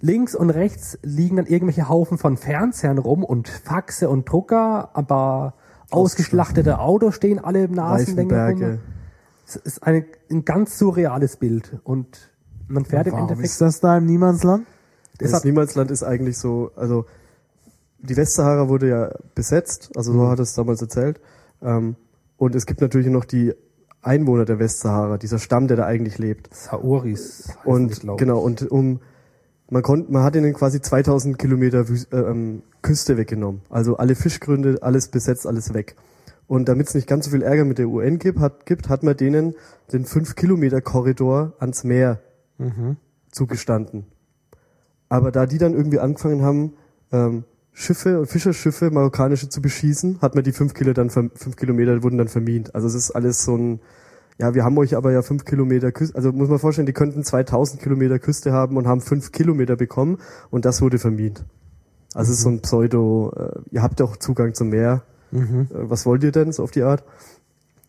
Links und rechts liegen dann irgendwelche Haufen von Fernsehern rum und Faxe und Drucker, aber ausgeschlachtete Autos stehen alle im Nasenlänge. Es ist eine, ein ganz surreales Bild und man fährt im Warum Endeffekt. ist das da im Niemandsland? Das Deshalb- Niemandsland ist eigentlich so, also die Westsahara wurde ja besetzt, also Mhm. so hat es damals erzählt. Ähm, und es gibt natürlich noch die Einwohner der Westsahara, dieser Stamm, der da eigentlich lebt. Saoris. die, Und genau, und um man konnte, man hat ihnen quasi 2000 Kilometer Wüs- äh, ähm, Küste weggenommen. Also alle Fischgründe, alles besetzt, alles weg. Und damit es nicht ganz so viel Ärger mit der UN gibt, hat, gibt, hat man denen den 5 Kilometer Korridor ans Meer zugestanden. Aber da die dann irgendwie angefangen haben, ähm, Schiffe, Fischerschiffe, marokkanische zu beschießen, hat man die fünf Kilo dann, verm- fünf Kilometer wurden dann vermint. Also es ist alles so ein, ja, wir haben euch aber ja fünf Kilometer Küste, also muss man vorstellen, die könnten 2000 Kilometer Küste haben und haben fünf Kilometer bekommen und das wurde vermint. Also es ist so ein Pseudo, äh, ihr habt doch Zugang zum Meer, äh, was wollt ihr denn so auf die Art?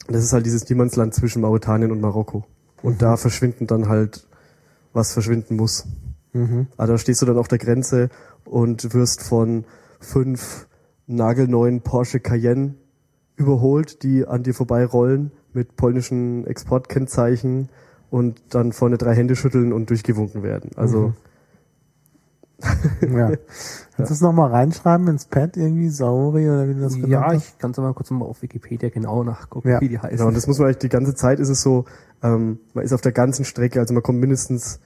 Das ist halt dieses Niemandsland zwischen Mauretanien und Marokko. Und da verschwinden dann halt, was verschwinden muss. Also da stehst du dann auf der Grenze und wirst von fünf nagelneuen Porsche Cayenne überholt, die an dir vorbeirollen mit polnischen Exportkennzeichen und dann vorne drei Hände schütteln und durchgewunken werden. Also Ja. Kannst du es nochmal reinschreiben ins Pad irgendwie, Sauri oder wie du das genannt Ja, hast? ich kann es mal kurz mal auf Wikipedia genau nachgucken, Ja. wie die heißen. Genau, und das muss man eigentlich die ganze Zeit ist es so, ähm, man ist auf der ganzen Strecke, also man kommt mindestens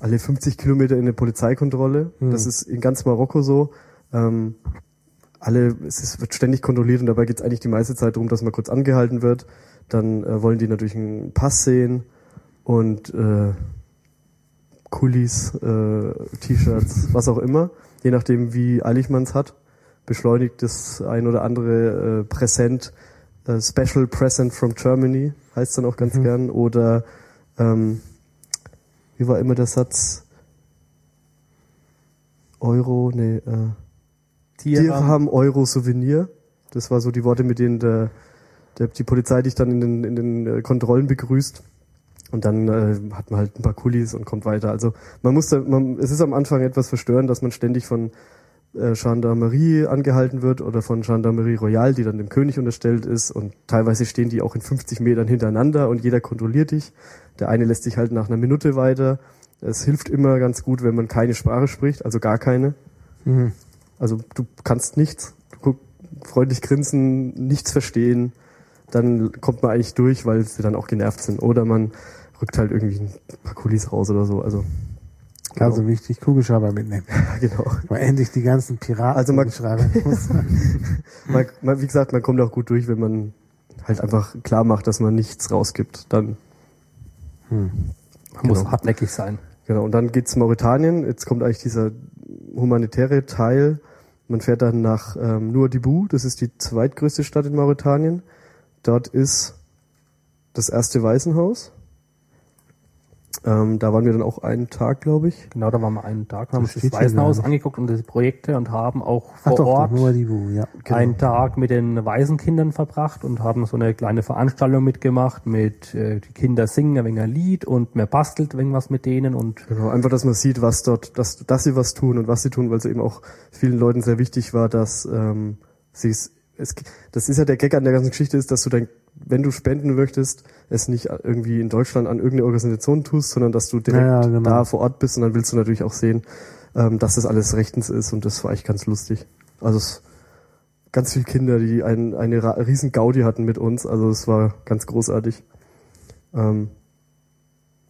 alle 50 Kilometer in eine Polizeikontrolle. Das ist in ganz Marokko so. Ähm, alle, es ist, wird ständig kontrolliert und dabei geht es eigentlich die meiste Zeit darum, dass man kurz angehalten wird. Dann äh, wollen die natürlich einen Pass sehen und äh, Kulis, äh, T-Shirts, was auch immer, je nachdem wie eilig man es hat. Beschleunigt das ein oder andere äh, Präsent, äh, Special Present from Germany, heißt dann auch ganz gern. Oder ähm, wie war immer der Satz? Euro, nee, äh, Dirham, Euro, Souvenir. Das war so die Worte, mit denen der, der, die Polizei dich dann in den, in den äh, Kontrollen begrüßt. Und dann äh, hat man halt ein paar Kulis und kommt weiter. Also man muss da, man, es ist am Anfang etwas verstörend, dass man ständig von äh, Gendarmerie angehalten wird oder von Gendarmerie Royale, die dann dem König unterstellt ist. Und teilweise stehen die auch in 50 Metern hintereinander und jeder kontrolliert dich. Der eine lässt sich halt nach einer Minute weiter. Es hilft immer ganz gut, wenn man keine Sprache spricht, also gar keine. Also du kannst nichts, du guck, freundlich grinsen, nichts verstehen, dann kommt man eigentlich durch, weil sie dann auch genervt sind. Oder man rückt halt irgendwie ein paar Kulis raus oder so. Also Also wichtig, Kugelschreiber mitnehmen. genau. Mal endlich die ganzen Piraten Also man- Kugelschreiber. Man, man, wie gesagt, man kommt auch gut durch, wenn man halt einfach klar macht, dass man nichts rausgibt. Dann Man muss genau. hartnäckig sein. Genau, und dann geht's Mauretanien. Jetzt kommt eigentlich dieser humanitäre Teil. Man fährt dann nach ähm, Nuadhibu, das ist die zweitgrößte Stadt in Mauretanien. Dort ist das erste Waisenhaus. Ähm, da waren wir dann auch einen Tag, glaube ich. Genau, da waren wir einen Tag, haben uns das Waisenhaus angeguckt und die Projekte und haben auch vor doch, Ort nur die Bu, ja. einen Tag mit den Waisenkindern verbracht und haben so eine kleine Veranstaltung mitgemacht mit äh, die Kinder singen ein wenig ein Lied und man bastelt irgendwas mit denen und Genau, einfach, dass man sieht, was dort, dass, dass sie was tun und was sie tun, weil es eben auch vielen Leuten sehr wichtig war, dass ähm, sie es, es, das ist ja der Gag an der ganzen Geschichte ist, dass du dann, wenn du spenden möchtest, es nicht irgendwie in Deutschland an irgendeine Organisation tust, sondern dass du direkt Ja, ja, genau. da vor Ort bist und dann willst du natürlich auch sehen, ähm, dass das alles rechtens ist und das war echt ganz lustig. Also es, ganz viele Kinder, die ein, eine riesen Gaudi hatten mit uns, also es war ganz großartig. Ähm,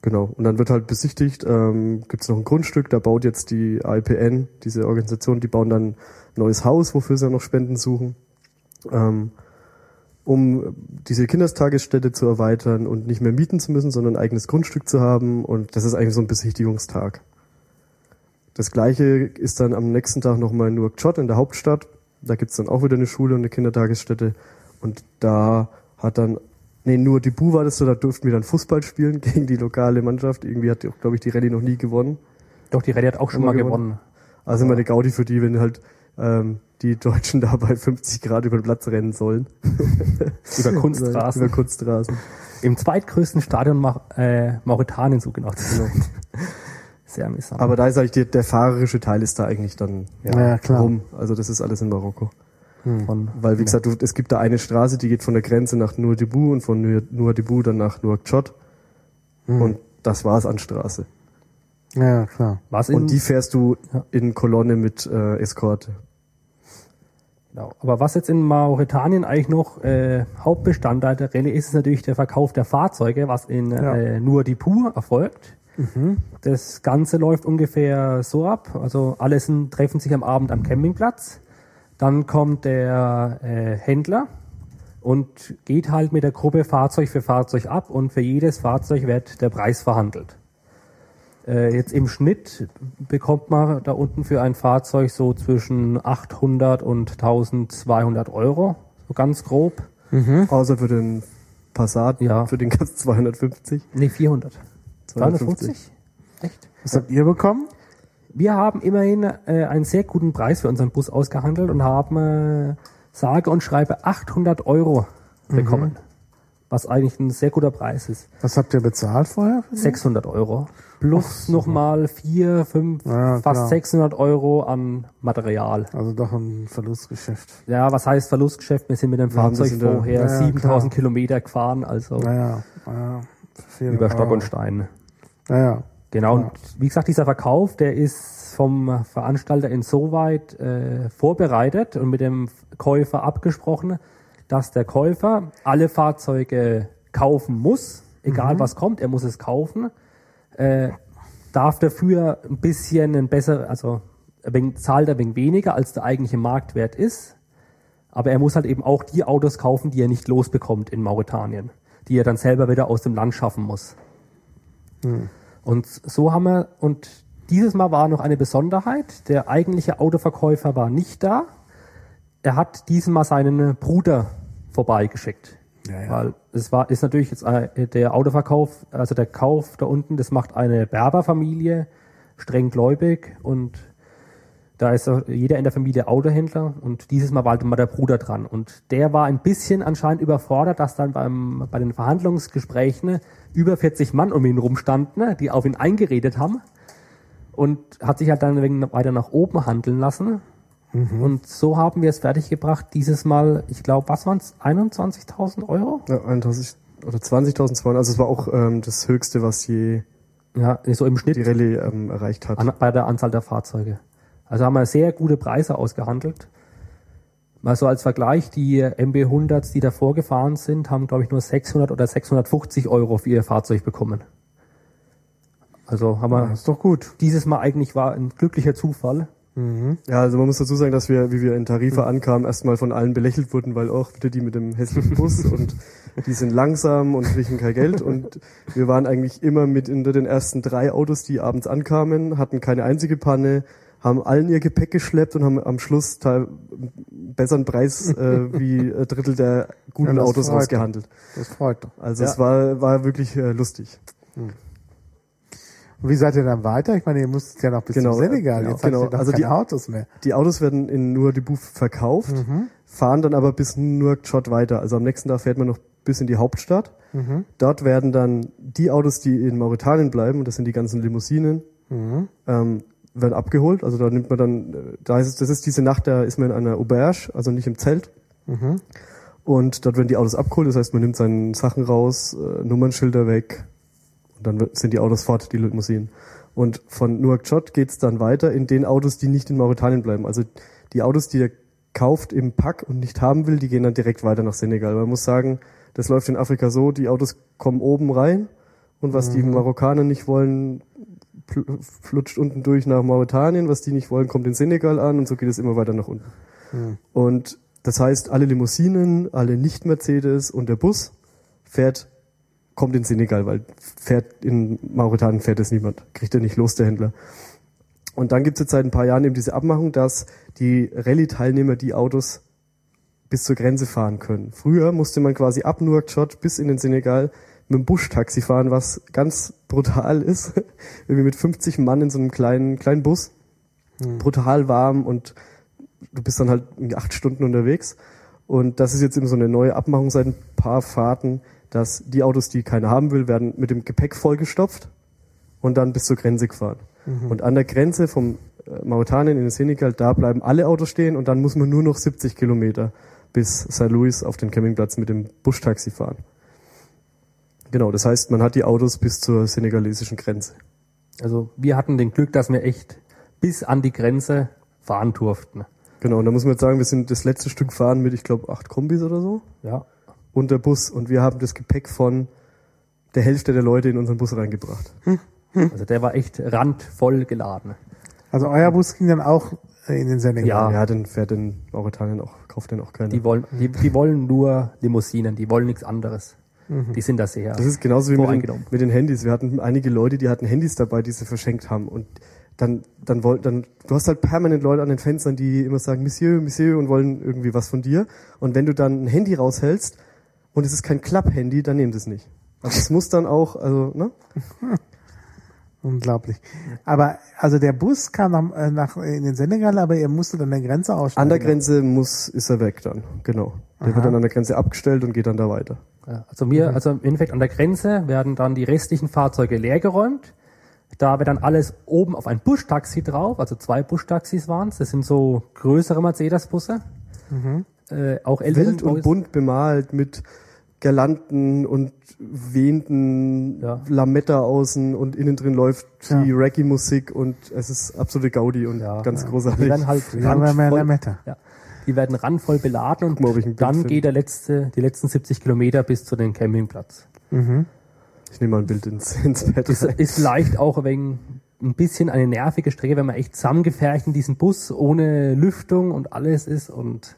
Genau. Und dann wird halt besichtigt, ähm, gibt es noch ein Grundstück, da baut jetzt die IPN, diese Organisation, die bauen dann ein neues Haus, wofür sie noch Spenden suchen, ähm, um diese Kindertagesstätte zu erweitern und nicht mehr mieten zu müssen, sondern ein eigenes Grundstück zu haben. Und das ist eigentlich so ein Besichtigungstag. Das gleiche ist dann am nächsten Tag nochmal in Nouakchott in der Hauptstadt. Da gibt's dann auch wieder eine Schule und eine Kindertagesstätte. Und da hat dann, nee, nur die Bu war das so, da durften wir dann Fußball spielen gegen die lokale Mannschaft. Irgendwie hat, glaube ich, die Rallye noch nie gewonnen. doch die Rallye hat auch schon mal gewonnen. gewonnen. Also immer eine Gaudi für die, wenn halt, ähm, die Deutschen da bei 50 Grad über den Platz rennen sollen. Über Kunststraßen. über Kunststraßen. Im zweitgrößten Stadion Ma äh, Mauretanien, so genau zu sein. Sehr amüsant. Aber da ist eigentlich die, der fahrerische Teil ist da eigentlich dann ja, Ja, klar. rum. Also das ist alles in Marokko. von, Weil, wie gesagt, du, es gibt da eine Straße, die geht von der Grenze nach Nouadhibou und von Nouadhibou dann nach Nouakchott. Und das war's an Straße. Ja, klar. was in, Und die fährst du Ja. in Kolonne mit äh, Eskorte. Genau. Aber was jetzt in Mauretanien eigentlich noch äh, Hauptbestandteil der Rallye ist, ist natürlich der Verkauf der Fahrzeuge, was in Ja. äh, Nouadhibou erfolgt. Das Ganze läuft ungefähr so ab. Also alle sind, treffen sich am Abend am Campingplatz. Dann kommt der äh, Händler und geht halt mit der Gruppe Fahrzeug für Fahrzeug ab und für jedes Fahrzeug wird der Preis verhandelt. Äh, jetzt im Schnitt bekommt man da unten für ein Fahrzeug so zwischen 800 und 1200 Euro, so ganz grob. Außer für den Passat, Ja. für den ganz 250. Nee, 400. 250. 250? Echt? Was habt ihr bekommen? Wir haben immerhin äh, einen sehr guten Preis für unseren Bus ausgehandelt und haben äh, sage und schreibe 800 Euro bekommen. Was eigentlich ein sehr guter Preis ist. Was habt ihr bezahlt vorher? 600 Euro. Plus nochmal 4, 5, Ja, fast klar. 600 Euro an Material. Also doch ein Verlustgeschäft. Ja, was heißt Verlustgeschäft? Wir sind mit dem Ja, wir Fahrzeug vorher Ja, ja, 7000 Kilometer gefahren, also. Viel, über Stock und Stein. Genau, Ja. und wie gesagt, dieser Verkauf, der ist vom Veranstalter insoweit äh, vorbereitet und mit dem Käufer abgesprochen, dass der Käufer alle Fahrzeuge kaufen muss, egal was kommt, er muss es kaufen, äh, darf dafür ein bisschen ein besser, also ein zahlt er wenig weniger, als der eigentliche Marktwert ist, aber er muss halt eben auch die Autos kaufen, die er nicht losbekommt in Mauretanien, die er dann selber wieder aus dem Land schaffen muss. Und so haben wir, und dieses Mal war noch eine Besonderheit, der eigentliche Autoverkäufer war nicht da. Er hat diesmal seinen Bruder vorbeigeschickt. Ja, ja. Weil es war, ist natürlich jetzt äh, der Autoverkauf, also der Kauf da unten, das macht eine Berberfamilie, streng gläubig und da ist jeder in der Familie Autohändler und dieses Mal war halt mal der Bruder dran. Und der war ein bisschen anscheinend überfordert, dass dann beim, bei den Verhandlungsgesprächen über 40 Mann um ihn rumstanden, die auf ihn eingeredet haben. Und hat sich halt dann wegen weiter nach oben handeln lassen. Und so haben wir es fertiggebracht. Dieses Mal, ich glaube, was waren es? 21.000 Euro? Ja, 1000 oder 20.200. Also es war auch ähm, das Höchste, was je Ja, so im Schnitt. die Rallye ähm, erreicht hat. an, bei der Anzahl der Fahrzeuge. Also haben wir sehr gute Preise ausgehandelt. Mal so als Vergleich, die MB100s, die davor gefahren sind, haben, glaube ich, nur 600 oder 650 Euro für ihr Fahrzeug bekommen. Also haben wir Das ist doch gut. dieses Mal eigentlich war ein glücklicher Zufall. Ja, also man muss dazu sagen, dass wir, wie wir in Tarifa ankamen, erstmal von allen belächelt wurden, weil auch wieder die mit dem hässlichen Bus und die sind langsam und kriegen kein Geld und wir waren eigentlich immer mit unter den ersten drei Autos, die abends ankamen, hatten keine einzige Panne, haben allen ihr Gepäck geschleppt und haben am Schluss teil einen besseren Preis äh, wie ein Drittel der guten Ja, Autos ausgehandelt. Das freut doch. Also Ja. es war, war wirklich äh, lustig. Und wie seid ihr dann weiter? Ich meine, ihr musstet ja noch bis Genau, zum Senegal. genau, Jetzt habt genau. ihr doch Also keine die- Autos mehr. Die Autos werden in Nouadhibou verkauft, fahren dann aber bis Nouakchott weiter. Also am nächsten Tag fährt man noch bis in die Hauptstadt. Dort werden dann die Autos, die in Mauretanien bleiben, und das sind die ganzen Limousinen, ähm, werden abgeholt. Also da nimmt man dann, äh, da ist es, das ist diese Nacht, da ist man in einer Auberge, also nicht im Zelt. Und dort werden die Autos abgeholt, das heißt, man nimmt seine Sachen raus, äh, Nummernschilder weg, und dann sind die Autos fort, die Limousinen. Und von Nouakchott geht's dann weiter in den Autos, die nicht in Mauretanien bleiben. Also die Autos, die er kauft im Pack und nicht haben will, die gehen dann direkt weiter nach Senegal. Man muss sagen, das läuft in Afrika so, die Autos kommen oben rein und was die Marokkaner nicht wollen, flutscht unten durch nach Mauretanien, was die nicht wollen, kommt in Senegal an und so geht es immer weiter nach unten. Und das heißt, alle Limousinen, alle Nicht-Mercedes und der Bus fährt, kommt in Senegal, weil fährt in Mauretanien fährt es niemand, kriegt er nicht los, der Händler. Und dann gibt es jetzt seit ein paar Jahren eben diese Abmachung, dass die Rallye-Teilnehmer die Autos bis zur Grenze fahren können. Früher musste man quasi ab Nouakchott bis in den Senegal mit dem Buschtaxi fahren, was ganz brutal ist. Irgendwie mit 50 Mann in so einem kleinen, kleinen Bus. Brutal warm und du bist dann halt acht Stunden unterwegs. Und das ist jetzt eben so eine neue Abmachung seit ein paar Fahrten, dass die Autos, die keiner haben will, werden mit dem Gepäck vollgestopft und dann bis zur Grenze gefahren. Mhm. Und an der Grenze vom äh, Mauretanien in den Senegal, da bleiben alle Autos stehen und dann muss man nur noch 70 Kilometer bis St. Louis auf den Campingplatz mit dem Buschtaxi fahren. Genau, das heißt, man hat die Autos bis zur senegalesischen Grenze. Also wir hatten den Glück, dass wir echt bis an die Grenze fahren durften. Genau, und da muss man jetzt sagen, wir sind das letzte Stück fahren mit, ich glaube, acht Kombis oder so Ja. Und der Bus und wir haben das Gepäck von der Hälfte der Leute in unseren Bus reingebracht. Also der war echt randvoll geladen. Also euer Bus ging dann auch äh, in den Senegal. Ja. Ja, dann fährt in Mauretanien auch, kauft den auch keiner. Die wollen, die, die wollen nur Limousinen, die wollen nichts anderes. Die sind da sehr. Das ist genauso wie mit den, mit den Handys. Wir hatten einige Leute, die hatten Handys dabei, die sie verschenkt haben. Und dann, dann wollten, dann, du hast halt permanent Leute an den Fenstern, die immer sagen, Monsieur, Monsieur und wollen irgendwie was von dir. Und wenn du dann ein Handy raushältst und es ist kein Klapp-Handy, dann nehmen sie es nicht. Also es muss dann auch, also, ne? Unglaublich. Aber also der Bus kam nach, äh, nach in den Senegal, aber ihr musstet an der Grenze aussteigen. An der Grenze muss, ist er weg dann, genau. Der wird dann an der Grenze abgestellt und geht dann da weiter. Ja, Also wir, also im Endeffekt an der Grenze werden dann die restlichen Fahrzeuge leergeräumt. Da wird dann alles oben auf ein Buschtaxi drauf, also zwei Buschtaxis waren es. Das sind so größere Mercedes-Busse. Äh, auch Wild und bunt bemalt mit Girlanden und wehenden Ja. Lametta außen und innen drin läuft Ja. die Reggae-Musik und es ist absolute Gaudi und Ja. ganz Die großartig. werden halt randvoll, Lametta. ja, die werden randvoll beladen und mal, dann geht der letzte, die letzten 70 Kilometer bis zu den Campingplatz. Ich nehme mal ein Bild ins, ins Bett. Ist, ist vielleicht auch wegen ein bisschen eine nervige Strecke, wenn man echt zusammengefercht in diesem Bus ohne Lüftung und alles ist und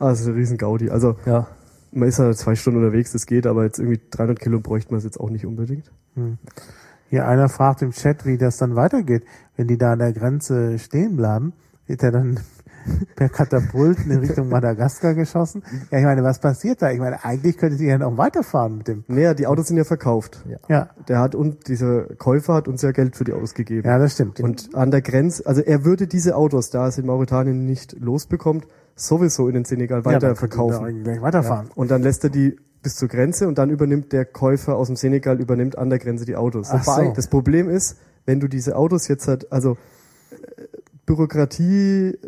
Ah, das ist ein riesen Gaudi. Also ja. Man ist ja zwei Stunden unterwegs, das geht, aber jetzt irgendwie 300 Kilo bräuchte man es jetzt auch nicht unbedingt. Hier einer fragt im Chat, wie das dann weitergeht. Wenn die da an der Grenze stehen bleiben, wird er dann per Katapult in Richtung Madagaskar geschossen. Ja, ich meine, was passiert da? Ich meine, eigentlich könntet ihr ja noch weiterfahren mit dem. Naja, die Autos sind ja verkauft. Ja, Der hat und dieser Käufer hat uns ja Geld für die Autos gegeben. ja, das stimmt. Und an der Grenze, also er würde diese Autos, da es in Mauretanien nicht losbekommt, sowieso in den Senegal ja, weiterverkaufen. gleich weiterfahren. Und dann lässt er die bis zur Grenze und dann übernimmt der Käufer aus dem Senegal übernimmt an der Grenze die Autos. Ach so. Das Problem ist, wenn du diese Autos jetzt halt, also äh, Bürokratie,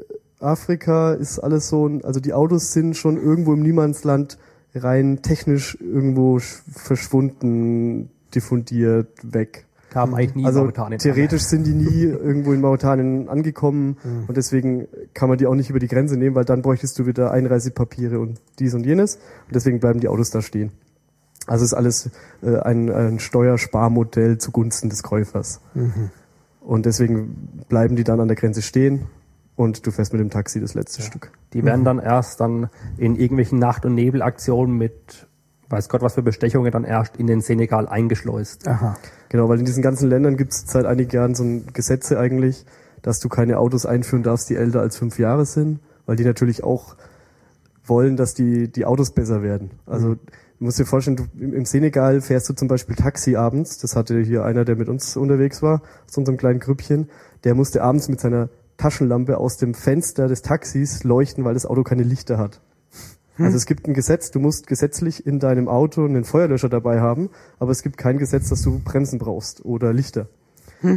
Afrika ist alles so, also die Autos sind schon irgendwo im Niemandsland rein technisch irgendwo sch- verschwunden, diffundiert, weg. Kam eigentlich nie in Also Mauretanien theoretisch sind die nie irgendwo in Mauretanien angekommen und deswegen kann man die auch nicht über die Grenze nehmen, weil dann bräuchtest du wieder Einreisepapiere und dies und jenes und deswegen bleiben die Autos da stehen. Also ist alles äh, ein, ein Steuersparmodell zugunsten des Käufers. Und deswegen bleiben die dann an der Grenze stehen und du fährst mit dem Taxi das letzte Stück. Die werden dann erst dann in irgendwelchen Nacht- und Nebelaktionen mit weiß Gott was für Bestechungen dann erst in den Senegal eingeschleust. Aha. Genau, weil in diesen ganzen Ländern gibt es seit einigen Jahren so ein Gesetze eigentlich, dass du keine Autos einführen darfst, die älter als fünf Jahre sind, weil die natürlich auch wollen, dass die, die Autos besser werden. Also du musst dir vorstellen, du, im, im Senegal fährst du zum Beispiel Taxi abends, das hatte hier einer, der mit uns unterwegs war, aus unserem kleinen Grüppchen, der musste abends mit seiner Taschenlampe aus dem Fenster des Taxis leuchten, weil das Auto keine Lichter hat. Also es gibt ein Gesetz, du musst gesetzlich in deinem Auto einen Feuerlöscher dabei haben, aber es gibt kein Gesetz, dass du Bremsen brauchst oder Lichter.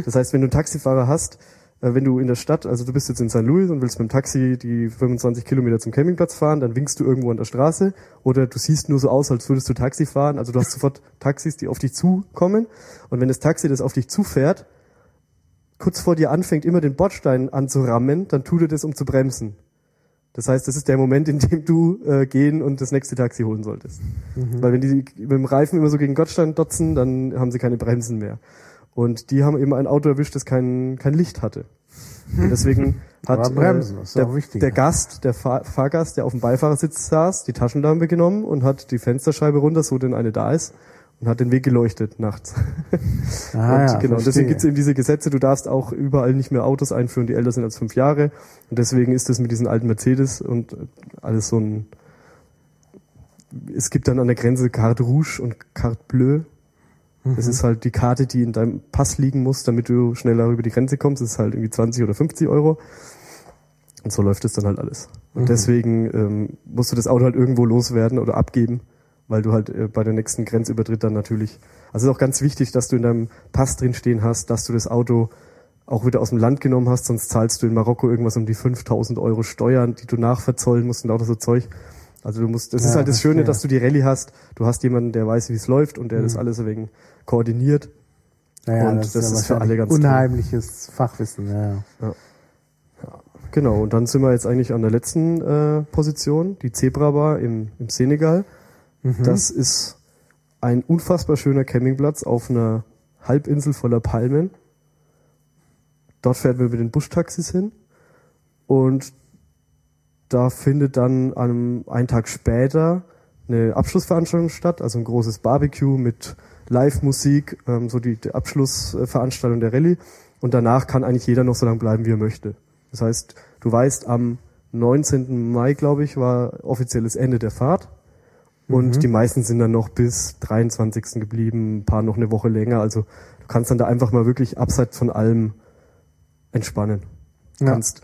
Das heißt, wenn du einen Taxifahrer hast, äh, wenn du in der Stadt, also du bist jetzt in St. Louis und willst mit dem Taxi die 25 Kilometer zum Campingplatz fahren, dann winkst du irgendwo an der Straße oder du siehst nur so aus, als würdest du Taxi fahren. Also du hast sofort Taxis, die auf dich zukommen und wenn das Taxi, das auf dich zufährt, kurz vor dir anfängt, immer den Bordstein anzurammen, dann tut er das, um zu bremsen. Das heißt, das ist der Moment, in dem du äh, gehen und das nächste Taxi holen solltest. Weil wenn die mit dem Reifen immer so gegen Gottstein dotzen, dann haben sie keine Bremsen mehr. Und die haben eben ein Auto erwischt, das kein, kein Licht hatte. Und deswegen hat Aber bremsen, ist der, der. Gast, der Fahr Fahrgast, der auf dem Beifahrersitz saß, die Taschenlampe genommen und hat die Fensterscheibe runter, so denn eine da ist, und hat den Weg geleuchtet nachts. Ah, und ja, genau, verstehe. deswegen gibt es eben diese Gesetze, du darfst auch überall nicht mehr Autos einführen, die älter sind als fünf Jahre. Und deswegen ist das mit diesen alten Mercedes und alles so ein. Es gibt dann an der Grenze Carte Rouge und Carte Bleue. Das Mhm. ist halt die Karte, die in deinem Pass liegen muss, damit du schneller über die Grenze kommst. Das ist halt irgendwie 20 oder 50 Euro. Und so läuft es dann halt alles. Und deswegen ähm, musst du das Auto halt irgendwo loswerden oder abgeben, weil du halt äh, bei der nächsten Grenzübertritt dann natürlich. Also es ist auch ganz wichtig, dass du in deinem Pass drin stehen hast, dass du das Auto auch wieder aus dem Land genommen hast, sonst zahlst du in Marokko irgendwas um die 5000 Euro Steuern, die du nachverzollen musst und auch so Zeug. Also du musst, das Ja, ist halt das Schöne, verstehe. dass du die Rallye hast. Du hast jemanden, der weiß, wie es läuft und der das alles wenig koordiniert. Naja, Und das, das ist, ja ist für alle ganz toll. unheimliches Fachwissen. Ja. Genau, und dann sind wir jetzt eigentlich an der letzten äh, Position, die Zebra Bar im, im Senegal. Das ist ein unfassbar schöner Campingplatz auf einer Halbinsel voller Palmen. Dort fährt wir mit den Buschtaxis hin und da findet dann an einen Tag später eine Abschlussveranstaltung statt, also ein großes Barbecue mit Live-Musik, ähm, so die, die Abschlussveranstaltung der Rallye. Und danach kann eigentlich jeder noch so lange bleiben, wie er möchte. Das heißt, du weißt, am 19. Mai, glaube ich, war offizielles Ende der Fahrt. Und die meisten sind dann noch bis 23. geblieben, ein paar noch eine Woche länger. Also du kannst dann da einfach mal wirklich abseits von allem entspannen. Du Ja. kannst,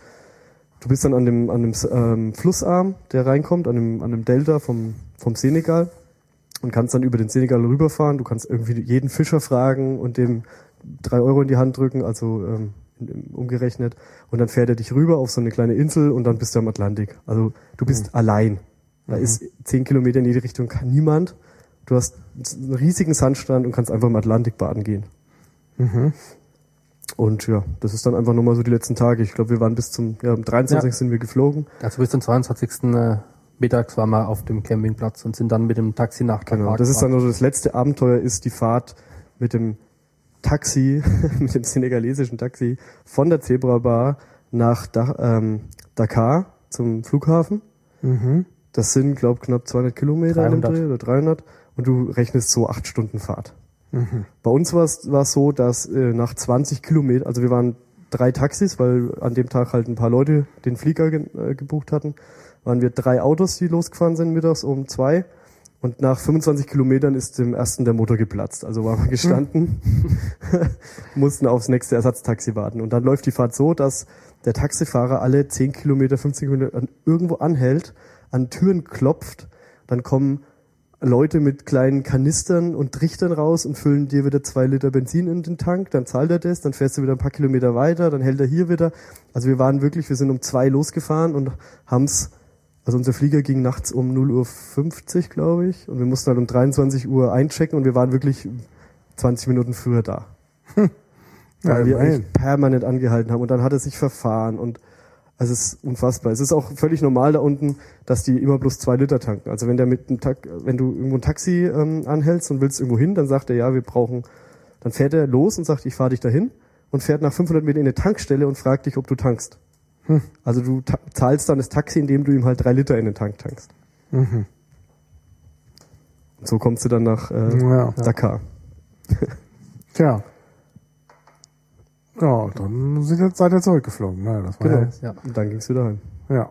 du bist dann an dem, an dem ähm, Flussarm, der reinkommt, an dem, an dem Delta vom, vom Senegal und kannst dann über den Senegal rüberfahren. Du kannst irgendwie jeden Fischer fragen und dem drei Euro in die Hand drücken, also ähm, umgerechnet. Und dann fährt er dich rüber auf so eine kleine Insel und dann bist du am Atlantik. Also du bist allein. Da ist zehn Kilometer in jede Richtung kann niemand. Du hast einen riesigen Sandstrand und kannst einfach im Atlantik baden gehen. Und ja, das ist dann einfach nochmal so die letzten Tage. Ich glaube, wir waren bis zum, ja, am 23. Ja. sind wir geflogen. Also bis zum 22. äh, mittags waren wir auf dem Campingplatz und sind dann mit dem Taxi nach Dakar Genau. Das ist dann also das letzte Abenteuer, ist die Fahrt mit dem Taxi, mit dem senegalesischen Taxi von der Zebra Bar nach da ähm, Dakar zum Flughafen. Das sind, glaube knapp 200 Kilometer in dem 300. Dreh oder 300. Und du rechnest so acht Stunden Fahrt. Bei uns war es so, dass äh, nach 20 Kilometern, also wir waren drei Taxis, weil an dem Tag halt ein paar Leute den Flieger ge äh, gebucht hatten, waren wir drei Autos, die losgefahren sind mittags um zwei. Und nach 25 Kilometern ist dem ersten der Motor geplatzt. Also waren wir gestanden, mussten aufs nächste Ersatztaxi warten. Und dann läuft die Fahrt so, dass der Taxifahrer alle 10 Kilometer, 15 Kilometer irgendwo anhält, an Türen klopft, dann kommen Leute mit kleinen Kanistern und Trichtern raus und füllen dir wieder zwei Liter Benzin in den Tank, dann zahlt er das, dann fährst du wieder ein paar Kilometer weiter, dann hält er hier wieder. Also wir waren wirklich, wir sind um zwei losgefahren und haben's, also unser Flieger ging nachts um 0.50 Uhr, glaube ich, und wir mussten halt um 23 Uhr einchecken und wir waren wirklich 20 Minuten früher da. Ja, Weil wir immerhin. eigentlich permanent angehalten haben und dann hat er sich verfahren und also es ist unfassbar. Es ist auch völlig normal da unten, dass die immer bloß zwei Liter tanken. Also wenn der mit einem Tak wenn du irgendwo ein Taxi ähm, anhältst und willst irgendwo hin, dann sagt er, ja, wir brauchen, dann fährt er los und sagt, ich fahre dich dahin und fährt nach 500 Metern in eine Tankstelle und fragt dich, ob du tankst. Also du ta zahlst dann das Taxi, indem du ihm halt drei Liter in den Tank tankst. Und so kommst du dann nach äh, Ja. Dakar. Tja. Ja, dann sind jetzt, seid ihr zurückgeflogen. Ne? Das war Genau. ja, Ja. Und dann ging's wieder heim. ja.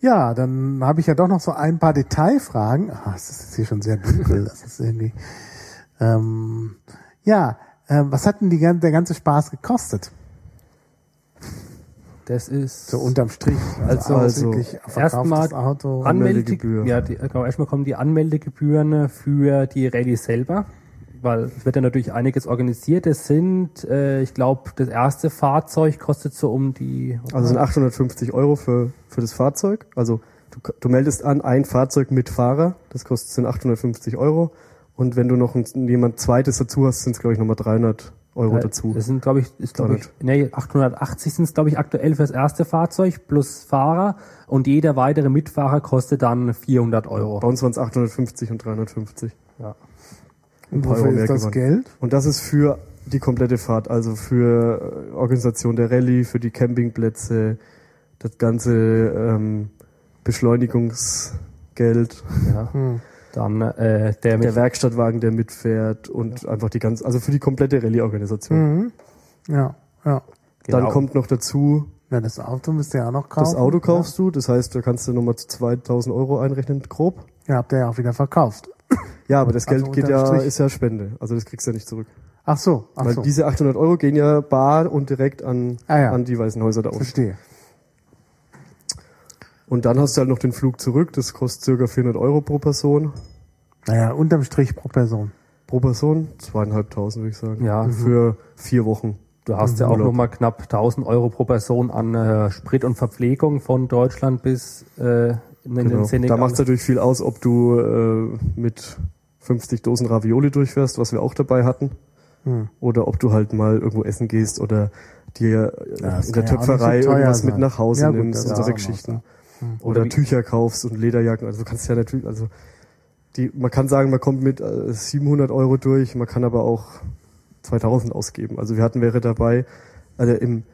Ja, dann habe ich ja doch noch so ein paar Detailfragen. Ah, es ist jetzt hier schon sehr dunkel. Das ist irgendwie. Ähm, ja, ähm, was hat denn die, der ganze Spaß gekostet? Das ist So unterm Strich. Also- also wirklich erstmal Auto. Anmeldegebühr. Ja, die, genau, erstmal kommen die Anmeldegebühren für die Rallye selber, weil es wird ja natürlich einiges organisiert. Es sind, äh, ich glaube, das erste Fahrzeug kostet so um die Also sind 850 Euro für, für das Fahrzeug. Also du, du meldest an ein Fahrzeug mit Fahrer, das kostet sind 850 Euro. Und wenn du noch ein, jemand zweites dazu hast, sind es glaube ich nochmal 300 Euro Äh, dazu. Das sind, glaube ich, ist, glaube ich, nee, 880 sind es, glaube ich, aktuell für das erste Fahrzeug plus Fahrer und jeder weitere Mitfahrer kostet dann 400 Euro. Bei uns waren es 850 und 350. Ja. Und wofür Euro mehr ist das gewonnen. Geld? Und das ist für die komplette Fahrt, also für äh, Organisation der Rallye, für die Campingplätze, das ganze ähm, Beschleunigungsgeld, ja. Dann äh, der mit der Werkstattwagen, der mitfährt und einfach die ganze, also für die komplette Rallye-Organisation. Mhm. Ja, ja. Dann Genau. kommt noch dazu, Ja, das Auto müsst ihr ja auch noch kaufen. das Auto kaufst du, das heißt, da kannst du nochmal 2000 Euro einrechnen, grob. Ja, habt ihr ja auch wieder verkauft. Ja, aber das Also Geld geht unterm ja, Strich. ist ja Spende, also das kriegst du ja nicht zurück. Ach so, ach Weil so. diese 800 Euro gehen ja bar und direkt an, Ah ja. an die Weißen Häuser da unten. Verstehe. Und dann hast du halt noch den Flug zurück, das kostet circa 400 Euro pro Person. Naja, unterm Strich pro Person. Pro Person zweieinhalbtausend, würde ich sagen. Ja. Für vier Wochen. Du hast ja auch Urlaub. noch mal knapp 1000 Euro pro Person an äh, Sprit und Verpflegung von Deutschland bis äh, in den Genau. Senegal. Da macht es natürlich viel aus, ob du äh, mit 50 Dosen Ravioli durchfährst, was wir auch dabei hatten. Hm. Oder ob du halt mal irgendwo essen gehst oder dir äh, Ja, in der ja Töpferei so irgendwas sein. mit nach Hause Ja, gut, nimmst und solche Geschichten. Oder Oder wie- Tücher kaufst und Lederjacken. Also du kannst ja natürlich, also die, man kann sagen, man kommt mit äh, 700 Euro durch, man kann aber auch 2000 ausgeben. Also wir hatten wäre dabei, also im,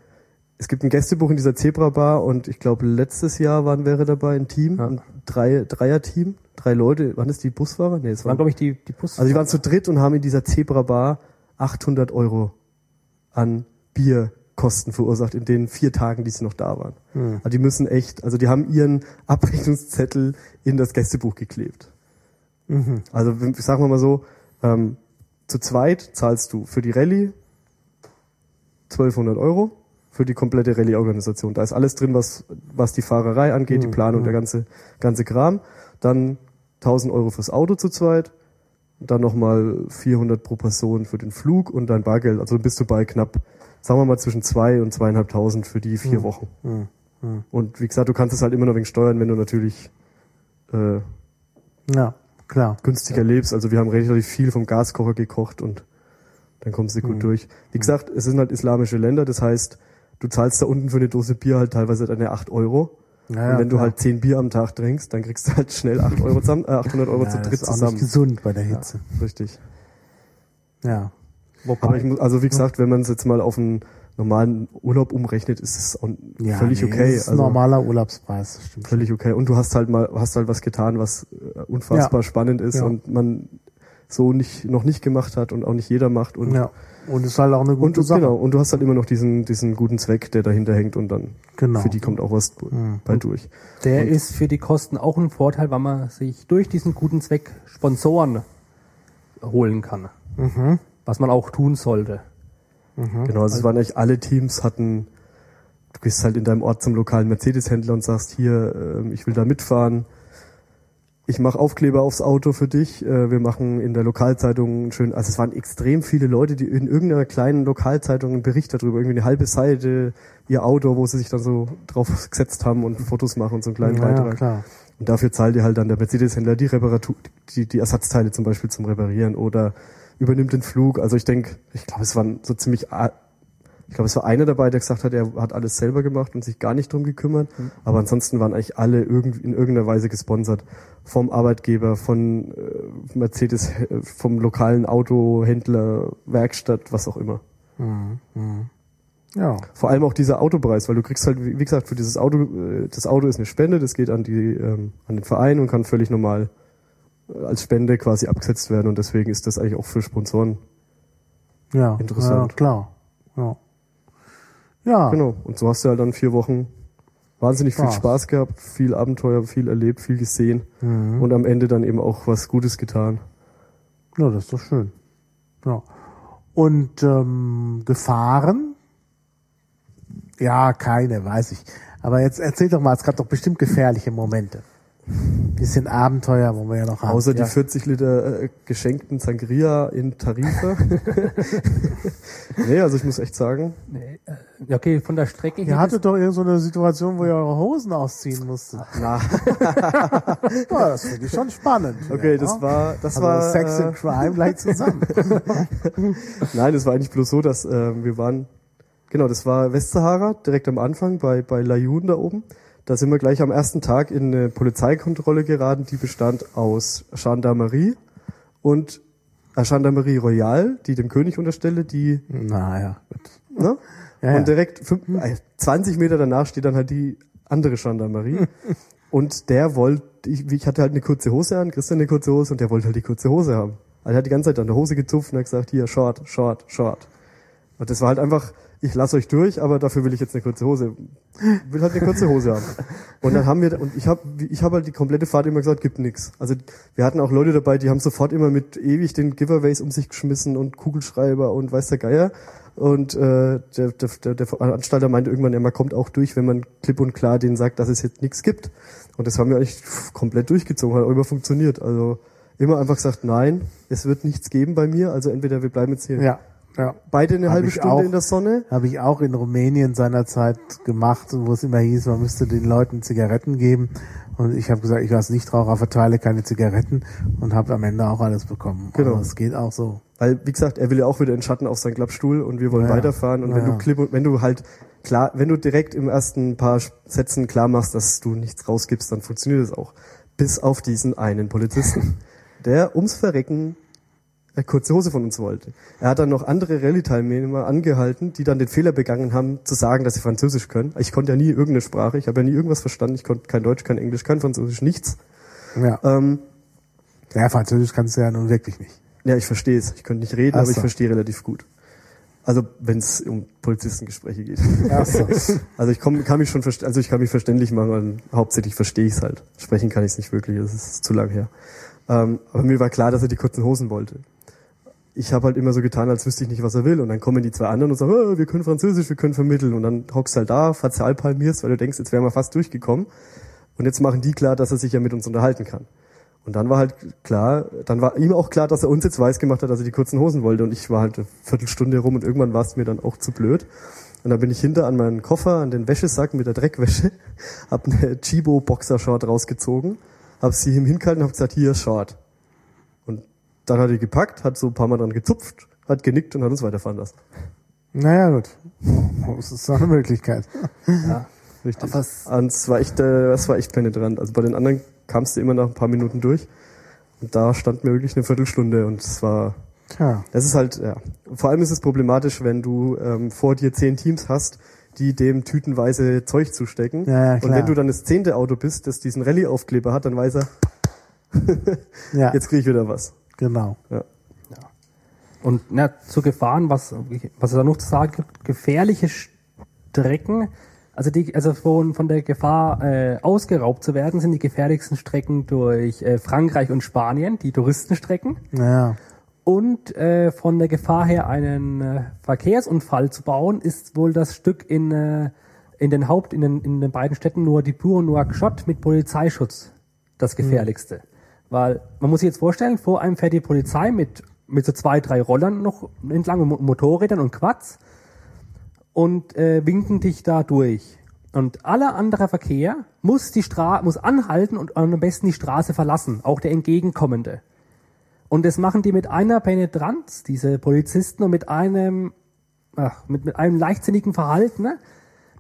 es gibt ein Gästebuch in dieser Zebra Bar und ich glaube letztes Jahr waren wäre dabei ein Team, Ja. ein drei, Dreier-Team, drei Leute, waren das die Busfahrer? Nee, es waren, waren, glaube ich, die, die Bus. also die waren zu dritt und haben in dieser Zebra Bar 800 Euro an Bierkosten verursacht in den vier Tagen, die sie noch da waren. Also die müssen echt, also die haben ihren Abrechnungszettel in das Gästebuch geklebt. Mhm. Also sagen wir mal so, ähm, zu zweit zahlst du für die Rallye 1200 Euro für die komplette Rallye-Organisation. Da ist alles drin, was, was die Fahrerei angeht, die Planung, der ganze, ganze Kram. Dann 1000 Euro fürs Auto zu zweit. Dann nochmal 400 pro Person für den Flug und dein Bargeld. Also dann bist du bei knapp, sagen wir mal, zwischen zwei und zweieinhalbtausend für die vier Wochen. Hm. Und wie gesagt, du kannst es halt immer noch wegen steuern, wenn du natürlich äh, Ja, klar. günstiger lebst. Also wir haben relativ viel vom Gaskocher gekocht und dann kommst du gut durch. Wie gesagt, es sind halt islamische Länder, das heißt, du zahlst da unten für eine Dose Bier halt teilweise deine 8 Euro. Ja, und wenn du klar. halt 10 Bier am Tag trinkst, dann kriegst du halt schnell 8 Euro zusammen, äh, 800 Euro ja, zu das dritt ist zusammen. nicht gesund bei der Hitze. Richtig. Ja. Aber ich muss, also wie gesagt, wenn man es jetzt mal auf einen normalen Urlaub umrechnet, ist es ja völlig nee, okay. Das ist ein Also normaler Urlaubspreis, das stimmt. völlig okay. Und du hast halt mal, hast halt was getan, was äh, unfassbar Ja. spannend ist Ja. und man so nicht, noch nicht gemacht hat und auch nicht jeder macht und Ja. Und ist halt auch eine Und gute du, Sache. genau, und du hast halt immer noch diesen, diesen guten Zweck, der dahinter hängt und dann Genau. für die kommt auch was bei durch. Der ist für die Kosten auch ein Vorteil, weil man sich durch diesen guten Zweck Sponsoren holen kann. Mhm. Was man auch tun sollte. Genau, also es waren eigentlich alle Teams hatten, du gehst halt in deinem Ort zum lokalen Mercedes-Händler und sagst, hier, ähm, ich will da mitfahren. Ich mache Aufkleber aufs Auto für dich. Äh, wir machen in der Lokalzeitung schönen, also es waren extrem viele Leute, die in irgendeiner kleinen Lokalzeitung einen Bericht darüber, irgendwie eine halbe Seite, ihr Auto, wo sie sich dann so drauf gesetzt haben und Fotos machen und so einen kleinen ja, Beitrag. klar. Und dafür zahlt dir halt dann der Mercedes-Händler die Reparatur, die, die Ersatzteile zum Beispiel zum Reparieren oder übernimmt den Flug. Also ich denke, ich glaube, es waren so ziemlich, ich glaube, es war einer dabei, der gesagt hat, er hat alles selber gemacht und sich gar nicht drum gekümmert. Aber ansonsten waren eigentlich alle irgendwie in irgendeiner Weise gesponsert. Vom Arbeitgeber, von äh, Mercedes, äh, vom lokalen Autohändler, Werkstatt, was auch immer. Ja. Vor allem auch dieser Autopreis, weil du kriegst halt, wie wie gesagt, für dieses Auto, äh, das Auto ist eine Spende, das geht an die, ähm, an den Verein und kann völlig normal äh, als Spende quasi abgesetzt werden und deswegen ist das eigentlich auch für Sponsoren Ja. Interessant. Ja, klar. Ja. Ja. Genau. Und so hast du halt dann vier Wochen wahnsinnig viel Spaß. Spaß gehabt, viel Abenteuer, viel erlebt, viel gesehen Mhm. und am Ende dann eben auch was Gutes getan. Ja, das ist doch schön. Ja. Und ähm, Gefahren? Ja, keine, weiß ich. Aber jetzt erzähl doch mal, es gab doch bestimmt gefährliche Momente. Bisschen Abenteuer, wo wir ja noch haben. Außer die ja. 40 Liter äh, geschenkten Sangria in Tarifa. nee, also ich muss echt sagen, Nee, äh, ja, okay, von der Strecke Ihr her. hattet doch irgend so eine Situation, wo ihr eure Hosen ausziehen musstet. na, Ja, das finde ich schon spannend. okay, ja. das war, das also war, Sex äh, and Crime gleich zusammen. Nein, es war eigentlich bloß so, dass äh, wir waren, genau, das war Westsahara, direkt am Anfang bei, bei Layun da oben. Da sind wir gleich am ersten Tag in eine Polizeikontrolle geraten, die bestand aus Gendarmerie und äh, Gendarmerie Royale, die dem König unterstelle, die, naja, gut. ne? Ja, ja. Und direkt fünf, äh, 20 Meter danach steht dann halt die andere Gendarmerie. und der wollte, ich, ich hatte halt eine kurze Hose an, Christian eine kurze Hose und der wollte halt die kurze Hose haben. Also er hat die ganze Zeit an der Hose gezupft und hat gesagt, hier, short, short, short. Und das war halt einfach, ich lasse euch durch, aber dafür will ich jetzt eine kurze Hose. Will halt eine kurze Hose haben. Und dann haben wir, und ich habe ich hab halt die komplette Fahrt immer gesagt, gibt nix. Also wir hatten auch Leute dabei, die haben sofort immer mit ewig den Giveaways um sich geschmissen und Kugelschreiber und weiß der Geier. Und äh, der, der, der Veranstalter meinte irgendwann, ja, man kommt auch durch, wenn man klipp und klar denen sagt, dass es jetzt nichts gibt. Und das haben wir eigentlich komplett durchgezogen, hat auch immer funktioniert. Also immer einfach gesagt, nein, es wird nichts geben bei mir, also entweder wir bleiben jetzt hier Ja, ja. beide eine Hab halbe Stunde auch. in der Sonne. Habe ich auch in Rumänien seinerzeit gemacht, wo es immer hieß, man müsste den Leuten Zigaretten geben. Und ich habe gesagt, ich als Nichtraucher verteile keine Zigaretten und habe am Ende auch alles bekommen. Genau. Also es geht auch so. Weil, wie gesagt, er will ja auch wieder in Schatten auf seinen Klappstuhl und wir wollen Ja, weiterfahren. Und wenn Ja, du ja. klipp und wenn du halt klar, wenn du direkt im ersten paar Sätzen klar machst, dass du nichts rausgibst, dann funktioniert es auch. Bis auf diesen einen Polizisten, der ums Verrecken kurze Hose von uns wollte. Er hat dann noch andere Rallye-Teilnehmer angehalten, die dann den Fehler begangen haben, zu sagen, dass sie Französisch können. Ich konnte ja nie irgendeine Sprache, ich habe ja nie irgendwas verstanden, ich konnte kein Deutsch, kein Englisch, kein Französisch, nichts. Ja. Ähm, ja, Französisch kannst du ja nun wirklich nicht. Ja, ich verstehe es. Ich könnte nicht reden, Ach aber ich so. verstehe relativ gut. Also wenn es um Polizistengespräche geht. So. Also ich komm, kann mich schon also ich kann mich verständlich machen, und hauptsächlich verstehe ich es halt. Sprechen kann ich es nicht wirklich, das ist zu lang her. Ähm, aber mir war klar, dass er die kurzen Hosen wollte. Ich habe halt immer so getan, als wüsste ich nicht, was er will. Und dann kommen die zwei anderen und sagen, oh, wir können Französisch, wir können vermitteln. Und dann hockst halt da, fazialpalmierst, weil du denkst, jetzt wären wir fast durchgekommen. Und jetzt machen die klar, dass er sich ja mit uns unterhalten kann. Und dann war halt klar, dann war ihm auch klar, dass er uns jetzt weiß gemacht hat, dass er die kurzen Hosen wollte. Und ich war halt eine Viertelstunde rum und irgendwann war es mir dann auch zu blöd. Und dann bin ich hinter an meinen Koffer, an den Wäschesack mit der Dreckwäsche, hab eine Chibo Boxershort rausgezogen, hab sie ihm hingehalten und hab gesagt, hier, Short. Und dann hat er gepackt, hat so ein paar Mal dran gezupft, hat genickt und hat uns weiterfahren lassen. Naja, gut. Das ist so eine Möglichkeit. Richtig. Aber es- Und es war echt, äh, das war echt penetrant. Also bei den anderen kamst du immer nach ein paar Minuten durch. Und da stand mir wirklich eine Viertelstunde und es war, Tja. das ist halt, ja. Vor allem ist es problematisch, wenn du ähm, vor dir zehn Teams hast, die dem tütenweise Zeug zustecken. Ja, ja, und klar. wenn du dann das zehnte Auto bist, das diesen Rallye-Aufkleber hat, dann weiß er, Ja, jetzt kriege ich wieder was. Genau. Ja. Und na, zu Gefahren, was, was es da noch zu sagen gibt, gefährliche Strecken, also die, also von, von der Gefahr äh, ausgeraubt zu werden, sind die gefährlichsten Strecken durch äh, Frankreich und Spanien, die Touristenstrecken. Ja. Und äh, von der Gefahr her, einen äh, Verkehrsunfall zu bauen, ist wohl das Stück in, äh, in den Haupt, in den, in den beiden Städten nur die Pur und Nouakchott mit Polizeischutz das gefährlichste. Weil man muss sich jetzt vorstellen, vor einem fährt die Polizei mit, mit so zwei, drei Rollern noch entlang Mo- Motorrädern und Quads und äh, winken dich da durch. Und aller anderer Verkehr muss die Stra muss anhalten und am besten die Straße verlassen, auch der entgegenkommende. Und das machen die mit einer Penetranz, diese Polizisten, und mit einem, ach, mit, mit einem leichtsinnigen Verhalten, ne,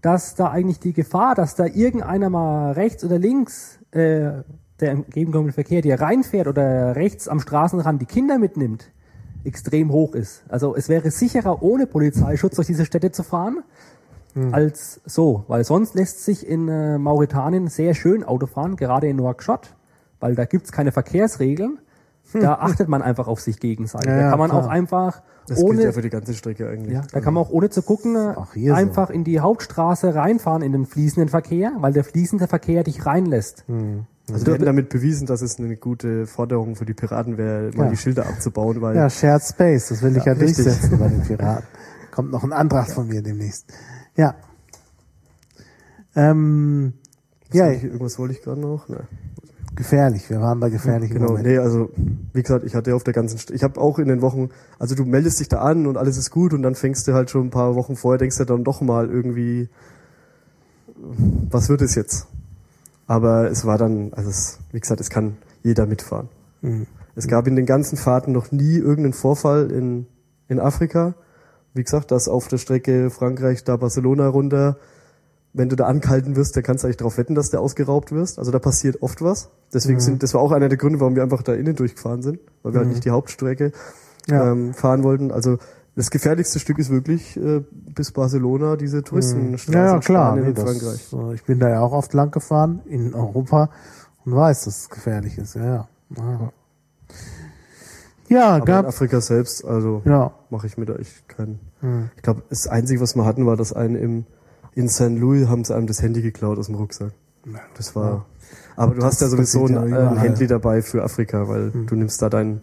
dass da eigentlich die Gefahr, dass da irgendeiner mal rechts oder links äh, der entgegenkommende Verkehr, der reinfährt oder rechts am Straßenrand die Kinder mitnimmt, extrem hoch ist. Also es wäre sicherer, ohne Polizeischutz durch diese Städte zu fahren, als so. Weil sonst lässt sich in äh, Mauretanien sehr schön Auto fahren, gerade in Nouakchott, weil da gibt's keine Verkehrsregeln. Da achtet man einfach auf sich gegenseitig. Ja, da kann man klar. auch einfach Das gilt ohne ja für die ganze Strecke eigentlich. ja, da kann man auch ohne zu gucken hier so. einfach in die Hauptstraße reinfahren in den fließenden Verkehr, weil der fließende Verkehr dich reinlässt. Also wir hätten damit bewiesen, dass es eine gute Forderung für die Piraten wäre, mal Ja. die Schilder abzubauen, weil Ja, Shared Space, das will ich ja, Ja, durchsetzen bei den Piraten. Kommt noch ein Antrag von mir demnächst. Ja. Ähm, ja, ich, irgendwas wollte ich gerade noch. Ne. gefährlich. Wir waren bei gefährlichen Genau, Momenten. nee, also wie gesagt, ich hatte auf der ganzen, St ich habe auch in den Wochen, also du meldest dich da an und alles ist gut und dann fängst du halt schon ein paar Wochen vorher, denkst du dann doch mal irgendwie, was wird es jetzt? Aber es war dann, also es, wie gesagt, es kann jeder mitfahren. Mhm. Es gab in den ganzen Fahrten noch nie irgendeinen Vorfall in, in Afrika. Wie gesagt, das auf der Strecke Frankreich, da Barcelona runter, wenn du da angehalten wirst, dann kannst du eigentlich darauf wetten, dass du ausgeraubt wirst. Also da passiert oft was. Deswegen sind, das war auch einer der Gründe, warum wir einfach da innen durchgefahren sind, weil wir halt nicht die Hauptstrecke Ja. ähm, fahren wollten. Also das gefährlichste Stück ist wirklich äh, bis Barcelona, diese Touristenstraße Ja, ja, in klar. Nee, das, Frankreich. äh, ich bin da ja auch oft lang gefahren in Europa und weiß, dass es gefährlich ist. Ja, ja. ja. Ja, Aber in gab. Afrika selbst, also Ja. mache ich mir da echt keinen. Hm. Ich glaube, das Einzige, was wir hatten, war, dass einen im, in St. Louis haben sie einem das Handy geklaut aus dem Rucksack. Das war. Aber du hast ja Das sowieso ein, ja äh, ein. Handy dabei für Afrika, weil du nimmst da dein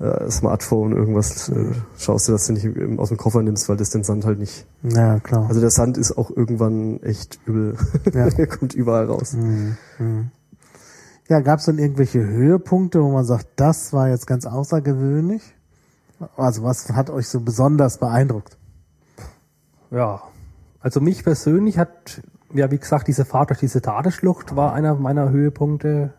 äh, Smartphone, irgendwas, äh, schaust du, dass du nicht im, aus dem Koffer nimmst, weil das den Sand halt nicht. Ja, klar. Also der Sand ist auch irgendwann echt übel. Ja. der kommt überall raus. Mhm. Mhm. Ja, gab es denn irgendwelche Höhepunkte, wo man sagt, das war jetzt ganz außergewöhnlich? Also was hat euch so besonders beeindruckt? Ja, also mich persönlich hat, ja wie gesagt, diese Fahrt durch diese Tadeschlucht war einer meiner Höhepunkte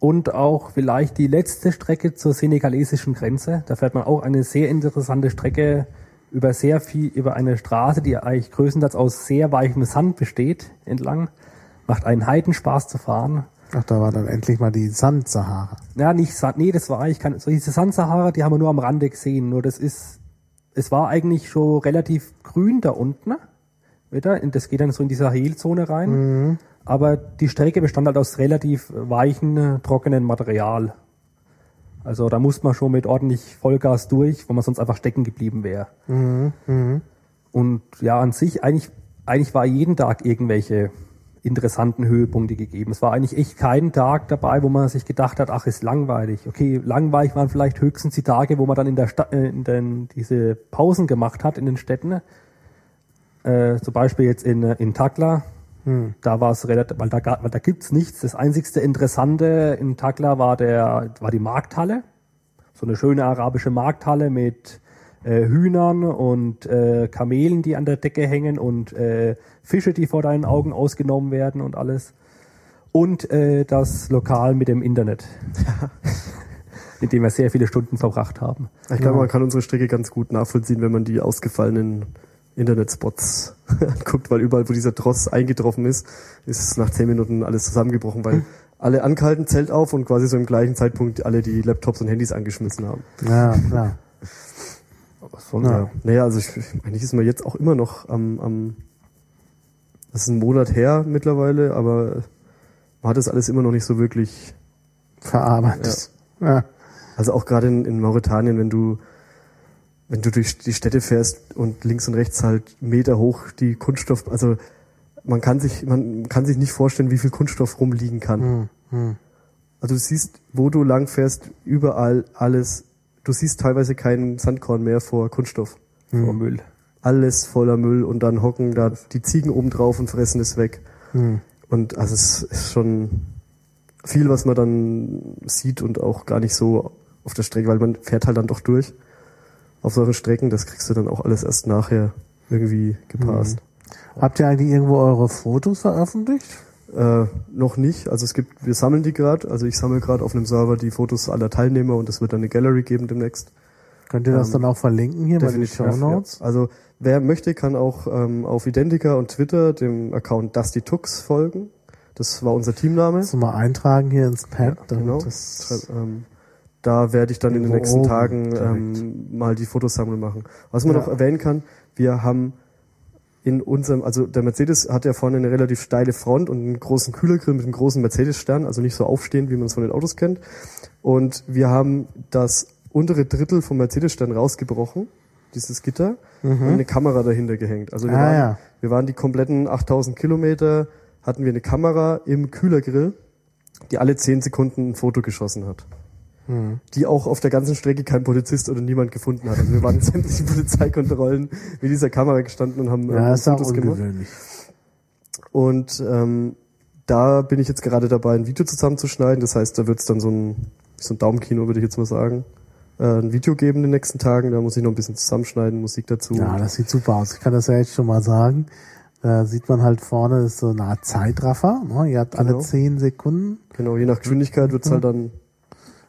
und auch vielleicht die letzte Strecke zur senegalesischen Grenze. Da fährt man auch eine sehr interessante Strecke über sehr viel, über eine Straße, die eigentlich größtenteils aus sehr weichem Sand besteht, entlang. Macht einen Heidenspaß zu fahren. Ach, da war dann endlich mal die Sand-Sahara. Ja, nicht Sand, nee, das war eigentlich kein, so diese Sandsahara, die haben wir nur am Rande gesehen. Nur das ist, es war eigentlich schon relativ grün da unten, wieder. Das geht dann so in die Sahelzone rein. Aber die Strecke bestand halt aus relativ weichen, trockenen Material. Also da muss man schon mit ordentlich Vollgas durch, wo man sonst einfach stecken geblieben wäre. Und ja, an sich, eigentlich, eigentlich war jeden Tag irgendwelche interessanten Höhepunkte gegeben. Es war eigentlich echt kein Tag dabei, wo man sich gedacht hat, ach, ist langweilig. Okay, langweilig waren vielleicht höchstens die Tage, wo man dann in der Stadt, äh, in den, diese Pausen gemacht hat in den Städten. Äh, zum Beispiel jetzt in, äh, in Takla. Da war es relativ, weil da, weil da gibt's nichts. Das einzigste Interessante in Takla war der, war die Markthalle. So eine schöne arabische Markthalle mit äh, Hühnern und äh, Kamelen, die an der Decke hängen und äh, Fische, die vor deinen Augen ausgenommen werden und alles. Und äh, das Lokal mit dem Internet, mit dem wir sehr viele Stunden verbracht haben. Ich glaube, man kann unsere Strecke ganz gut nachvollziehen, wenn man die ausgefallenen Internetspots anguckt, weil überall, wo dieser Tross eingetroffen ist, ist nach zehn Minuten alles zusammengebrochen, weil alle angehalten, Zelt auf und quasi so im gleichen Zeitpunkt alle die Laptops und Handys angeschmissen haben. Ja, klar. Was soll Ja. ja. Naja, also ich, ich- eigentlich ist man jetzt auch immer noch am, am das ist ein Monat her mittlerweile, aber man hat das alles immer noch nicht so wirklich Verarbeitet. Ja. Also auch gerade in, in Mauretanien, wenn du wenn du durch die Städte fährst und links und rechts halt Meter hoch die Kunststoff, also man kann sich man kann sich nicht vorstellen, wie viel Kunststoff rumliegen kann. Hm, hm. Also du siehst, wo du lang fährst, überall alles. Du siehst teilweise keinen Sandkorn mehr vor Kunststoff. Vor Müll. Alles voller Müll und dann hocken da die Ziegen oben drauf und fressen es weg. Hm. Und also es ist schon viel, was man dann sieht und auch gar nicht so auf der Strecke, weil man fährt halt dann doch durch auf solchen Strecken. Das kriegst du dann auch alles erst nachher irgendwie gepasst. Habt ihr eigentlich irgendwo eure Fotos veröffentlicht? Äh, noch nicht. Also es gibt, wir sammeln die gerade. Also ich sammle gerade auf einem Server die Fotos aller Teilnehmer und es wird dann eine Gallery geben demnächst. Könnt ihr das Ähm, dann auch verlinken hier bei den Show Notes? Ja. Also wer möchte, kann auch ähm, auf Identica und Twitter dem Account Dusty Tux folgen. Das war unser Teamname. Du mal eintragen hier ins Pad? damit genau. das, Ähm, da werde ich dann in den nächsten Tagen ähm, mal die Fotosammlung machen. Was man Ja. noch erwähnen kann, wir haben in unserem, also der Mercedes hat ja vorne eine relativ steile Front und einen großen Kühlergrill mit einem großen Mercedes-Stern, also nicht so aufstehend, wie man es von den Autos kennt. Und wir haben das untere Drittel vom Mercedes-Stern rausgebrochen, dieses Gitter, und eine Kamera dahinter gehängt. Also wir, Mhm. Ah, waren, ja. wir waren die kompletten 8000 Kilometer, hatten wir eine Kamera im Kühlergrill, die alle 10 Sekunden ein Foto geschossen hat Hm. die auch auf der ganzen Strecke kein Polizist oder niemand gefunden hat. Also wir waren in sämtlichen Polizeikontrollen mit dieser Kamera gestanden und haben ja, ähm, Fotos gemacht. ungewöhnlich. Und ähm, da bin ich jetzt gerade dabei, ein Video zusammenzuschneiden. Das heißt, da wird es dann so ein, so ein Daumenkino, würde ich jetzt mal sagen, äh, ein Video geben in den nächsten Tagen. Da muss ich noch ein bisschen zusammenschneiden, Musik dazu. Ja, das sieht super aus. Ich kann das ja jetzt schon mal sagen. Da sieht man halt vorne ist so eine Art Zeitraffer. Ne? Ihr habt alle Genau. zehn Sekunden Genau, je nach Geschwindigkeit wird es halt dann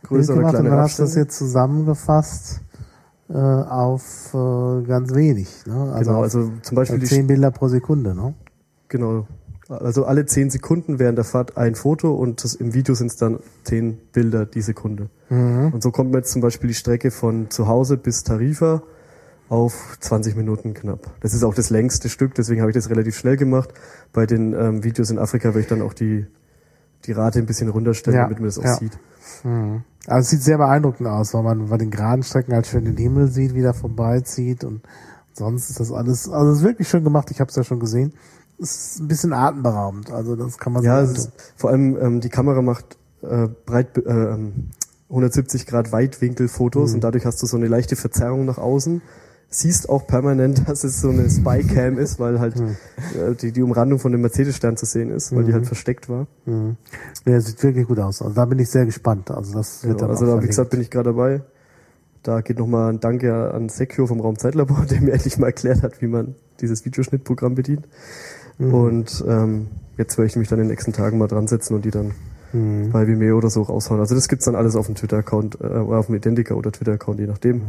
Bild größer oder gemacht und kleiner dann hast du das jetzt zusammengefasst äh, auf äh, ganz wenig. Ne? Also, Genau, also zum Beispiel äh, die zehn Bilder pro Sekunde. Ne? Genau. Also alle zehn Sekunden während der Fahrt ein Foto und das, im Video sind es dann zehn Bilder die Sekunde. Mhm. Und so kommt man jetzt zum Beispiel die Strecke von zu Hause bis Tarifa auf 20 Minuten knapp. Das ist auch das längste Stück, deswegen habe ich das relativ schnell gemacht. Bei den ähm, Videos in Afrika werde ich dann auch die, die Rate ein bisschen runterstellen, Ja, damit man das auch ja. sieht. Mhm. Also es sieht sehr beeindruckend aus, weil man bei den geraden Strecken halt schön den Himmel sieht, wie der vorbeizieht und sonst ist das alles, also es ist wirklich schön gemacht, ich habe es ja schon gesehen. Es ist ein bisschen atemberaubend, also das kann man Ja, es ist, vor allem ähm, die Kamera macht äh, breit äh, ähm, 170 Grad Weitwinkelfotos und dadurch hast du so eine leichte Verzerrung nach außen. Siehst auch permanent, dass es so eine Spycam ist, weil halt äh, die, die Umrandung von dem Mercedes-Stern zu sehen ist, weil die halt versteckt war. Mhm. Ja, sieht wirklich gut aus. Also da bin ich sehr gespannt. Also das wird Genau, dann also da, wie gesagt, bin ich gerade dabei. Da geht nochmal ein Danke an Secure vom Raum Zeitlabor, der mir endlich mal erklärt hat, wie man dieses Videoschnittprogramm bedient. Mhm. Und ähm, jetzt werde ich mich dann in den nächsten Tagen mal dran setzen und die dann Mhm. bei Vimeo oder so raushauen. Also das gibt's dann alles auf dem Twitter-Account, äh, oder auf dem Identica oder Twitter-Account, je nachdem.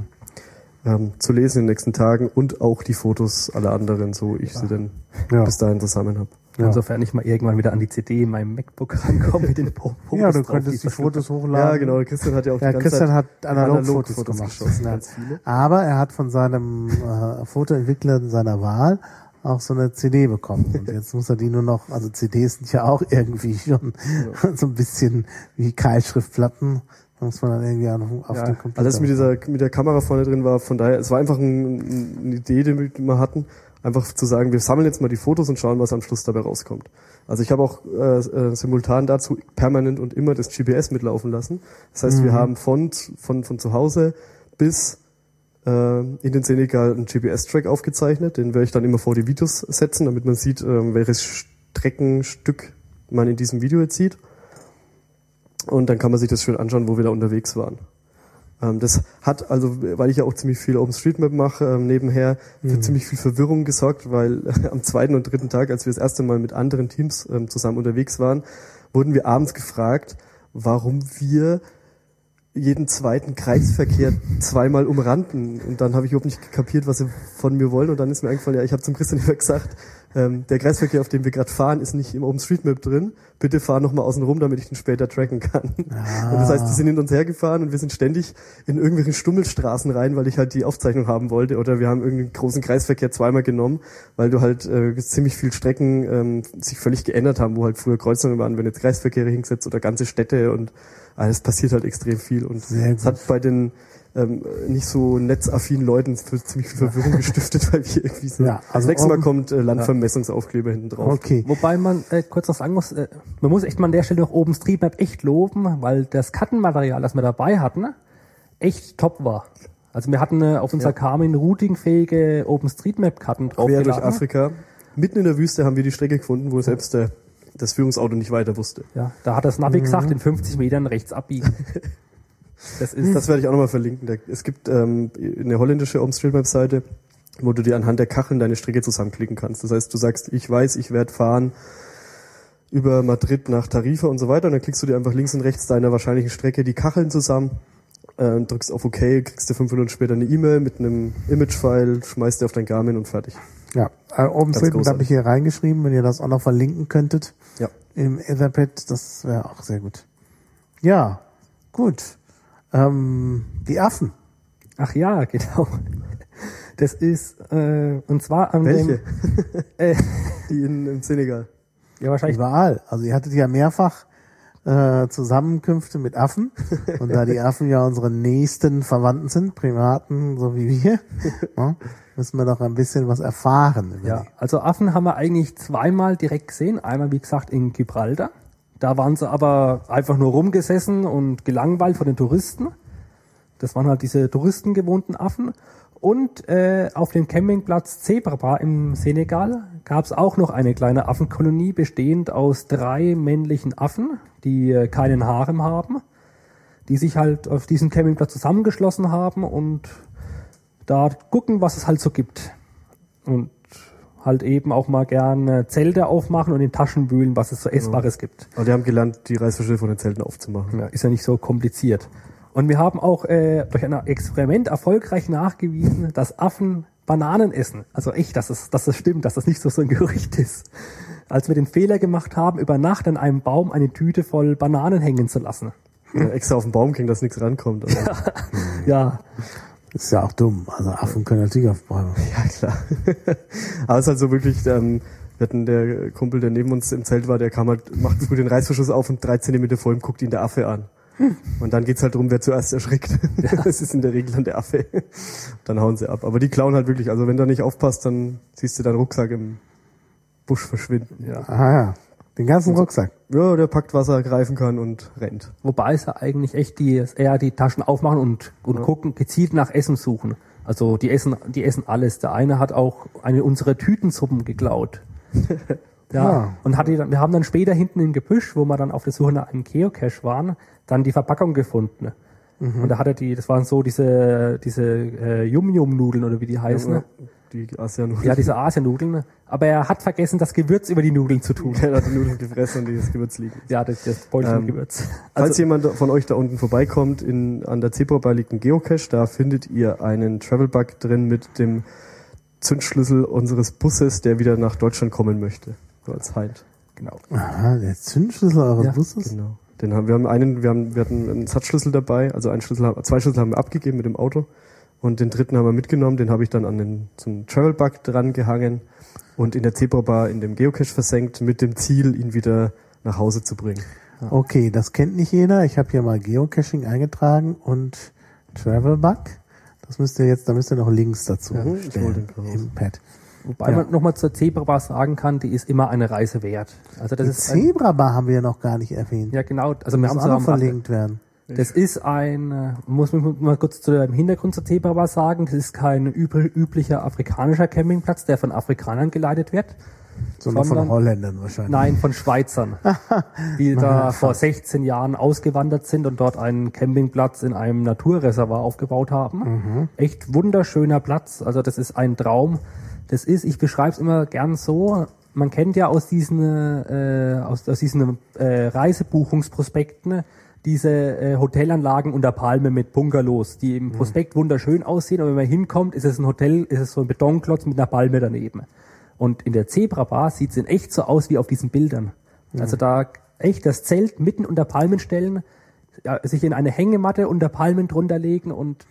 Ähm, zu lesen in den nächsten Tagen und auch die Fotos aller anderen, so ich sie dann Ja. bis dahin zusammen habe. Ja. Insofern ich mal irgendwann wieder an die CD in meinem MacBook rankomme mit den Fotos ja, du drauf, könntest die verschnitten Fotos Ja, hochladen. genau. Christian hat ja auch Ja, die ganze Christian Zeit hat Analogfotos Analogfotos gemacht. geschossen, Ja. ganz viele. Aber er hat von seinem äh, Fotoentwickler seiner Wahl auch so eine CD bekommen. Und jetzt muss er die nur noch, also CDs sind ja auch irgendwie schon so ein bisschen wie Keilschriftplatten. Da muss man dann irgendwie auf, auf Ja, den Computer. Alles mit dieser mit der Kamera vorne drin war, von daher, es war einfach ein, eine Idee, die wir hatten, einfach zu sagen, wir sammeln jetzt mal die Fotos und schauen, was am Schluss dabei rauskommt. Also ich habe auch äh, äh, simultan dazu permanent und immer das GPS mitlaufen lassen. Das heißt, wir haben von, von, von zu Hause bis äh, in den Senegal einen GPS-Track aufgezeichnet. Den werde ich dann immer vor die Videos setzen, damit man sieht, ähm, welches Streckenstück man in diesem Video jetzt sieht. Und dann kann man sich das schön anschauen, wo wir da unterwegs waren. Ähm, das hat also, weil ich ja auch ziemlich viel OpenStreetMap mache, ähm, nebenher für ziemlich viel Verwirrung gesorgt, weil am zweiten und dritten Tag, als wir das erste Mal mit anderen Teams ähm, zusammen unterwegs waren, wurden wir abends gefragt, warum wir jeden zweiten Kreisverkehr zweimal umrannten. Und dann habe ich überhaupt nicht kapiert, was sie von mir wollen. Und dann ist mir eingefallen, ja, ich habe zum Christian immer gesagt, ähm, der Kreisverkehr, auf dem wir gerade fahren, ist nicht im OpenStreetMap drin. Bitte fahr noch mal außen rum, damit ich den später tracken kann. Und das heißt, die sind hinter uns hergefahren und wir sind ständig in irgendwelche Stummelstraßen rein, weil ich halt die Aufzeichnung haben wollte. Oder wir haben irgendeinen großen Kreisverkehr zweimal genommen, weil du halt äh, ziemlich viel Strecken ähm, sich völlig geändert haben, wo halt früher Kreuzungen waren, wenn jetzt Kreisverkehre hingesetzt oder ganze Städte und alles passiert halt extrem viel. Und Sehr es hat bei den ähm, nicht so netzaffinen Leuten für ziemlich viel Verwirrung gestiftet, weil wir irgendwie so. Ja, also das nächste Mal kommt äh, Landvermessungsaufkleber hinten drauf. Okay. Wobei man äh, kurz noch sagen muss, äh, man muss echt mal an der Stelle noch OpenStreetMap echt loben, weil das Kartenmaterial, das wir dabei hatten, echt top war. Also wir hatten äh, auf unserer Garmin routingfähige OpenStreetMap-Karten Quer durch. Afrika. Mitten in der Wüste haben wir die Strecke gefunden, wo selbst der, das Führungsauto nicht weiter wusste. Ja, da hat das Navi gesagt, in 50 Metern rechts abbiegen. Das ist Das werde ich auch nochmal verlinken. Es gibt ähm, eine holländische OpenStreetMap-Seite, wo du dir anhand der Kacheln deine Strecke zusammenklicken kannst. Das heißt, du sagst, ich weiß, ich werde fahren über Madrid nach Tarifa und so weiter. Und dann klickst du dir einfach links und rechts deiner wahrscheinlichen Strecke die Kacheln zusammen, äh, drückst auf OK, kriegst dir fünf Minuten später eine E-Mail mit einem Image-File, schmeißt dir auf dein Garmin und fertig. Ja, äh, OpenStreetMap habe ich hier reingeschrieben, wenn ihr das auch noch verlinken könntet Ja. im Etherpad, das wäre auch sehr gut. Ja, gut. Ähm, die Affen. Ach ja, genau. Das ist, äh, und zwar an Welche? dem, äh, Die in, im Senegal. ja wahrscheinlich, Überall. Also ihr hattet ja mehrfach äh, Zusammenkünfte mit Affen. Und da die Affen ja unsere nächsten Verwandten sind, Primaten so wie wir, ne, müssen wir doch ein bisschen was erfahren. Über ja, also Affen haben wir eigentlich zweimal direkt gesehen. Einmal, wie gesagt, in Gibraltar. Da waren sie aber einfach nur rumgesessen und gelangweilt von den Touristen. Das waren halt diese touristengewohnten Affen. Und äh, auf dem Campingplatz Zebraba im Senegal gab es auch noch eine kleine Affenkolonie, bestehend aus drei männlichen Affen, die äh, keinen Harem haben, die sich halt auf diesem Campingplatz zusammengeschlossen haben und da gucken, was es halt so gibt. Und halt eben auch mal gerne Zelte aufmachen und in Taschen wühlen, was es so Essbares gibt. Aber die haben gelernt, die Reißverschlüsse von den Zelten aufzumachen. Ja, ist ja nicht so kompliziert. Und wir haben auch äh, durch ein Experiment erfolgreich nachgewiesen, dass Affen Bananen essen. Also echt, dass es, dass es stimmt, dass das nicht so, so ein Gerücht ist. Als wir den Fehler gemacht haben, über Nacht an einem Baum eine Tüte voll Bananen hängen zu lassen. Ja, extra auf den Baum kriegen, dass nichts rankommt. Aber, Ja, Ist ja auch dumm. Also Affen können natürlich auf Bäume. ja, klar. Aber es ist halt so wirklich, ähm, wir hatten der Kumpel, der neben uns im Zelt war, der kam halt, macht früh den Reißverschluss auf und drei Zentimeter vor ihm guckt ihn der Affe an. Und dann geht's halt drum, wer zuerst erschrickt. Das ist in der Regel dann der Affe. Dann hauen sie ab. Aber die klauen halt wirklich. Also wenn du nicht aufpasst, dann siehst du deinen Rucksack im Busch verschwinden. Ja. Ah ja, den ganzen Rucksack. Ja, der packt, was er greifen kann und rennt. Wobei sie eigentlich echt die, eher die Taschen aufmachen und, und gucken, gezielt nach Essen suchen. Also die essen, die essen alles. Der eine hat auch eine unserer Tütensuppen geklaut. Ja. Ah. Und hat die dann, wir haben dann später hinten im Gebüsch, wo wir dann auf der Suche nach einem Geocache waren, dann die Verpackung gefunden. Und da hat er die, das waren so diese, diese äh, Yum-Yum-Nudeln oder wie die heißen. Ja, die ASEAN Ja, diese Asiennudeln. Aber er hat vergessen, das Gewürz über die Nudeln zu tun. Der hat die Nudeln gefressen und die das Gewürz liegen. Ja, das, das Beutelchen Ähm, Gewürz. Falls Also, jemand von euch da unten vorbeikommt, in, an der Zebrabahn liegt ein Geocache, da findet ihr einen Travelbug drin mit dem Zündschlüssel unseres Busses, der wieder nach Deutschland kommen möchte. So als Halt. genau. Aha, der Zündschlüssel eures Ja, Busses? Genau. Den haben, wir haben einen, wir haben, wir hatten einen Satzschlüssel dabei, also einen Schlüssel, zwei Schlüssel haben wir abgegeben mit dem Auto und den dritten haben wir mitgenommen, den habe ich dann an den, zum Travelbug dran gehangen und in der Zebrabar in dem Geocache versenkt mit dem Ziel, ihn wieder nach Hause zu bringen. Okay, das kennt nicht jeder. Ich habe hier mal Geocaching eingetragen und Travelbug. Das müsst ihr jetzt, da müsst ihr noch Links dazu Ja, stellen im Pad. Wobei Ja. man nochmal zur Zebrabar sagen kann, die ist immer eine Reise wert. Also das Die ist Zebrabar haben wir ja noch gar nicht erwähnt. ja genau, also wir muss haben auch sie noch verlinkt werden. Das ist ein, äh, muss man mal kurz zu dem Hintergrund zur Zebrabar sagen, das ist kein üb- üblicher afrikanischer Campingplatz, der von Afrikanern geleitet wird. Sondern von Sondern- Holländern wahrscheinlich. Nein, von Schweizern, die da vor 16 Jahren ausgewandert sind und dort einen Campingplatz in einem Naturreservat aufgebaut haben. Echt wunderschöner Platz. Also das ist ein Traum. Das ist, ich beschreibe es immer gern so, man kennt ja aus diesen, äh, aus, aus diesen äh, Reisebuchungsprospekten diese äh, Hotelanlagen unter Palme mit Bungalows, die im Prospekt wunderschön aussehen, aber wenn man hinkommt, ist es ein Hotel, ist es so ein Betonklotz mit einer Palme daneben. Und in der Zebra-Bar sieht es in echt so aus wie auf diesen Bildern. Also da echt das Zelt mitten unter Palmen stellen, ja, sich in eine Hängematte unter Palmen drunter legen und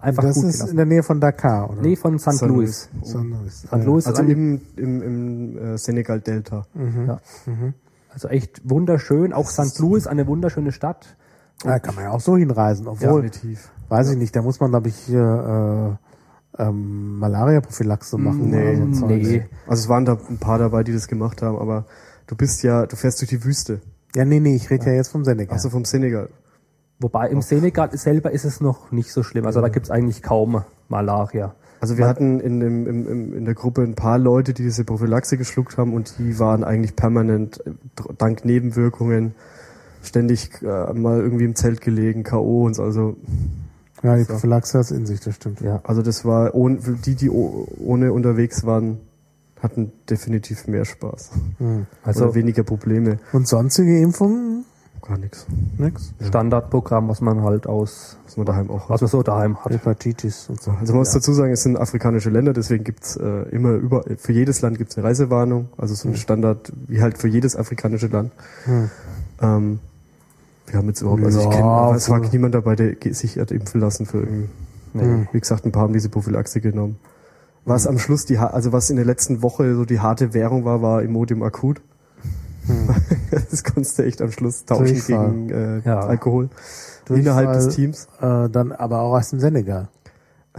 einfach das gut ist gelassen. in der Nähe von Dakar, oder? Nee, von St. Louis. St. Louis. St. Louis Also im, im, im äh, Senegal-Delta. ja. Also echt wunderschön. Auch St. Louis, eine wunderschöne Stadt. Da kann man ja auch so hinreisen, obwohl, Definitiv. weiß ich nicht, da muss man, glaube ich, hier äh, ähm, Malaria-Prophylaxe machen. Nee, oder so nee. Also es waren da ein paar dabei, die das gemacht haben, aber du bist ja, du fährst durch die Wüste. Ja, nee, nee, ich rede ja. jetzt vom Senegal. Also vom Senegal. Wobei im Senegal selber ist es noch nicht so schlimm. Also da gibt's eigentlich kaum Malaria. Also wir hatten in, dem, im, im, in der Gruppe ein paar Leute, die diese Prophylaxe geschluckt haben und die waren eigentlich permanent, äh, dank Nebenwirkungen, ständig äh, mal irgendwie im Zelt gelegen, K.O. und so. Also, ja, die Prophylaxe hat in sich, das stimmt. Ja. also das war, ohne, die, die oh- ohne unterwegs waren, hatten definitiv mehr Spaß. Hm. Also Oder weniger Probleme. Und sonstige Impfungen? Gar nichts. Nix? Standardprogramm, was man halt aus, Was man daheim auch hat. was man so daheim hat. Hepatitis und so. Also man muss dazu sagen, es sind afrikanische Länder, deswegen gibt's äh, immer über für jedes Land gibt's eine Reisewarnung, also so ein Standard wie halt für jedes afrikanische Land. Hm. Ähm, wir haben jetzt überhaupt, also Ja, ich kenne, aber es war niemand dabei, der sich hat impfen lassen für irgendwie. Hm. Wie gesagt, ein paar haben diese Prophylaxe genommen. Was am Schluss die, also was in der letzten Woche so die harte Währung war, war Imodium akut. das konntest du echt am Schluss tauschen Hm. Durchfall. gegen äh, Ja. Alkohol Durchfall, innerhalb des Teams. Äh, dann aber auch aus dem Senegal.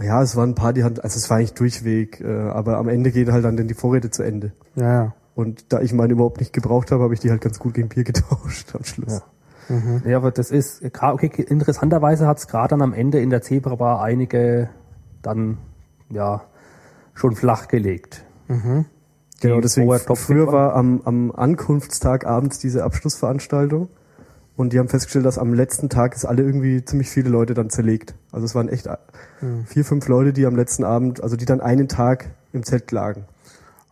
Ja, es waren ein paar, die hatten, also es war eigentlich durchweg, äh, aber am Ende gehen halt dann denn die Vorräte zu Ende. Ja, ja. Und da ich meine überhaupt nicht gebraucht habe, habe ich die halt ganz gut gegen Bier getauscht am Schluss. Ja. Ja, aber das ist, gra- okay, interessanterweise hat's gerade dann am Ende in der Zebrabar einige dann, ja, schon flach gelegt. Genau, deswegen früher war am, am Ankunftstag abends diese Abschlussveranstaltung und die haben festgestellt, dass am letzten Tag ist alle irgendwie ziemlich viele Leute dann zerlegt. Also es waren echt äh, vier, fünf Leute, die am letzten Abend, also die dann einen Tag im Zelt lagen.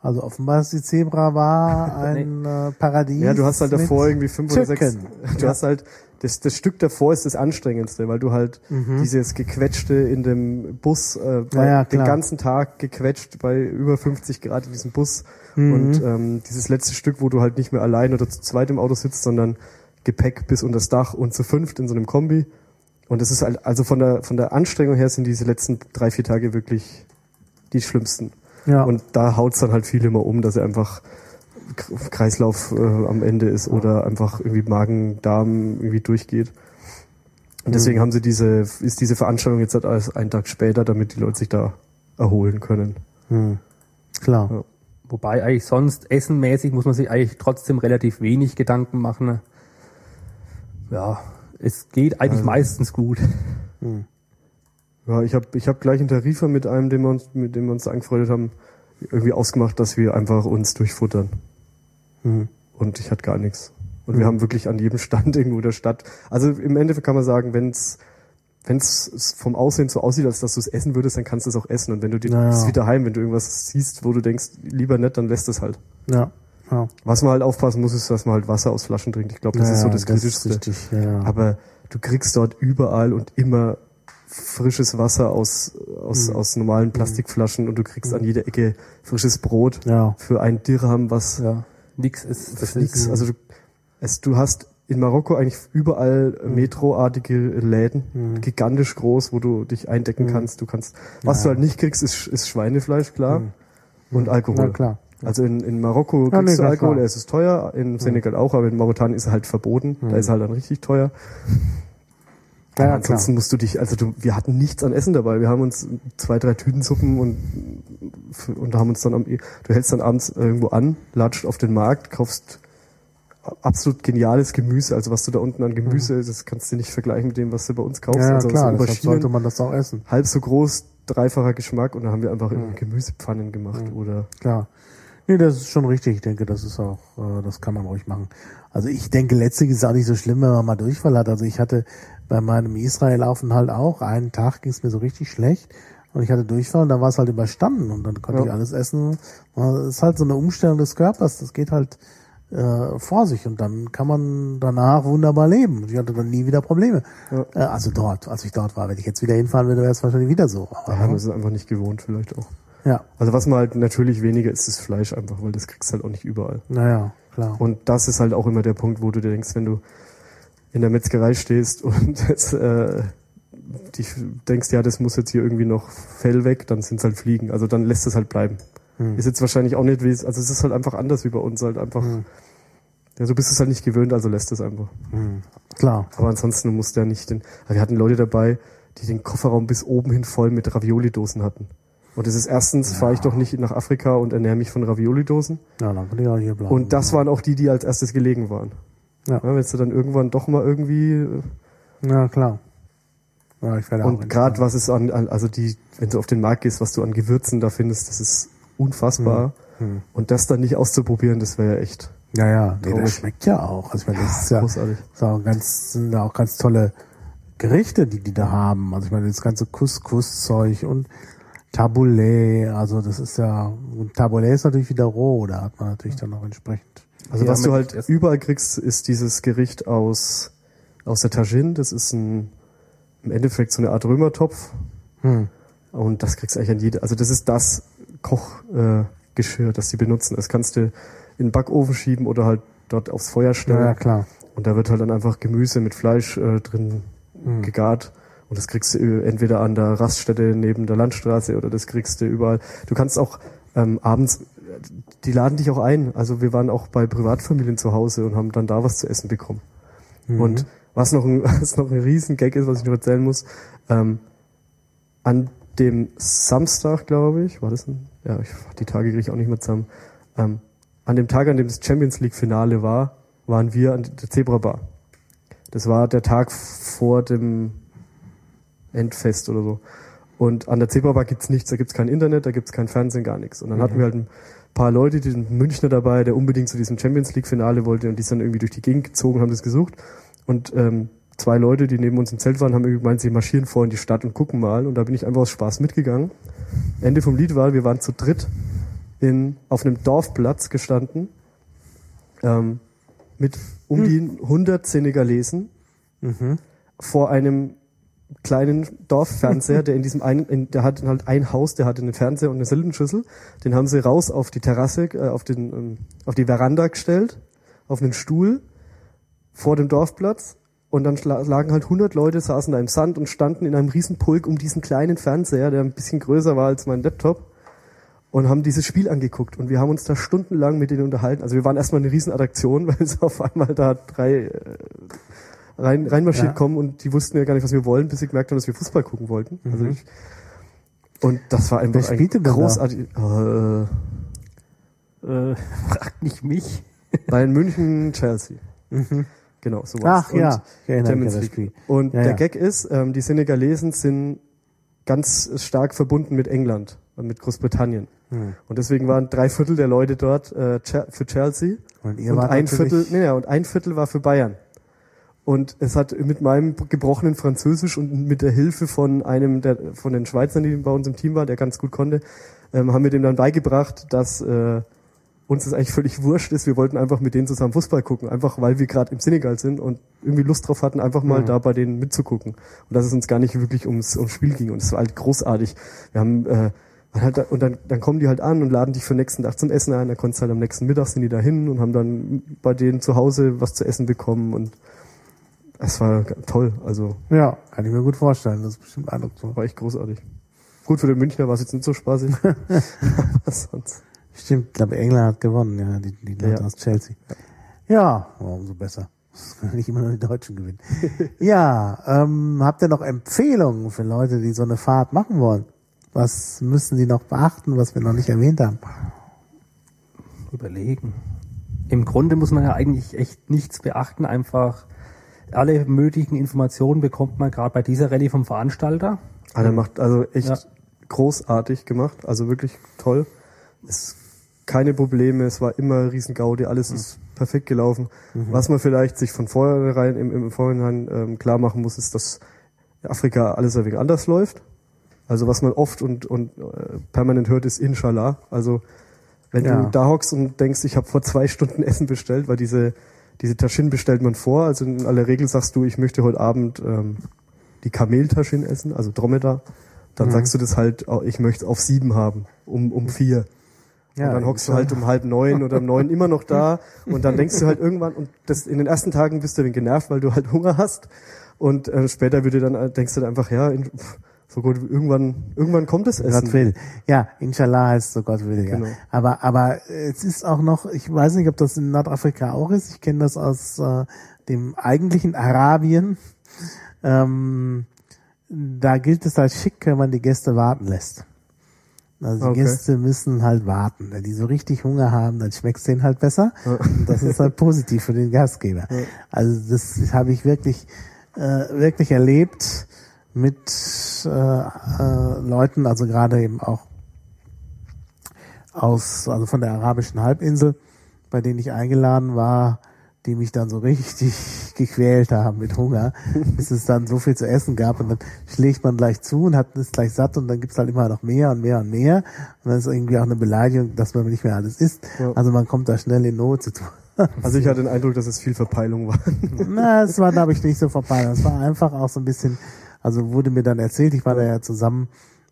Also offenbar ist die Zebra war ein äh, Paradies. Ja, du hast halt davor irgendwie fünf oder sechs. Du hast halt das, das Stück davor ist das anstrengendste, weil du halt dieses gequetschte in dem Bus äh, Mhm. Ja, ja, den ganzen Tag gequetscht bei über 50 Grad in diesem Bus Mhm. und ähm, dieses letzte Stück, wo du halt nicht mehr allein oder zu zweit im Auto sitzt, sondern Gepäck bis unter das Dach und zu fünft in so einem Kombi. Und das ist halt, also von der von der Anstrengung her sind diese letzten drei vier Tage wirklich die schlimmsten. Ja. Und da haut's dann halt viel immer um, dass sie einfach Kreislauf äh, am Ende ist oder einfach irgendwie Magen-Darm irgendwie durchgeht. Und deswegen Mhm. haben sie diese, ist diese Veranstaltung jetzt halt als einen Tag später, damit die Leute sich da erholen können. Hm. Klar. Ja. Wobei eigentlich sonst essenmäßig muss man sich eigentlich trotzdem relativ wenig Gedanken machen. Ja, es geht eigentlich meistens gut. Ja, ich habe ich hab gleich in Tarifa mit einem, den wir uns, mit dem wir uns angefreundet haben, irgendwie ausgemacht, dass wir einfach uns durchfuttern. Mhm. Und ich hatte gar nichts. Und wir haben wirklich an jedem Stand irgendwo der Stadt. Also im Endeffekt kann man sagen, wenn's wenn's vom Aussehen so aussieht, als dass du es essen würdest, dann kannst du es auch essen. Und wenn du dir Ja, bist wieder heim, wenn du irgendwas siehst, wo du denkst, lieber nicht, dann lässt es halt. Ja. ja. Was man halt aufpassen muss, ist, dass man halt Wasser aus Flaschen trinkt. Ich glaube, das ja, ist so ja, das Kritischste. Ist richtig, ja. Aber du kriegst dort überall und immer frisches Wasser aus, aus, Mhm. aus normalen Plastikflaschen und du kriegst an jeder Ecke frisches Brot ja. für ein Dirham, was Ja, nix ist, das das nix. ist Also du, es, du hast in Marokko eigentlich überall Mhm. metroartige Läden, gigantisch groß, wo du dich eindecken kannst. Du kannst, was Ja. du halt nicht kriegst, ist, ist Schweinefleisch, klar, und Alkohol. Na klar. Also in, in Marokko Ja, kriegst nee, du klar, Alkohol, klar. es ist teuer, in Senegal auch, aber in Mauretanien ist er halt verboten. Da ist er halt dann richtig teuer. Ja, ja, ansonsten musst du dich, also du, wir hatten nichts an Essen dabei. Wir haben uns zwei, drei Tütensuppen und, und haben uns dann am, du hältst dann abends irgendwo an, latscht auf den Markt, kaufst absolut geniales Gemüse. Also was du da unten an Gemüse, das kannst du nicht vergleichen mit dem, was du bei uns kaufst. Mhm. Ja, ja also klar, deshalb sollte man das auch essen. halb so groß, dreifacher Geschmack und dann haben wir einfach Mhm. Gemüsepfannen gemacht oder Klar. Nee, das ist schon richtig. Ich denke, das ist auch, äh, das kann man ruhig machen. Also ich denke, letztlich ist es auch nicht so schlimm, wenn man mal Durchfall hat. Also ich hatte bei meinem Israel-Aufenthalt auch, einen Tag ging es mir so richtig schlecht und ich hatte Durchfall und dann war es halt überstanden und dann konnte Ja. ich alles essen. Das ist halt so eine Umstellung des Körpers, das geht halt äh, vor sich und dann kann man danach wunderbar leben. Ich hatte dann nie wieder Probleme. Ja. Äh, also dort, als ich dort war. Wenn ich jetzt wieder hinfahren würde, wäre es wahrscheinlich wieder so. da Aber, haben wir es einfach nicht gewohnt vielleicht auch. ja, Also was man halt natürlich weniger isst, ist Fleisch einfach, weil das kriegst du halt auch nicht überall. naja, klar. Und das ist halt auch immer der Punkt, wo du dir denkst, wenn du in der Metzgerei stehst und jetzt, äh, dich denkst, ja, das muss jetzt hier irgendwie noch Fell weg, dann sind es halt Fliegen. Also dann lässt es halt bleiben. Hm. Ist jetzt wahrscheinlich auch nicht wie, es- also es ist halt einfach anders wie bei uns halt einfach. Hm. Ja, du bist es halt nicht gewöhnt, also lässt es einfach. Hm. Klar. Aber ansonsten du musst ja nicht den, also wir hatten Leute dabei, die den Kofferraum bis oben hin voll mit Ravioli-Dosen hatten. Und das ist erstens, fahre ich doch nicht nach Afrika und ernähre mich von Ravioli-Dosen. Ja, dann kann ich auch hier bleiben. Und das waren auch die, die als erstes gelegen waren. Ja. wenn du dann irgendwann doch mal irgendwie Ja, klar. Ja, ich werde auch und gerade was es an also die wenn du auf den Markt gehst, was du an Gewürzen da findest, das ist unfassbar Hm. und das dann nicht auszuprobieren, das wäre ja echt Ja, ja, nee, das schmeckt ja auch. Also ich meine, das ist ja, großartig. ist auch ganz, sind ja auch ganz tolle Gerichte, die die da haben. Also ich meine, das ganze Couscous-Zeug und Taboulet, also das ist ja, und Taboulet ist natürlich wieder roh, da hat man natürlich dann auch entsprechend. Also was du halt überall kriegst, ist dieses Gericht aus aus der Tajin, das ist ein im Endeffekt so eine Art Römertopf Hm. und das kriegst du eigentlich an jede, also das ist das Kochgeschirr, äh, das die benutzen. Das kannst du in den Backofen schieben oder halt dort aufs Feuer stellen. Ja, klar. Und da wird halt dann einfach Gemüse mit Fleisch äh, drin Hm. gegart. Und das kriegst du äh, entweder an der Raststätte neben der Landstraße oder das kriegst du überall. Du kannst auch ähm, abends, die laden dich auch ein. Also wir waren auch bei Privatfamilien zu Hause und haben dann da was zu essen bekommen. Mhm. Und was noch, ein, was noch ein Riesengag ist, was ich noch erzählen muss, ähm, an dem Samstag, glaube ich, war das ein, ja, ich, die Tage kriege ich auch nicht mehr zusammen, ähm, an dem Tag, an dem das Champions League Finale war, waren wir an der Zebra Bar. Das war der Tag vor dem Endfest oder so. Und an der Zebra Bar gibt's nichts, da gibt's kein Internet, da gibt's kein Fernsehen, gar nichts. Und dann hatten wir halt ein paar Leute, die sind Münchner dabei, der unbedingt zu diesem Champions League Finale wollte und die sind dann irgendwie durch die Gegend gezogen, haben das gesucht. Und ähm, zwei Leute, die neben uns im Zelt waren, haben irgendwie gemeint, sie marschieren vor in die Stadt und gucken mal. Und da bin ich einfach aus Spaß mitgegangen. Ende vom Lied war, wir waren zu dritt in, auf einem Dorfplatz gestanden, ähm, mit um die 100 Senegalesen Mhm. vor einem kleinen Dorffernseher, der in diesem einen, in, der hatte halt ein Haus, der hatte einen Fernseher und eine Silbenschüssel. Den haben sie raus auf die Terrasse, äh, auf den, ähm, auf die Veranda gestellt, auf einen Stuhl vor dem Dorfplatz. Und dann lagen halt 100 Leute, saßen da im Sand und standen in einem riesen Pulk um diesen kleinen Fernseher, der ein bisschen größer war als mein Laptop. und haben dieses Spiel angeguckt und wir haben uns da stundenlang mit denen unterhalten. Also wir waren erstmal eine Riesenattraktion, weil es auf einmal da drei äh, rein, reinmarschiert Ja. kommen und die wussten ja gar nicht, was wir wollen, bis sie gemerkt haben, dass wir Fußball gucken wollten. Also Mhm. ich, und das war einfach Wer ein denn da? großartig. Äh, Äh, fragt nicht mich. Bayern München, Chelsea. Genau, sowas. Ach Und ja, Champions League. Spiel. Und Ja, der ja. Gag ist, ähm, die Senegalesen sind ganz stark verbunden mit England und mit Großbritannien. Hm. Und deswegen waren drei Viertel der Leute dort äh, für Chelsea Und ihr und ein Viertel, nee, nee, und ein Viertel war für Bayern. Und es hat mit meinem gebrochenen Französisch und mit der Hilfe von einem der von den Schweizern, die bei uns im Team war, der ganz gut konnte, ähm, haben wir dem dann beigebracht, dass äh, uns das eigentlich völlig wurscht ist. Wir wollten einfach mit denen zusammen Fußball gucken, einfach weil wir gerade im Senegal sind und irgendwie Lust drauf hatten, einfach mal Mhm. da bei denen mitzugucken. Und dass es uns gar nicht wirklich ums, ums Spiel ging. Und es war halt großartig. Wir haben äh, man hat da, und dann, dann kommen die halt an und laden dich für den nächsten Tag zum Essen ein. Da konntest du halt am nächsten Mittag sind die da hin und haben dann bei denen zu Hause was zu essen bekommen und es war toll. Also Ja, kann ich mir gut vorstellen. Das ist bestimmt eindrucksvoll. war echt großartig. Gut, für den Münchner war es jetzt nicht so spaßig. Aber sonst. Stimmt, ich glaube, England hat gewonnen, ja, die, die Leute Ja. aus Chelsea. Ja, umso besser. Das können nicht immer nur die Deutschen gewinnen. ja, ähm, habt ihr noch Empfehlungen für Leute, die so eine Fahrt machen wollen? Was müssen die noch beachten, was wir noch nicht erwähnt haben? Überlegen. Im Grunde muss man ja eigentlich echt nichts beachten, einfach alle möglichen Informationen bekommt man gerade bei dieser Rallye vom Veranstalter. Ah, der macht also echt Ja. großartig gemacht. Also wirklich toll. Es keine Probleme, es war immer Riesengaudi, alles ist perfekt gelaufen. Was man vielleicht sich von vornherein im, im Vorhinein ähm, klar machen muss, ist, dass in Afrika alles ein wenig anders läuft. Also was man oft und, und äh, permanent hört, ist Inshallah. Also wenn Ja. du da hockst und denkst, ich habe vor zwei Stunden Essen bestellt, weil diese diese Taschin bestellt man vor. Also in aller Regel sagst du, ich möchte heute Abend ähm, die Kameltaschin essen, also Dromedar. Dann Mhm. sagst du das halt, oh, ich möchte auf sieben haben, um, um vier. Ja, und dann hockst du halt um halb neun oder um neun immer noch da und dann denkst du halt irgendwann, und das in den ersten Tagen bist du ein genervt, weil du halt Hunger hast. Und äh, später würde dann äh, denkst du dann einfach, ja, in, so gut, irgendwann, irgendwann kommt das Essen. Gott will. Ja, Inshallah heißt so Gott will, ja. Genau. Aber, aber es ist auch noch, ich weiß nicht, ob das in Nordafrika auch ist. Ich kenne das aus äh, dem eigentlichen Arabien. Ähm, da gilt es als schick, wenn man die Gäste warten lässt. Also die Okay. Gäste müssen halt warten. Wenn die so richtig Hunger haben, dann schmeckt's denen halt besser. Und das ist halt positiv für den Gastgeber. Also das habe ich wirklich, äh, wirklich erlebt mit äh, äh, Leuten, also gerade eben auch aus, also von der arabischen Halbinsel, bei denen ich eingeladen war, die mich dann so richtig gequält haben mit Hunger, bis es dann so viel zu essen gab und dann schlägt man gleich zu und hat ist gleich satt und dann gibt's halt immer noch mehr und mehr und mehr und dann ist irgendwie auch eine Beleidigung, dass man nicht mehr alles isst. Ja. Also man kommt da schnell in Not zu tun. Also ich hatte den Eindruck, dass es viel Verpeilung war. Na, es war, glaube ich, nicht so vorbei. Es war einfach auch so ein bisschen, also wurde mir dann erzählt, ich war da ja zusammen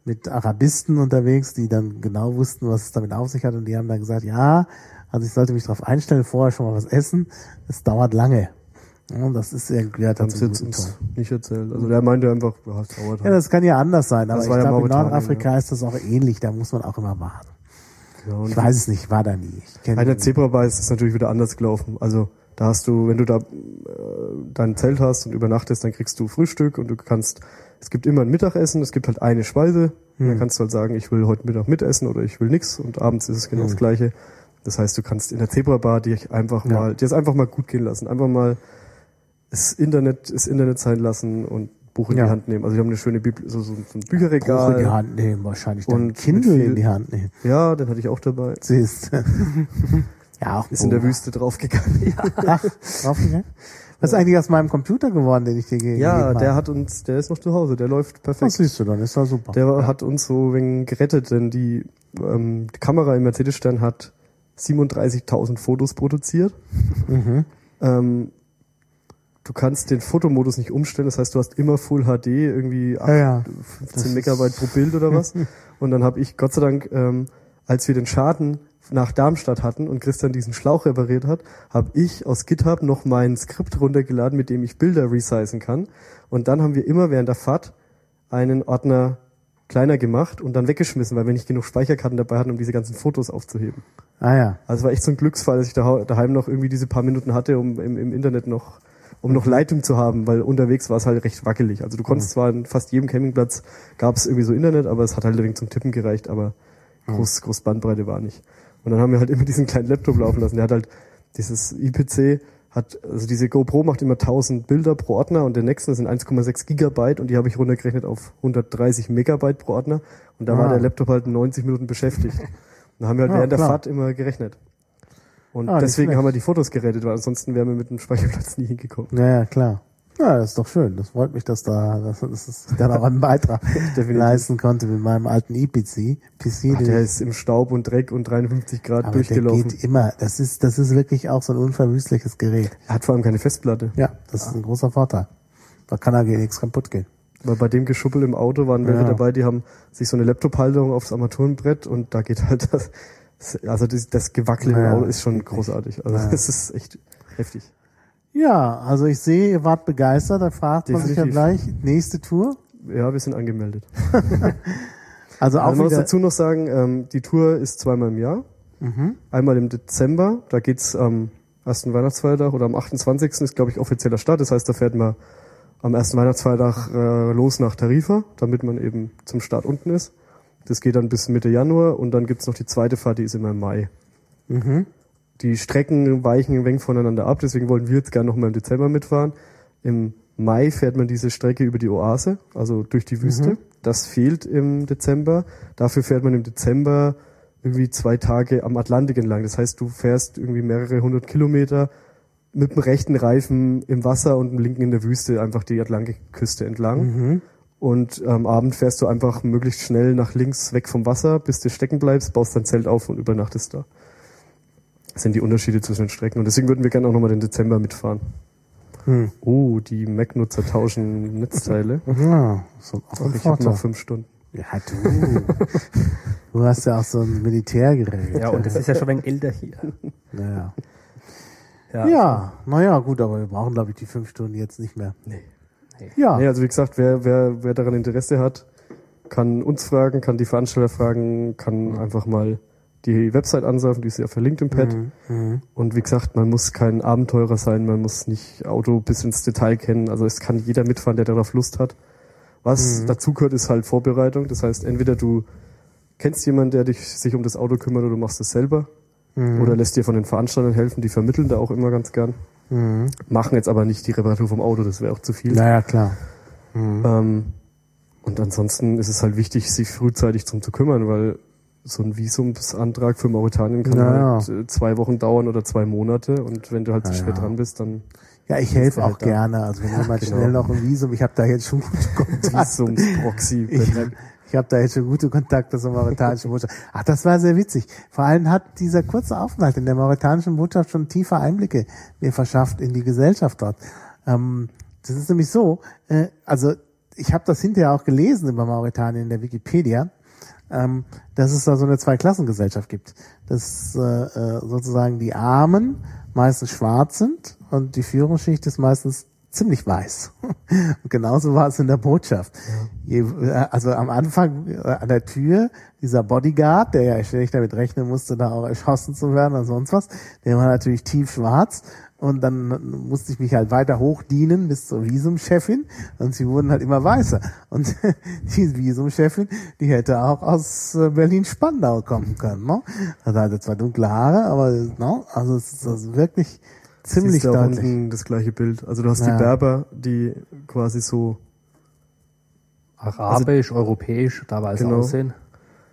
mit Arabisten unterwegs, die dann genau wussten, was es damit auf sich hat und die haben dann gesagt, ja, also ich sollte mich darauf einstellen, vorher schon mal was essen. Es dauert lange. Ja, und das ist irgendwie sie jetzt uns nicht erzählt. Also der meinte einfach, ja, es dauert Ja, halt. das kann ja anders sein, aber Das ich ja glaube, in Nordafrika ist das auch ähnlich, da muss man auch immer warten. Ja, und Ich weiß es nicht, war da nie. Ich Bei der Zebrabar ist es natürlich wieder anders gelaufen. Also da hast du, wenn du da äh, dein Zelt hast und übernachtest, dann kriegst du Frühstück und du kannst, es gibt immer ein Mittagessen, es gibt halt eine Speise. Hm. Dann kannst du halt sagen, ich will heute Mittag mitessen oder ich will nix und abends ist es genau das Hm. Gleiche. Das heißt, du kannst in der Zebrabar dich einfach Ja. mal, dir es einfach mal gut gehen lassen, einfach mal das Internet, das Internet sein lassen und Buch in Ja. die Hand nehmen. Also wir haben eine schöne Bibel, so, so ein Buch in Bücherregal. die Hand nehmen, wahrscheinlich dann Und Kindle viel- in die Hand nehmen. Ja, den hatte ich auch dabei. Siehst. ja, auch Ist in der Buch. Wüste draufgegangen. Ach, draufgegangen? Was ist eigentlich aus meinem Computer geworden, den ich dir gegeben Ja, habe? der hat uns, der ist noch zu Hause, der läuft Das perfekt. siehst du dann, ist doch super. Der hat uns so wegen gerettet, denn die, ähm, die Kamera im Mercedes-Stern hat 37.000 Fotos produziert. mhm. Ähm, du kannst den Fotomodus nicht umstellen, das heißt, du hast immer Full HD, irgendwie 8, Ja, ja. 15 Megabyte pro Bild oder was. Und dann habe ich, Gott sei Dank, ähm, als wir den Schaden nach Darmstadt hatten und Christian diesen Schlauch repariert hat, habe ich aus GitHub noch mein Skript runtergeladen, mit dem ich Bilder resizen kann. Und dann haben wir immer während der Fahrt einen Ordner kleiner gemacht und dann weggeschmissen, weil wir nicht genug Speicherkarten dabei hatten, um diese ganzen Fotos aufzuheben. Ah ja. Also es war echt so ein Glücksfall, dass ich daheim noch irgendwie diese paar Minuten hatte, um im, im Internet noch, um noch Leitung zu haben, weil unterwegs war es halt recht wackelig. Also du konntest zwar an fast jedem Campingplatz gab es irgendwie so Internet, aber es hat halt wenig zum Tippen gereicht, aber groß, groß Bandbreite war nicht. Und dann haben wir halt immer diesen kleinen Laptop laufen lassen. Der hat halt dieses IPC hat, also diese GoPro macht immer 1000 Bilder pro Ordner und der nächsten sind 1,6 Gigabyte und die habe ich runtergerechnet auf 130 Megabyte pro Ordner und da war Ah. der Laptop halt 90 Minuten beschäftigt. Und da haben wir halt Ja, während der klar. Fahrt immer gerechnet. Und Ah, deswegen haben wir die Fotos gerettet, weil ansonsten wären wir mit dem Speicherplatz nie hingekommen. Ja, ja, klar. Ja, das ist doch schön. Das freut mich, dass da, dass, dass ich dann auch einen Beitrag leisten konnte mit meinem alten E-PC. PC, Ach, der ist im Staub und Dreck und 53 Grad aber der durchgelaufen. geht immer. Das ist, das ist wirklich auch so ein unverwüstliches Gerät. Er hat vor allem keine Festplatte. Ja, das ist ein großer Vorteil. Da kann er nichts kaputt gehen. Weil bei dem Geschuppel im Auto waren welche Ja. dabei, die haben sich so eine Laptop-Halterung aufs Armaturenbrett und da geht halt das, also das, das Gewackel im Ja, Auto ist schon großartig. Also Ja. das ist echt heftig. Ja, also ich sehe, ihr wart begeistert. Da fragt man sich ja gleich, nächste Tour. Ja, wir sind angemeldet. Also auch Also man muss dazu noch sagen, ähm, die Tour ist zweimal im Jahr. Mhm. Einmal im Dezember, da geht's am ersten Weihnachtsfeiertag oder am 28. ist, glaube ich, offizieller Start. Das heißt, da fährt man am ersten Weihnachtsfeiertag äh, los nach Tarifa, damit man eben zum Start unten ist. Das geht dann bis Mitte Januar und dann gibt's noch die zweite Fahrt, die ist immer im Mai. Mhm. Die Strecken weichen ein wenig voneinander ab, deswegen wollten wir jetzt gerne noch mal im Dezember mitfahren. Im Mai fährt man diese Strecke über die Oase, also durch die Wüste. Das fehlt im Dezember. Dafür fährt man im Dezember irgendwie zwei Tage am Atlantik entlang. Das heißt, du fährst irgendwie mehrere hundert Kilometer mit dem rechten Reifen im Wasser und dem linken in der Wüste einfach die Atlantikküste entlang. Mhm. Und am Abend fährst du einfach möglichst schnell nach links weg vom Wasser, bis du stecken bleibst, baust dein Zelt auf und übernachtest da. Das sind die Unterschiede zwischen den Strecken. Und deswegen würden wir gerne auch nochmal den Dezember mitfahren. Hm. Oh, die Mac-Nutzer tauschen Netzteile. Ja, so auch ein Ich habe noch fünf Stunden. Ja, du. du hast ja auch so ein Militärgerät. Ja, und das ist ja schon ein wenig älter hier. Ja, Ja. ja naja, gut, aber wir brauchen, glaube ich, die fünf Stunden jetzt nicht mehr. Nee. Ja, Nee, also wie gesagt, wer, wer, wer daran Interesse hat, kann uns fragen, kann die Veranstalter fragen, kann einfach mal die Website ansurfen, die ist ja verlinkt im Pad. Mhm. Mhm. Und wie gesagt, man muss kein Abenteurer sein, man muss nicht Auto bis ins Detail kennen. Also es kann jeder mitfahren, der darauf Lust hat. Was Mhm. dazu gehört, ist halt Vorbereitung. Das heißt, entweder du kennst jemanden, der dich sich um das Auto kümmert, oder du machst es selber. Mhm. Oder lässt dir von den Veranstaltern helfen, die vermitteln da auch immer ganz gern. Mhm. Machen jetzt aber nicht die Reparatur vom Auto, das wäre auch zu viel. Naja, klar. Mhm. Ähm, und ansonsten ist es halt wichtig, sich frühzeitig drum zu kümmern, weil so ein Visumsantrag für Mauretanien kann Ja, halt äh, zwei Wochen dauern oder zwei Monate. Und wenn du halt zu Ja, spät ja. dran bist, dann Ja, ich helfe auch halt da. gerne. Also wenn jemand genau. schnell noch ein Visum, ich habe da jetzt schon gute Kontakte. Visumsproxy. Ich, ich habe da jetzt schon gute Kontakte zur mauretanischen Botschaft. Ach, das war sehr witzig. Vor allem hat dieser kurze Aufenthalt in der mauretanischen Botschaft schon tiefe Einblicke mir verschafft in die Gesellschaft dort. Ähm, das ist nämlich so, äh, also ich habe das hinterher auch gelesen über Mauretanien in der Wikipedia, ähm, dass es da so eine Zweiklassengesellschaft gibt. Dass äh, äh, sozusagen die Armen meistens schwarz sind und die Führungsschicht ist meistens ziemlich weiß. Und genauso war es in der Botschaft. Je, äh, also am Anfang äh, an der Tür, dieser Bodyguard, der ja schlecht damit rechnen musste, da auch erschossen zu werden oder sonst was, der war natürlich tief schwarz. Und dann musste ich mich halt weiter hochdienen bis zur Visumchefin und sie wurden halt immer weißer. Und die Visumchefin, die hätte auch aus äh, Berlin-Spandau kommen können. Ne? Also hatte zwar dunkle Haare, aber ne? also es ist also wirklich ziemlich Siehst deutlich. unten das gleiche Bild. Also du hast Ja. die Berber, die quasi so, Arabisch, europäisch, da war es Genau. aussehen.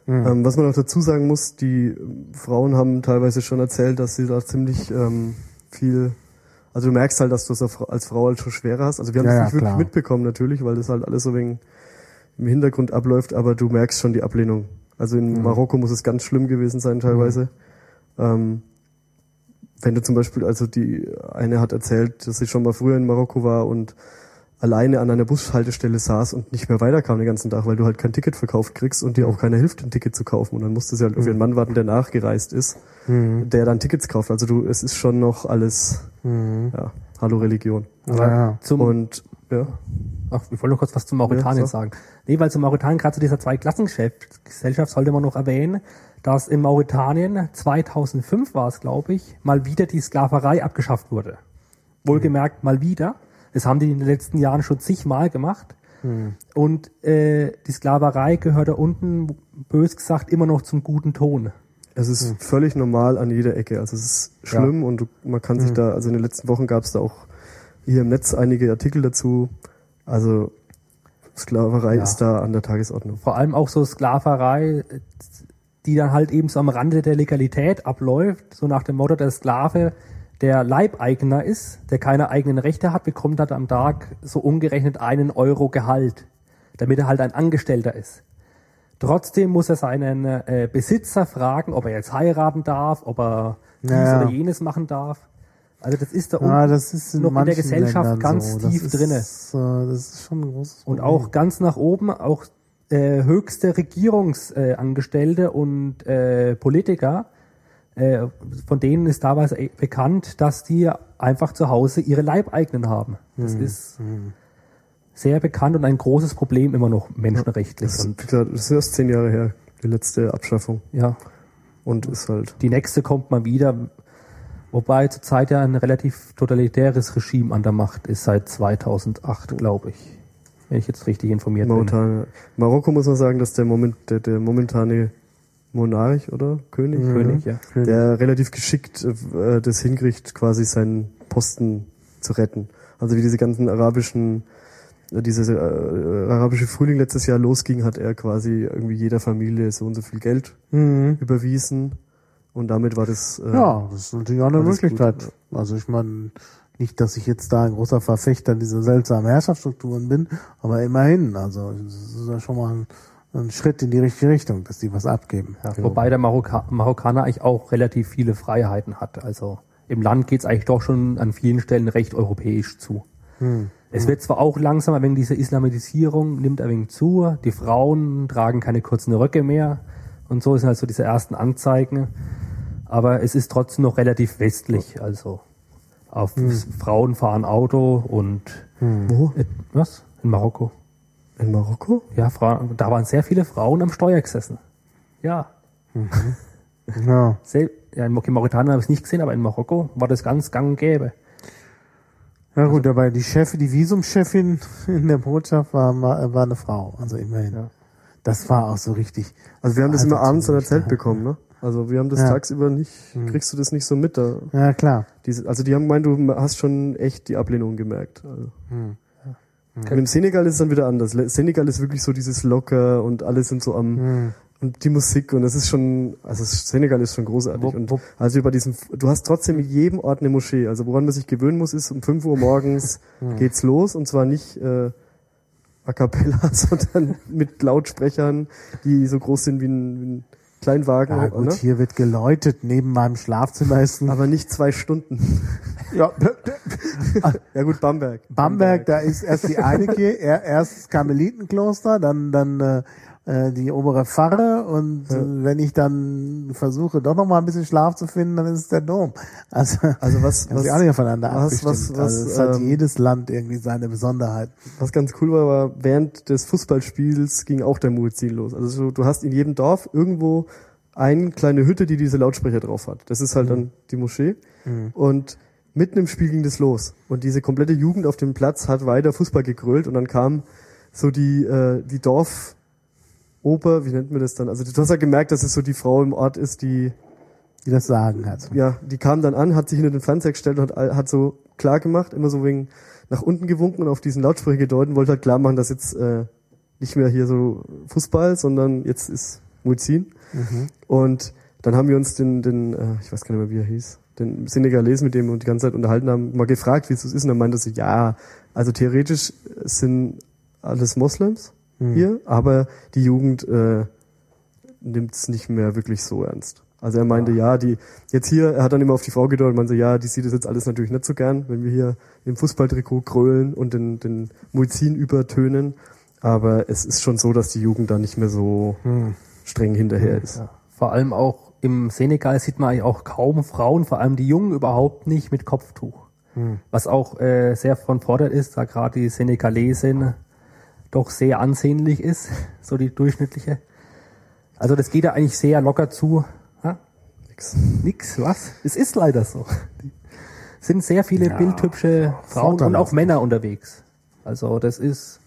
Mhm. ähm, was man auch dazu sagen muss, die Frauen haben teilweise schon erzählt, dass sie da ziemlich ähm, viel, also du merkst halt, dass du es als Frau- halt schon schwerer hast. Also wir haben Ja, das ja, nicht wirklich klar. mitbekommen natürlich, weil das halt alles so wegen im Hintergrund abläuft, aber du merkst schon die Ablehnung. Also in Mhm. Marokko muss es ganz schlimm gewesen sein teilweise. Ähm, wenn du zum Beispiel, also die eine hat erzählt, dass sie schon mal früher in Marokko war und alleine an einer Bushaltestelle saß und nicht mehr weiterkam den ganzen Tag, weil du halt kein Ticket verkauft kriegst und dir auch keiner hilft, ein Ticket zu kaufen. Und dann musste sie halt auf ihren Mann warten, der nachgereist ist, Mhm. der dann Tickets kauft. Also du, es ist schon noch alles, Mhm. ja, Hallo Religion. Ja. Zum, Und ja, Ach, ich wollte noch kurz was zu Mauretanien Ja, so. sagen. Nee, weil zu Mauretanien, gerade zu dieser Zweiklassengesellschaft, sollte man noch erwähnen, dass in Mauretanien 2005 war es, glaube ich, mal wieder die Sklaverei abgeschafft wurde. Wohlgemerkt mal wieder. Das haben die in den letzten Jahren schon zigmal gemacht. Und äh, die Sklaverei gehört da unten, bös gesagt, immer noch zum guten Ton. Es ist völlig normal an jeder Ecke. Also es ist schlimm und du, man kann sich da, also in den letzten Wochen gab es da auch hier im Netz einige Artikel dazu. Also Sklaverei Ja. ist da an der Tagesordnung. vor allem auch so Sklaverei, die dann halt eben so am Rande der Legalität abläuft, so nach dem Motto, der Sklave, der Leibeigner ist, der keine eigenen Rechte hat, bekommt halt am Tag so umgerechnet einen Euro Gehalt, damit er halt ein Angestellter ist. Trotzdem muss er seinen äh, Besitzer fragen, ob er jetzt heiraten darf, ob er dies Naja. oder jenes machen darf. Also das ist da unten Ja, das ist in noch in der Gesellschaft Ländern ganz so. Das tief ist, drinne. Äh, das ist schon ein großes Und Problem. auch ganz nach oben, auch äh, höchste Regierungsangestellte Angestellte und äh, Politiker, äh, von denen ist damals äh, bekannt, dass die einfach zu Hause ihre Leibeigenen haben. Das ist sehr bekannt und ein großes Problem immer noch menschenrechtlich. Das, ist, das ist erst zehn Jahre her, die letzte Abschaffung. ja, Und ist halt, die nächste kommt mal wieder, wobei zurzeit ja ein relativ totalitäres Regime an der Macht ist seit 2008, glaube ich. Wenn ich jetzt richtig informiert bin. momentan, Marokko muss man sagen, dass der Moment, der, der momentane Monarch oder König, König, ja. der relativ geschickt äh, das hinkriegt, quasi seinen Posten zu retten. Also wie diese ganzen arabischen, äh, diese äh, arabische Frühling letztes Jahr losging, hat er quasi irgendwie jeder Familie so und so viel Geld Mhm. überwiesen und damit war das äh, Ja, das ist natürlich auch eine Möglichkeit. gut, Also ich meine, nicht, dass ich jetzt da ein großer Verfechter dieser seltsamen Herrschaftsstrukturen bin, aber immerhin, also das ist ja schon mal ein, ein Schritt in die richtige Richtung, dass die was abgeben. Ja, Wobei der Marokka Marokkaner eigentlich auch relativ viele Freiheiten hat. Also im Land geht's eigentlich doch schon an vielen Stellen recht europäisch zu. Es wird zwar auch langsam, wegen dieser Islamisierung nimmt ein wenig zu. Die Frauen tragen keine kurzen Röcke mehr und so sind halt so diese ersten Anzeigen. Aber es ist trotzdem noch relativ westlich. Also auf Frauen fahren Auto und wo? äh, was? In Marokko. In Marokko? Ja, Frauen, da waren sehr viele Frauen am Steuer gesessen. Ja. Ja. Sel ja, in Mauretanien habe ich es nicht gesehen, aber in Marokko war das ganz gang und gäbe. Ja gut, aber die Chefin, die Visumchefin in der Botschaft war, war, war eine Frau, also immerhin. Ja. Das war auch so richtig. Also wir haben das immer abends an altertümlich, erzählt bekommen, ne? Also wir haben das Ja. tagsüber nicht, kriegst du das nicht so mit. Da, Ja, klar. diese, also die haben gemeint, du hast schon echt die Ablehnung gemerkt. Also. Hm. Und im Senegal ist es dann wieder anders. Senegal ist wirklich so dieses locker und alle sind so am Hm. und die Musik und das ist schon, also Senegal ist schon großartig. Wo- und wo- also über diesen, du hast trotzdem in jedem Ort eine Moschee. Also woran man sich gewöhnen muss, ist um 5 Uhr morgens geht's los und zwar nicht äh, a cappella, sondern mit Lautsprechern, die so groß sind wie ein, wie ein Kleinwagen. Ja gut, ne? hier wird geläutet, neben meinem Schlafzimmer ist ein Aber nicht zwei Stunden. ja, ja gut, Bamberg. Bamberg, da ist erst die eine Kirche, er- erst das Karmelitenkloster, dann dann äh, äh, die obere Pfarre und äh, wenn ich dann versuche, doch noch mal ein bisschen Schlaf zu finden, dann ist es der Dom. Also, Also was, was, auch nicht voneinander was- was- was, also es hat ähm, jedes Land irgendwie seine Besonderheit. was ganz cool war, war, während des Fußballspiels ging auch der Muezzin los. Also so, du hast in jedem Dorf irgendwo eine kleine Hütte, die diese Lautsprecher drauf hat. Das ist halt dann die Moschee. Und mitten im Spiel ging das los. Und diese komplette Jugend auf dem Platz hat weiter Fußball gegrölt und dann kam so die, äh, die Dorf, Ober, wie nennt man das dann? Also du hast halt gemerkt, dass es so die Frau im Ort ist, die, die das Sagen hat. ja, die kam dann an, hat sich hinter den Fernseher gestellt und hat, hat so klar gemacht, immer so wegen nach unten gewunken und auf diesen Lautsprecher gedeutet und wollte halt klar machen, dass jetzt äh, nicht mehr hier so Fußball, sondern jetzt ist Muezzin. Und dann haben wir uns den, den äh, ich weiß gar nicht mehr, wie er hieß, den Senegalesen, mit dem wir uns die ganze Zeit unterhalten haben, mal gefragt, wie es ist. Und er meinte so, ja, also theoretisch sind alles Moslems hier, aber die Jugend äh, nimmt es nicht mehr wirklich so ernst. Also er meinte, ja, die, jetzt hier, er hat dann immer auf die Frau gedeutet und meinte, so, ja, die sieht das jetzt alles natürlich nicht so gern, wenn wir hier im Fußballtrikot grölen und den, den Muezzin übertönen. Aber es ist schon so, dass die Jugend da nicht mehr so streng hinterher ist. Ja. Vor allem auch im Senegal sieht man eigentlich auch kaum Frauen, vor allem die Jungen überhaupt nicht mit Kopftuch. Was auch äh, sehr von Vorteil ist, da gerade die Senegalesin doch sehr ansehnlich ist, so die durchschnittliche. Also das geht ja eigentlich sehr locker zu. Ha? Nix. Nix, was? Es ist leider so. Es sind sehr viele Ja, bildhübsche Frauen und auch Männer unterwegs. Also das ist,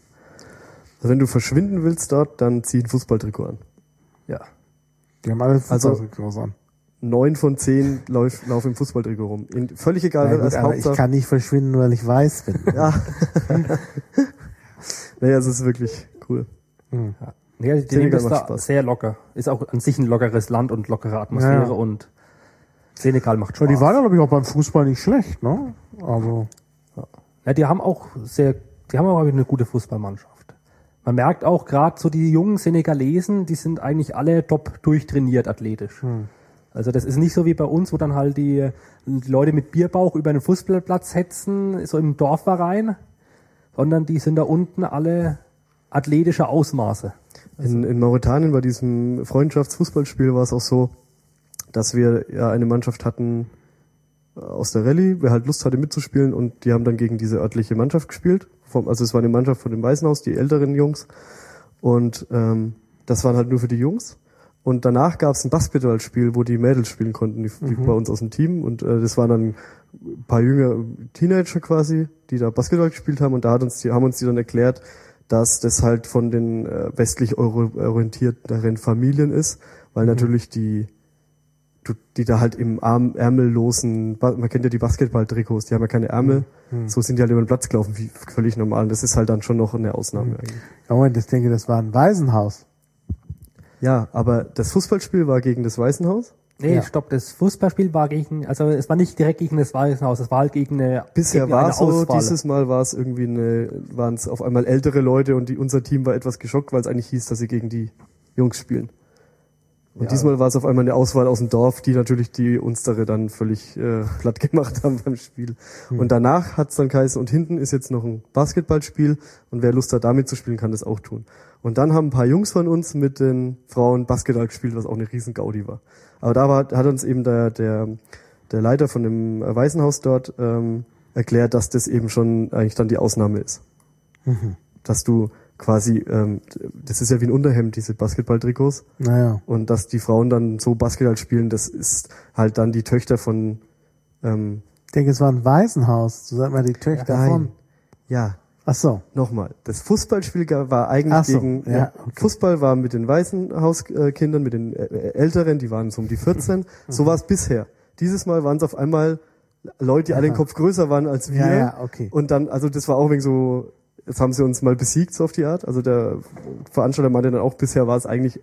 Also wenn du verschwinden willst dort, dann zieh ein Fußballtrikot an. ja. Die haben alle Also- Fußballtrikots an. Neun von zehn lauf, laufen im Fußballtrikot rum. In, völlig egal, Ja, wer als aber ich Hauptsache. kann nicht verschwinden, weil ich weiß bin. Ja. naja, es ist wirklich cool. Ja, die nehmen Senegal das macht da Spaß. sehr locker. Ist auch an sich ein lockeres Land und lockere Atmosphäre Ja, ja. und Senegal macht Spaß. Aber die waren, glaube ich, auch beim Fußball nicht schlecht, ne? Also, Ja, die haben auch sehr, die haben auch eine gute Fußballmannschaft. Man merkt auch gerade so die jungen Senegalesen, die sind eigentlich alle top durchtrainiert athletisch. Also das ist nicht so wie bei uns, wo dann halt die, die Leute mit Bierbauch über einen Fußballplatz hetzen, so im Dorfverein, sondern die sind da unten alle athletische Ausmaße. In, in Mauretanien bei diesem Freundschaftsfußballspiel war es auch so, dass wir ja eine Mannschaft hatten aus der Rallye, wer halt Lust hatte mitzuspielen und die haben dann gegen diese örtliche Mannschaft gespielt. Vom, also es war eine Mannschaft von dem Waisenhaus, die älteren Jungs. Und ähm, das waren halt nur für die Jungs. Und danach gab es ein Basketballspiel, wo die Mädels spielen konnten, die, die bei uns aus dem Team. Und äh, das waren dann ein paar jüngere Teenager quasi, die da Basketball gespielt haben. Und da hat uns die, haben uns die dann erklärt, dass das halt von den äh, westlich orientierteren Familien ist, weil natürlich die die da halt im Arm, ärmellosen, man kennt ja die Basketball-Trikots, die haben ja keine Ärmel, so sind die halt über den Platz gelaufen, wie völlig normal. Und das ist halt dann schon noch eine Ausnahme eigentlich. ja, Moment, ich denke, das war ein Waisenhaus. Ja, aber das Fußballspiel war gegen das Waisenhaus. Nee, Ja. stopp, das Fußballspiel war gegen, also es war nicht direkt gegen das Waisenhaus, es war halt gegen eine Bisher gegen war so, Auswahl. dieses Mal war es irgendwie eine, waren es auf einmal ältere Leute und die, unser Team war etwas geschockt, weil es eigentlich hieß, dass sie gegen die Jungs spielen. Und Ja. diesmal war es auf einmal eine Auswahl aus dem Dorf, die natürlich die Unstere dann völlig äh, platt gemacht haben beim Spiel. Und danach hat's dann geheißen, und hinten ist jetzt noch ein Basketballspiel und wer Lust hat, damit zu spielen, kann das auch tun. Und dann haben ein paar Jungs von uns mit den Frauen Basketball gespielt, was auch eine riesen Gaudi war. Aber da war, hat uns eben der, der, der Leiter von dem äh, Waisenhaus dort ähm, erklärt, dass das eben schon eigentlich dann die Ausnahme ist. Dass du quasi, ähm, das ist ja wie ein Unterhemd, diese Basketballtrikots. Naja. Und dass die Frauen dann so Basketball spielen, das ist halt dann die Töchter von ähm, Ich denke, es war ein Waisenhaus. So sagt man die Töchter von. Ja, Ach so. nochmal. Das Fußballspiel war eigentlich so, gegen ja, okay. Fußball war mit den Waisenhauskindern, mit den äh, Älteren, die waren so um die 14. so war es bisher. Dieses Mal waren es auf einmal Leute, die alle den Kopf größer waren als wir. Ja, ja, okay. Und dann, also das war auch wegen so, jetzt haben sie uns mal besiegt, so auf die Art. Also der Veranstalter meinte dann auch, bisher war es eigentlich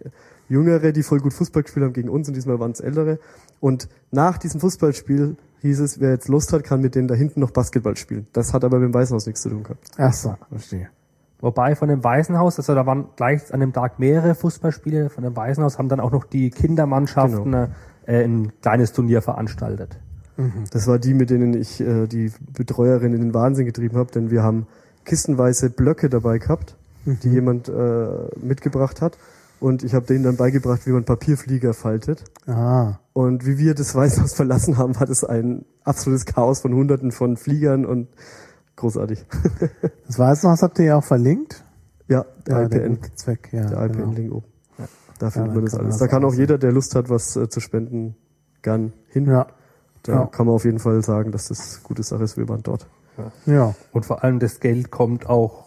Jüngere, die voll gut Fußball gespielt haben gegen uns und diesmal waren es Ältere. Und nach diesem Fußballspiel hieß es, wer jetzt Lust hat, kann mit denen da hinten noch Basketball spielen. Das hat aber mit dem Waisenhaus nichts zu tun gehabt. Ach so, verstehe. Wobei von dem Waisenhaus, also da waren gleich an dem Tag mehrere Fußballspiele, von dem Waisenhaus haben dann auch noch die Kindermannschaften Genau. äh, ein kleines Turnier veranstaltet. Das war die, mit denen ich äh, die Betreuerin in den Wahnsinn getrieben habe, denn wir haben kistenweise Blöcke dabei gehabt, die jemand äh, mitgebracht hat. Und ich habe denen dann beigebracht, wie man Papierflieger faltet. Ah. Und wie wir das Weißhaus verlassen haben, war das ein absolutes Chaos von Hunderten von Fliegern und großartig. Das Waisenhaus habt ihr ja auch verlinkt. ja, der Ja, der IPN, gute Zweck, ja. der genau. IPN-Link oben. Da Ja, findet dann man das man alles. das Da kann auch aussehen. jeder, der Lust hat, was äh, zu spenden, gern hin. Ja. Da Ja. kann man auf jeden Fall sagen, dass das gute Sache ist. Wir waren dort. Ja. Und vor allem das Geld kommt auch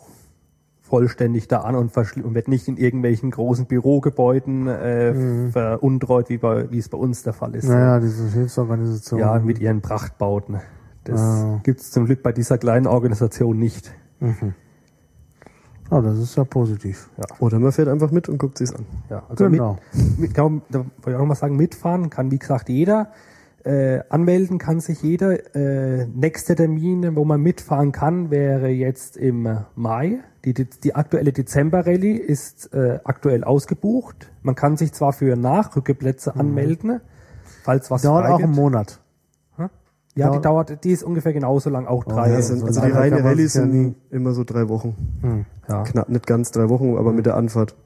vollständig da an und, und wird nicht in irgendwelchen großen Bürogebäuden äh, veruntreut, wie, bei, wie es bei uns der Fall ist. Naja, diese Hilfsorganisation. Ja, mit ihren Prachtbauten. Das Ah. gibt's zum Glück bei dieser kleinen Organisation nicht. Oh, das ist ja positiv. Oder man fährt einfach mit und guckt sich's an. Ja, also Genau. mit, mit, kann, man- da wollte ich auch noch mal sagen, mitfahren kann wie gesagt jeder. Äh, anmelden kann sich jeder. Äh, nächste Termin, wo man mitfahren kann, wäre jetzt im Mai. Die, die, die aktuelle Dezember-Rallye ist äh, aktuell ausgebucht. Man kann sich zwar für Nachrückeplätze anmelden, falls was Dauert auch einen Monat. Ja, die dauert- die ist ungefähr genauso lang, auch drei. ja, Also, so also die reine Rallye sind nie- immer so drei Wochen. ja. Knapp, nicht ganz drei Wochen, aber mit der Anfahrt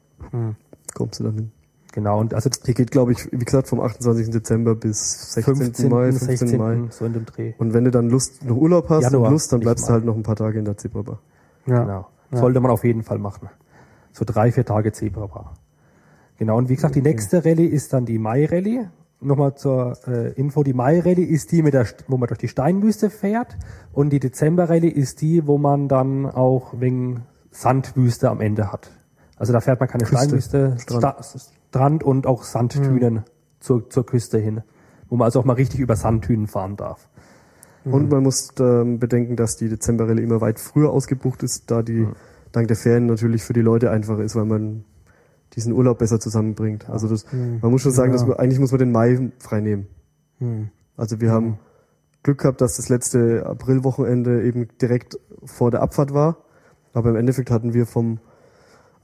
kommst du dann hin. Genau, und also Hier geht, glaube ich, wie gesagt, vom 28. Dezember bis 16. 15. Mai, 15. 16. Mai. so in dem Dreh. Und wenn du dann Lust, noch Urlaub hast Januar, und Lust, dann bleibst du halt noch ein paar Tage in der Zebrabar. Ja. Genau. Sollte man auf jeden Fall machen. So drei, vier Tage Zebra war. Genau, und wie gesagt, die nächste Rallye ist dann die Mai-Rallye. Nochmal zur äh, Info, die Mai-Rallye ist die, mit der, wo man durch die Steinwüste fährt. Und die Dezember-Rallye ist die, wo man dann auch wegen Sandwüste am Ende hat. Also da fährt man keine Küste, Steinwüste, Strand. Sta Strand und auch Sandtünen zur, zur Küste hin. Wo man also auch mal richtig über Sandtünen fahren darf. Und man muss ähm, bedenken, dass die Dezemberrallye immer weit früher ausgebucht ist, da die dank der Ferien natürlich für die Leute einfacher ist, weil man diesen Urlaub besser zusammenbringt. Also das, man muss schon sagen, Ja. dass man, eigentlich muss man den Mai frei nehmen. Hm. Also wir haben Glück gehabt, dass das letzte Aprilwochenende eben direkt vor der Abfahrt war. Aber im Endeffekt hatten wir vom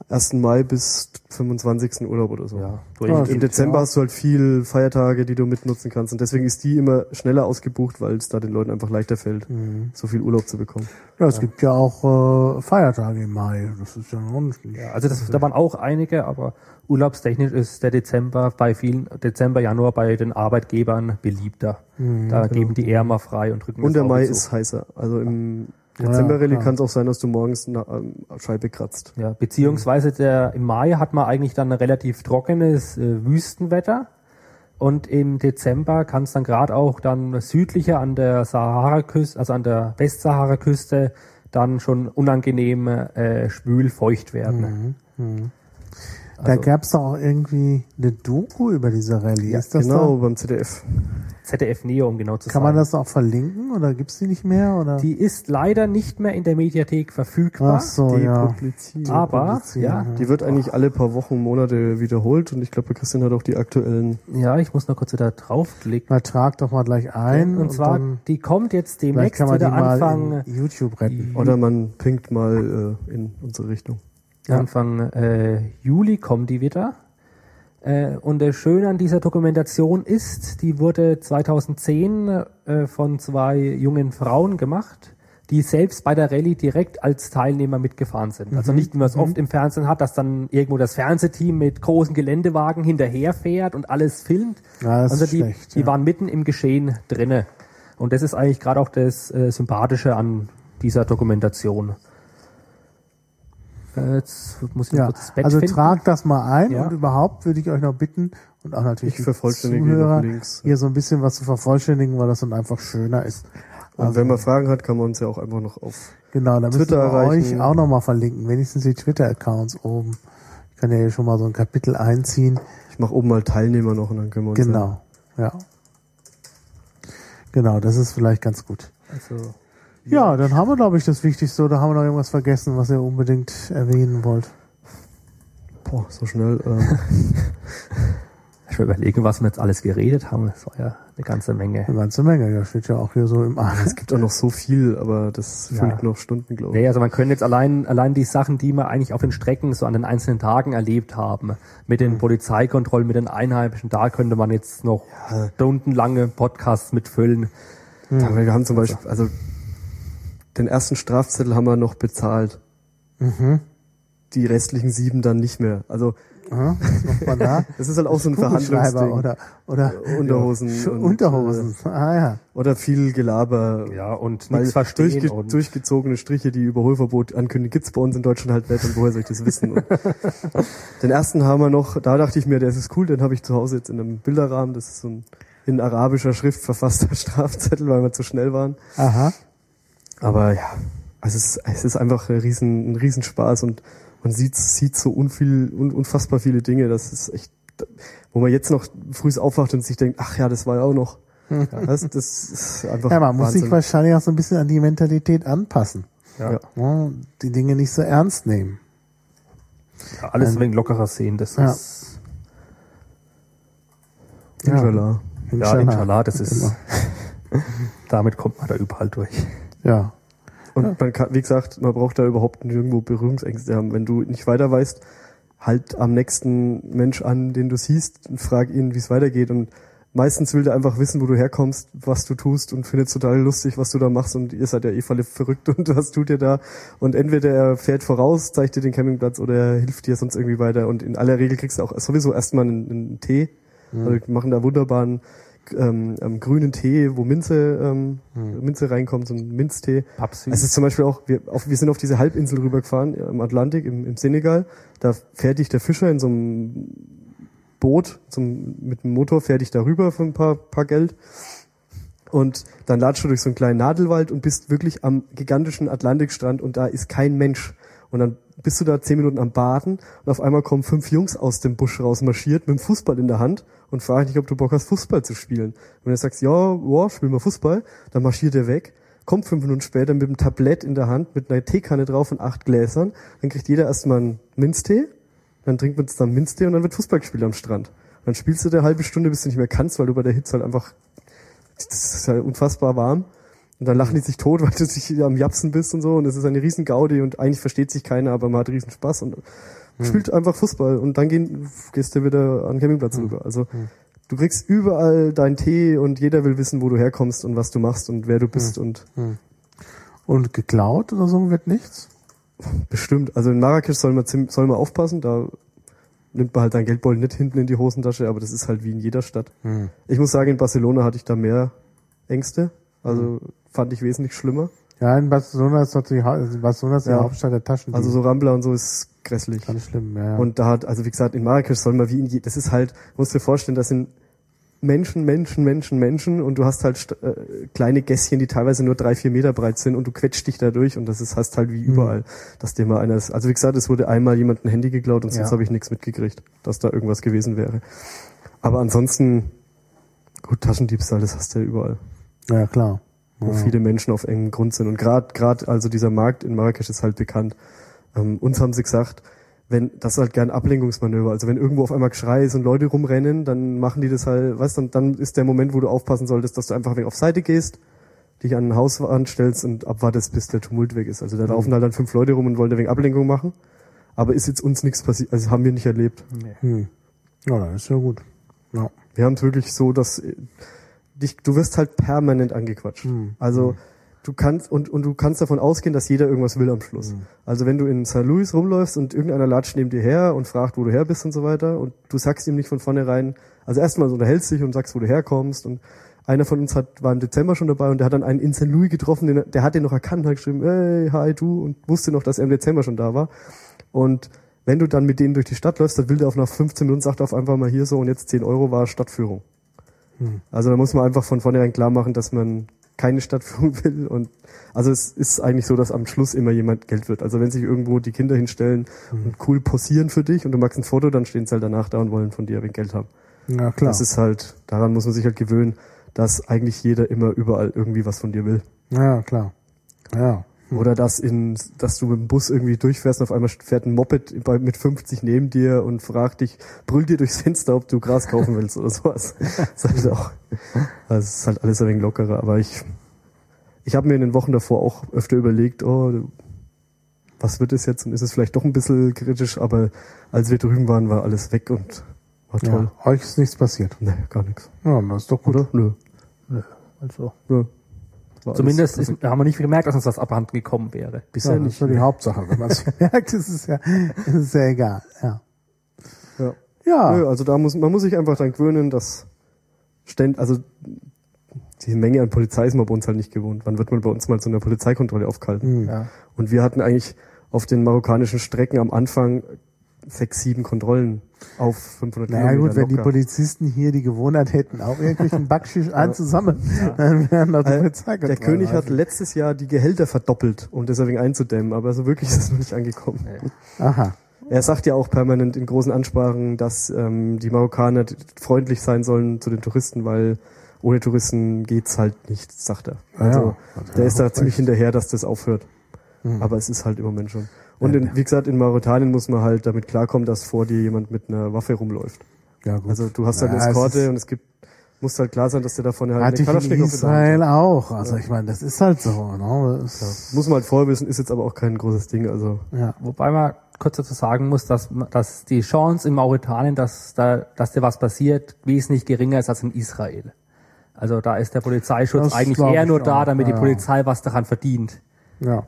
1. Mai bis 25. Urlaub oder so. Ja, Ja, Und im geht Dezember ja. hast du halt viel Feiertage, die du mitnutzen kannst. Und deswegen ist die immer schneller ausgebucht, weil es da den Leuten einfach leichter fällt, Mhm. so viel Urlaub zu bekommen. Ja, es gibt ja auch äh, Feiertage im Mai. Das ist ja noch nicht. Ja, also das, da waren auch einige, aber urlaubstechnisch ist der Dezember bei vielen, Dezember, Januar bei den Arbeitgebern beliebter. da geben die eher mal frei und drücken Und der Mai Auge ist zu. heißer. Also im Ja, Dezember-Rallye klar. kann es auch sein, dass du morgens eine ähm, Scheibe kratzt. Ja, beziehungsweise der, im Mai hat man eigentlich dann ein relativ trockenes äh, Wüstenwetter. Und im Dezember kann es dann gerade auch dann südlicher an der Sahara-Küste, also an der Westsahara-Küste, dann schon unangenehm äh, schwül feucht werden. Da Also- gab's doch auch irgendwie eine Doku über diese Rallye. ist das genau, da? beim ZDF. ZDF Neo, um genau zu Kann sagen. man das auch verlinken oder gibt's die nicht mehr? Oder? Die ist leider nicht mehr in der Mediathek verfügbar. Ach so, ja. Depubliziert. Aber, publizieren, ja, Die wird eigentlich alle paar Wochen, Monate wiederholt und ich glaube, Christian hat auch die aktuellen. ja, ich muss noch kurz wieder draufklicken. Na, trag doch mal gleich ein. und zwar, dann die kommt jetzt demnächst kann man die wieder mal Anfang, in YouTube retten. Oder man pinkt mal äh, in unsere Richtung. Anfang äh, Juli kommt die wieder. Äh, und das Schöne an dieser Dokumentation ist, die wurde 2010 äh, von zwei jungen Frauen gemacht, die selbst bei der Rallye direkt als Teilnehmer mitgefahren sind. Also nicht, wie man es oft im Fernsehen hat, dass dann irgendwo das Fernsehteam mit großen Geländewagen hinterherfährt und alles filmt. Ja, das also ist die, schlecht, die ja. waren mitten im Geschehen drinne. Und das ist eigentlich gerade auch das äh, Sympathische an dieser Dokumentation. Äh, jetzt muss ich Ja, kurz das Bett also finden. tragt das mal ein Ja. und überhaupt würde ich euch noch bitten und auch natürlich Ich die vervollständige Zuhörer, noch links. hier so ein bisschen was zu vervollständigen, weil das dann einfach schöner ist. Und wenn man Fragen hat, kann man uns ja auch einfach noch auf. Genau, da müssen Twitter wir erreichen. euch auch nochmal verlinken, wenigstens die Twitter-Accounts oben. Ich kann ja hier schon mal so ein Kapitel einziehen. Ich mache oben mal Teilnehmer noch und dann können wir uns. Genau, ja. Genau, das ist vielleicht ganz gut. Also, Ja, dann haben wir, glaube ich, das Wichtigste. Oder haben wir noch irgendwas vergessen, was ihr unbedingt erwähnen wollt? Ja, boah, so schnell. Ähm, ich will überlegen, was wir jetzt alles geredet haben. Das war ja eine ganze Menge. Eine ganze Menge. Ja, steht ja auch hier so im es gibt auch noch so viel, aber das Ja. füllt noch Stunden, glaube ich. Nee, also man könnte jetzt allein, allein die Sachen, die wir eigentlich auf den Strecken so an den einzelnen Tagen erlebt haben, mit den Polizeikontrollen, mit den Einheimischen, da könnte man jetzt noch stundenlange Podcasts mitfüllen. Ja, weil wir haben zum Beispiel, also den ersten Strafzettel haben wir noch bezahlt. Mhm. Die restlichen sieben dann nicht mehr. Also Ja, da? das ist halt auch so ein Verhandlungsding. oder, oder Unterhosen Ja, und, Unterhosen. ah ja. Oder viel Gelaber. Ja, und nichts verstehen. durchge und durchgezogene Striche, die Überholverbot ankündigen, gibt's bei uns in Deutschland halt nicht und woher soll ich das wissen? Und den ersten haben wir noch, da dachte ich mir, der ist cool, den habe ich zu Hause jetzt in einem Bilderrahmen, das ist so ein in arabischer Schrift verfasster Strafzettel, weil wir zu schnell waren. Aha. Aber ja, also es ist, es ist einfach ein riesen, ein Riesenspaß und man sieht, sieht so unviel, un, unfassbar viele Dinge. Das ist echt, wo man jetzt noch früh aufwacht und sich denkt, ach ja, das war ja auch noch. Das, das ist einfach Ja, man muss sich Wahnsinn. wahrscheinlich auch so ein bisschen an die Mentalität anpassen. ja, Ja. Ja, die Dinge nicht so ernst nehmen. ja, alles ein wenig lockerer sehen. Das Ja. ist, Inshallah. ja, inshallah, das ist, Immer. damit kommt man da überall durch. Ja. Und man kann, wie gesagt, man braucht da überhaupt nirgendwo Berührungsängste haben. Wenn du nicht weiter weißt, halt am nächsten Mensch an, den du siehst, und frag ihn, wie es weitergeht. Und meistens will der einfach wissen, wo du herkommst, was du tust und findet total lustig, was du da machst und ihr seid ja eh voll verrückt und was tut ihr da? Und entweder er fährt voraus, zeigt dir den Campingplatz oder er hilft dir sonst irgendwie weiter und in aller Regel kriegst du auch sowieso erstmal einen, einen Tee. Mhm. Also wir machen da wunderbaren ähm, ähm, grünen Tee, wo Minze, ähm, mhm. Minze reinkommt, so ein Minztee. Papsi. Es ist zum Beispiel auch, wir, auf, wir sind auf diese Halbinsel rübergefahren im Atlantik, im, im Senegal. Da fährt dich der Fischer in so einem Boot zum, mit dem Motor fertig darüber für ein paar, paar Geld. Und dann latschst du durch so einen kleinen Nadelwald und bist wirklich am gigantischen Atlantikstrand und da ist kein Mensch. Und dann bist du da zehn Minuten am Baden und auf einmal kommen fünf Jungs aus dem Busch rausmarschiert mit dem Fußball in der Hand und fragen dich, ob du Bock hast, Fußball zu spielen. Und wenn du sagst, ja, boah, spiel mal Fußball, dann marschiert er weg, kommt fünf Minuten später mit einem Tablett in der Hand, mit einer Teekanne drauf und acht Gläsern, dann kriegt jeder erstmal einen Minztee dann trinkt man zusammen Minztee und dann wird Fußball gespielt am Strand. Und dann spielst du eine halbe Stunde, bis du nicht mehr kannst, weil du bei der Hitze halt einfach, das ist ja unfassbar warm. Und dann lachen die sich tot, weil du sich am Japsen bist und so. Und es ist eine riesen Gaudi und eigentlich versteht sich keiner, aber man hat riesen Spaß und. Spielt einfach Fußball. Und dann gehen, gehst du wieder an den Campingplatz hm. rüber. Also, hm. du kriegst überall deinen Tee und jeder will wissen, wo du herkommst und was du machst und wer du bist hm. und, hm. und geklaut oder so wird nichts? Bestimmt. Also in Marrakesch soll man, soll man aufpassen, da nimmt man halt dein Geldbeutel nicht hinten in die Hosentasche, aber das ist halt wie in jeder Stadt. Hm. Ich muss sagen, in Barcelona hatte ich da mehr Ängste. Also hm. fand ich wesentlich schlimmer. Ja, in Barcelona ist natürlich also Barcelona ist ja. die Hauptstadt der Taschen. Also so Rambler und so ist grässlich. Ganz schlimm, ja, ja. Und da hat, also wie gesagt, in Marrakesch soll man wie in je, das ist halt, musst dir vorstellen, das sind Menschen, Menschen, Menschen, Menschen und du hast halt äh, kleine Gässchen, die teilweise nur drei, vier Meter breit sind und du quetscht dich da durch und das ist hast halt wie mhm. überall, dass dir mal einer ist. Also wie gesagt, es wurde einmal jemand ein Handy geklaut und sonst ja. habe ich nichts mitgekriegt, dass da irgendwas gewesen wäre. Aber ansonsten, gut, Taschendiebstahl, das hast du ja überall. Ja, klar. Wo viele Menschen auf engem Grund sind. Und gerade, gerade also dieser Markt in Marrakesch ist halt bekannt. Ähm, uns haben sie gesagt, wenn, das ist halt gern Ablenkungsmanöver. Also wenn irgendwo auf einmal Geschrei ist und Leute rumrennen, dann machen die das halt, weißt du, dann ist der Moment, wo du aufpassen solltest, dass du einfach weg auf Seite gehst, dich an ein Haus anstellst und abwartest, bis der Tumult weg ist. Also da mhm. laufen halt dann fünf Leute rum und wollen wegen Ablenkung machen. Aber ist jetzt uns nichts passiert, also haben wir nicht erlebt. Nee. Hm. Ja, dann ist ja gut. Ja. Wir haben es wirklich so, dass dich, du wirst halt permanent angequatscht. Mhm. Also, mhm du kannst und, und du kannst davon ausgehen, dass jeder irgendwas will am Schluss. Mhm. Also wenn du in St. Louis rumläufst und irgendeiner latscht neben dir her und fragt, wo du her bist und so weiter und du sagst ihm nicht von vornherein, also erstmal so unterhältst dich und sagst, wo du herkommst und einer von uns hat, war im Dezember schon dabei und der hat dann einen in St. Louis getroffen, den, der hat den noch erkannt, hat geschrieben, hey, hi, du und wusste noch, dass er im Dezember schon da war und wenn du dann mit denen durch die Stadt läufst, dann will der auf nach 15 Minuten, sagt auf einfach mal hier so und jetzt 10 Euro war Stadtführung. Hm. Also da muss man einfach von vornherein klar machen, dass man keine Stadtführung will. Und also es ist eigentlich so, dass am Schluss immer jemand Geld wird. Also wenn sich irgendwo die Kinder hinstellen mhm. und cool posieren für dich und du magst ein Foto, dann stehen sie halt danach da und wollen von dir ein Geld haben. Ja, klar. Das ist halt, daran muss man sich halt gewöhnen, dass eigentlich jeder immer überall irgendwie was von dir will. Ja, klar. Ja. Oder dass in, dass du mit dem Bus irgendwie durchfährst und auf einmal fährt ein Moped mit 50 neben dir und fragt dich, brüllt dir durchs Fenster, ob du Gras kaufen willst oder sowas. Das ist halt auch, das ist halt alles ein wenig lockerer. Aber ich, ich habe mir in den Wochen davor auch öfter überlegt, oh, was wird es jetzt? Und ist es vielleicht doch ein bisschen kritisch, aber als wir drüben waren, war alles weg und war toll. Ja, euch ist nichts passiert. Nee, gar nichts. Ja, das ist doch gut. Oder? Nö. Nö. Also. Nö. Zumindest ist, haben wir nicht gemerkt, dass uns das abhanden gekommen wäre. Bisher ja, nicht. Das ist ja die Hauptsache. Wenn man es merkt, ist es ja, ist es ja egal. Ja. Ja. ja. Nö, also da muss, man muss sich einfach dran gewöhnen, dass ständ, also die Menge an Polizei ist man bei uns halt nicht gewohnt. Wann wird man bei uns mal zu einer Polizeikontrolle aufgehalten? Mhm. Ja. Und wir hatten eigentlich auf den marokkanischen Strecken am Anfang sechs, sieben Kontrollen auf 500 naja, Kilometer. Na gut, wenn die Polizisten hier die Gewohnheit hätten, auch irgendwelchen Backschisch einzusammeln, ja. dann wären das äh, Der König hat letztes Jahr die Gehälter verdoppelt, um deswegen einzudämmen, aber so wirklich ist es noch nicht angekommen. Aha. Er sagt ja auch permanent in großen Ansprachen, dass ähm, die Marokkaner freundlich sein sollen zu den Touristen, weil ohne Touristen geht's halt nicht, sagt er. Also ja, der ist da ziemlich hinterher, dass das aufhört. Mhm. Aber es ist halt im Moment schon. Und in, wie gesagt, in Mauretanien muss man halt damit klarkommen, dass vor dir jemand mit einer Waffe rumläuft. Ja, gut. Also du hast halt ja, eine Eskorte und es gibt muss halt klar sein, dass der da vorne halt Hatte eine ich in Israel auch. Also ich meine, das ist halt so. Ne? Ja. Muss man halt vorwissen, ist jetzt aber auch kein großes Ding. Also ja. Wobei man kurz dazu sagen muss, dass, dass die Chance in Mauretanien, dass da, dass dir was passiert, wesentlich geringer ist als in Israel. Also da ist der Polizeischutz Das eigentlich eher nur da, damit ja, die ja. Polizei was daran verdient. Ja.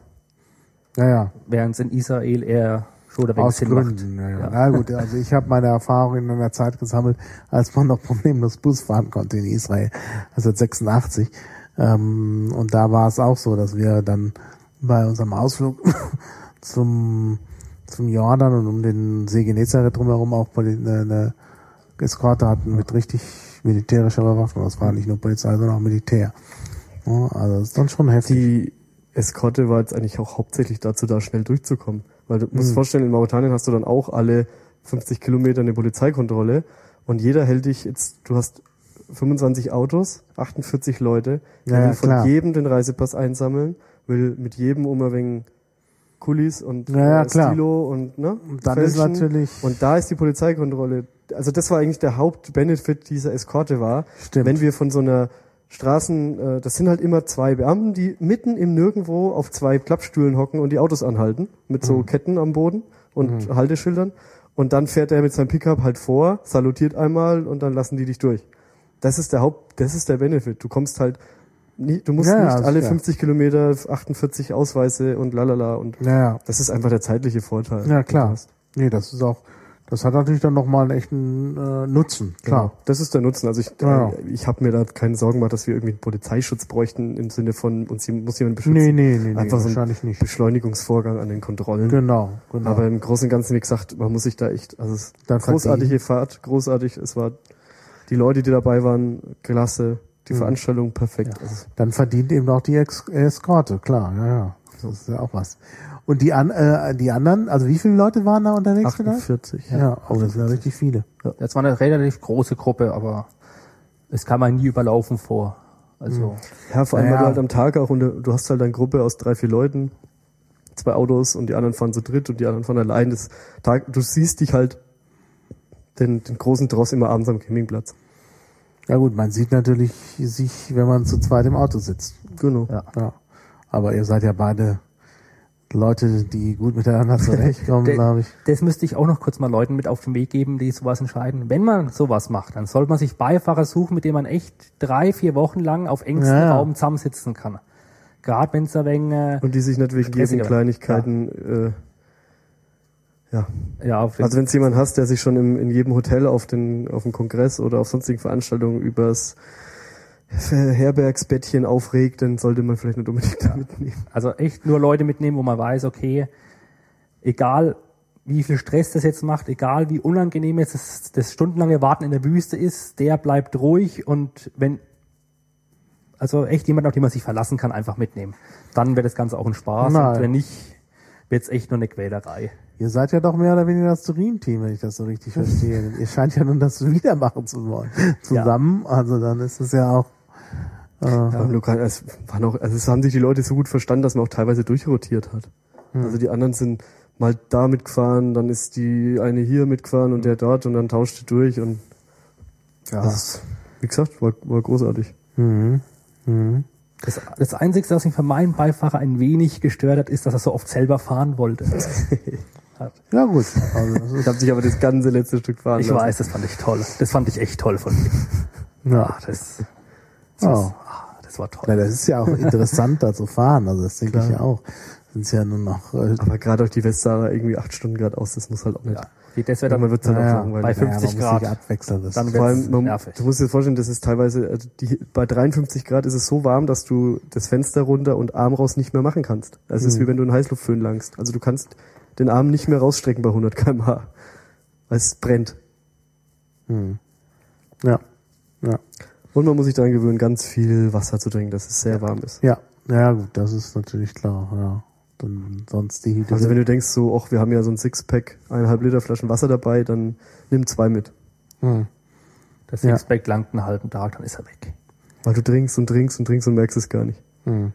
Ja, ja. Während es in Israel eher schon oder Aus Sinn macht. Gründen, ja. Na gut, also ich habe meine Erfahrung in einer Zeit gesammelt, als man noch problemlos Bus fahren konnte in Israel, also 86. Ähm, und da war es auch so, dass wir dann bei unserem Ausflug zum, zum Jordan und um den See Genezareth drumherum auch eine, eine Eskorte hatten mit richtig militärischer Bewaffnung. Das war nicht nur Polizei, sondern auch Militär. Also das ist dann schon heftig. Die Eskorte war jetzt eigentlich auch hauptsächlich dazu da, schnell durchzukommen. Weil du musst Mhm. dir vorstellen, in Mauretanien hast du dann auch alle 50 Kilometer eine Polizeikontrolle und jeder hält dich jetzt, du hast 25 Autos, 48 Leute, der Ja, will von klar. jedem den Reisepass einsammeln, will mit jedem um ein wenig Kulis und Ja, ja, äh. Stilo und ne? Und dann ist Fälschen. natürlich- Und da ist die Polizeikontrolle. Also das war eigentlich der Hauptbenefit dieser Eskorte war, Stimmt. wenn wir von so einer Straßen, äh, das sind halt immer zwei Beamten, die mitten im Nirgendwo auf zwei Klappstühlen hocken und die Autos anhalten, mit Mhm. so Ketten am Boden und Halteschildern. Und dann fährt er mit seinem Pickup halt vor, salutiert einmal und dann lassen die dich durch. Das ist der Haupt, das ist der Benefit. Du kommst halt, nie, du musst Ja, nicht alle klar. 50 Kilometer 48 Ausweise und lalala und Ja, das ist einfach der zeitliche Vorteil. Ja, klar. Nee, das ist auch, das hat natürlich dann nochmal einen echten äh, Nutzen, klar. Genau. Das ist der Nutzen. Also ich, Ja. äh, ich habe mir da keine Sorgen gemacht, dass wir irgendwie einen Polizeischutz bräuchten im Sinne von uns muss jemand beschützen. Nee, nee, nee, nee, Einfach so ein wahrscheinlich nicht. Beschleunigungsvorgang an den Kontrollen. Genau, genau. Aber im Großen und Ganzen, wie gesagt, man muss sich da echt, also es Dann großartige Fahrt, großartig. Es war die Leute, die dabei waren, klasse, die Mhm. Veranstaltung perfekt. Also, dann verdient eben auch die Ex Eskorte, klar, ja, ja. Das ist ja auch was. Und die, an, äh, die anderen, also wie viele Leute waren da unterwegs vielleicht? 48. Ja, oh, das sind ja richtig viele. Das war eine relativ große Gruppe, aber es kam man nie überlaufen vor. Also Ja, vor allem, weil Naja. du halt am Tag auch, unter, du hast halt eine Gruppe aus drei, vier Leuten, zwei Autos und die anderen fahren zu dritt und die anderen fahren allein. Das Tag, du siehst dich halt den, den großen Dross immer abends am Campingplatz. Ja gut, man sieht natürlich sich, wenn man zu zweit im Auto sitzt. Genau. Ja. Ja. Aber ihr seid ja beide Leute, die gut miteinander zurechtkommen, glaube ich. Das müsste ich auch noch kurz mal Leuten mit auf den Weg geben, die sowas entscheiden. Wenn man sowas macht, dann sollte man sich Beifahrer suchen, mit dem man echt drei, vier Wochen lang auf engstem Ja, ja. Raum zusammensitzen kann. Gerade wenn es ein wenig, äh, Und die sich wegen jeden Stressiger. Kleinigkeiten, äh, ja. ja, Also wenn es jemand hast, der sich schon im, in jedem Hotel auf den, auf dem Kongress oder auf sonstigen Veranstaltungen übers Herbergsbettchen aufregt, dann sollte man vielleicht nicht unbedingt mitnehmen. also echt nur Leute mitnehmen, wo man weiß, okay, egal wie viel Stress das jetzt macht, egal wie unangenehm jetzt das, das stundenlange Warten in der Wüste ist, der bleibt ruhig und wenn, also echt jemand, auf den man sich verlassen kann, einfach mitnehmen. Dann wird das Ganze auch ein Spaß Nein. und wenn nicht, wird es echt nur eine Quälerei. Ihr seid ja doch mehr oder weniger das Dream-Team, wenn ich das so richtig verstehe. Ihr scheint ja nun das wieder machen zu wollen. Zusammen, also dann ist es ja auch, Ja. Lokal, es waren auch, also es haben sich die Leute so gut verstanden, dass man auch teilweise durchrotiert hat. Also die anderen sind mal da mitgefahren, dann ist die eine hier mitgefahren und der dort und dann tauscht die durch und ja. das wie gesagt, war, war großartig. Mhm. Mhm. Das, das Einzige, was mich von meinem Beifahrer ein wenig gestört hat, ist, dass er so oft selber fahren wollte. Ja gut. Also Ich habe sich aber das ganze letzte Stück fahren Ich lassen. weiß, das fand ich toll. Das fand ich echt toll von ihm. ja. Ah, das, das, Oh. ah, das war toll. Ja, das ist ja auch interessant, da zu fahren. Also das denke ich ja auch. Sind ja nur noch äh, Aber gerade auf die Westsahara irgendwie acht Stunden geradeaus, das muss halt auch nicht. Ja. Die- Das Dann dann wird halt naja, auch langweilig. bei 50 naja, man Grad. abwechseln. Das Dann ist- Vor allem, man, nervig. du musst dir vorstellen, das ist teilweise, also die, bei 53 Grad ist es so warm, dass du das Fenster runter und Arm raus nicht mehr machen kannst. Also es ist Mhm. wie wenn du einen Heißluftföhn langst. Also du kannst den Arm nicht mehr rausstrecken bei 100 kmh. Weil es brennt. hm. Ja. Ja. Und man muss sich daran gewöhnen, ganz viel Wasser zu trinken, dass es sehr warm ist. Ja. Ja, gut, das ist natürlich klar, ja. Dann sonst die Also wenn du denkst so, ach, wir haben ja so ein Sixpack, eineinhalb Liter Flaschen Wasser dabei, dann nimm zwei mit. hm. Das Ja. Sixpack langt einen halben Tag, dann ist er weg. Weil du trinkst und trinkst und trinkst und merkst es gar nicht. Hm.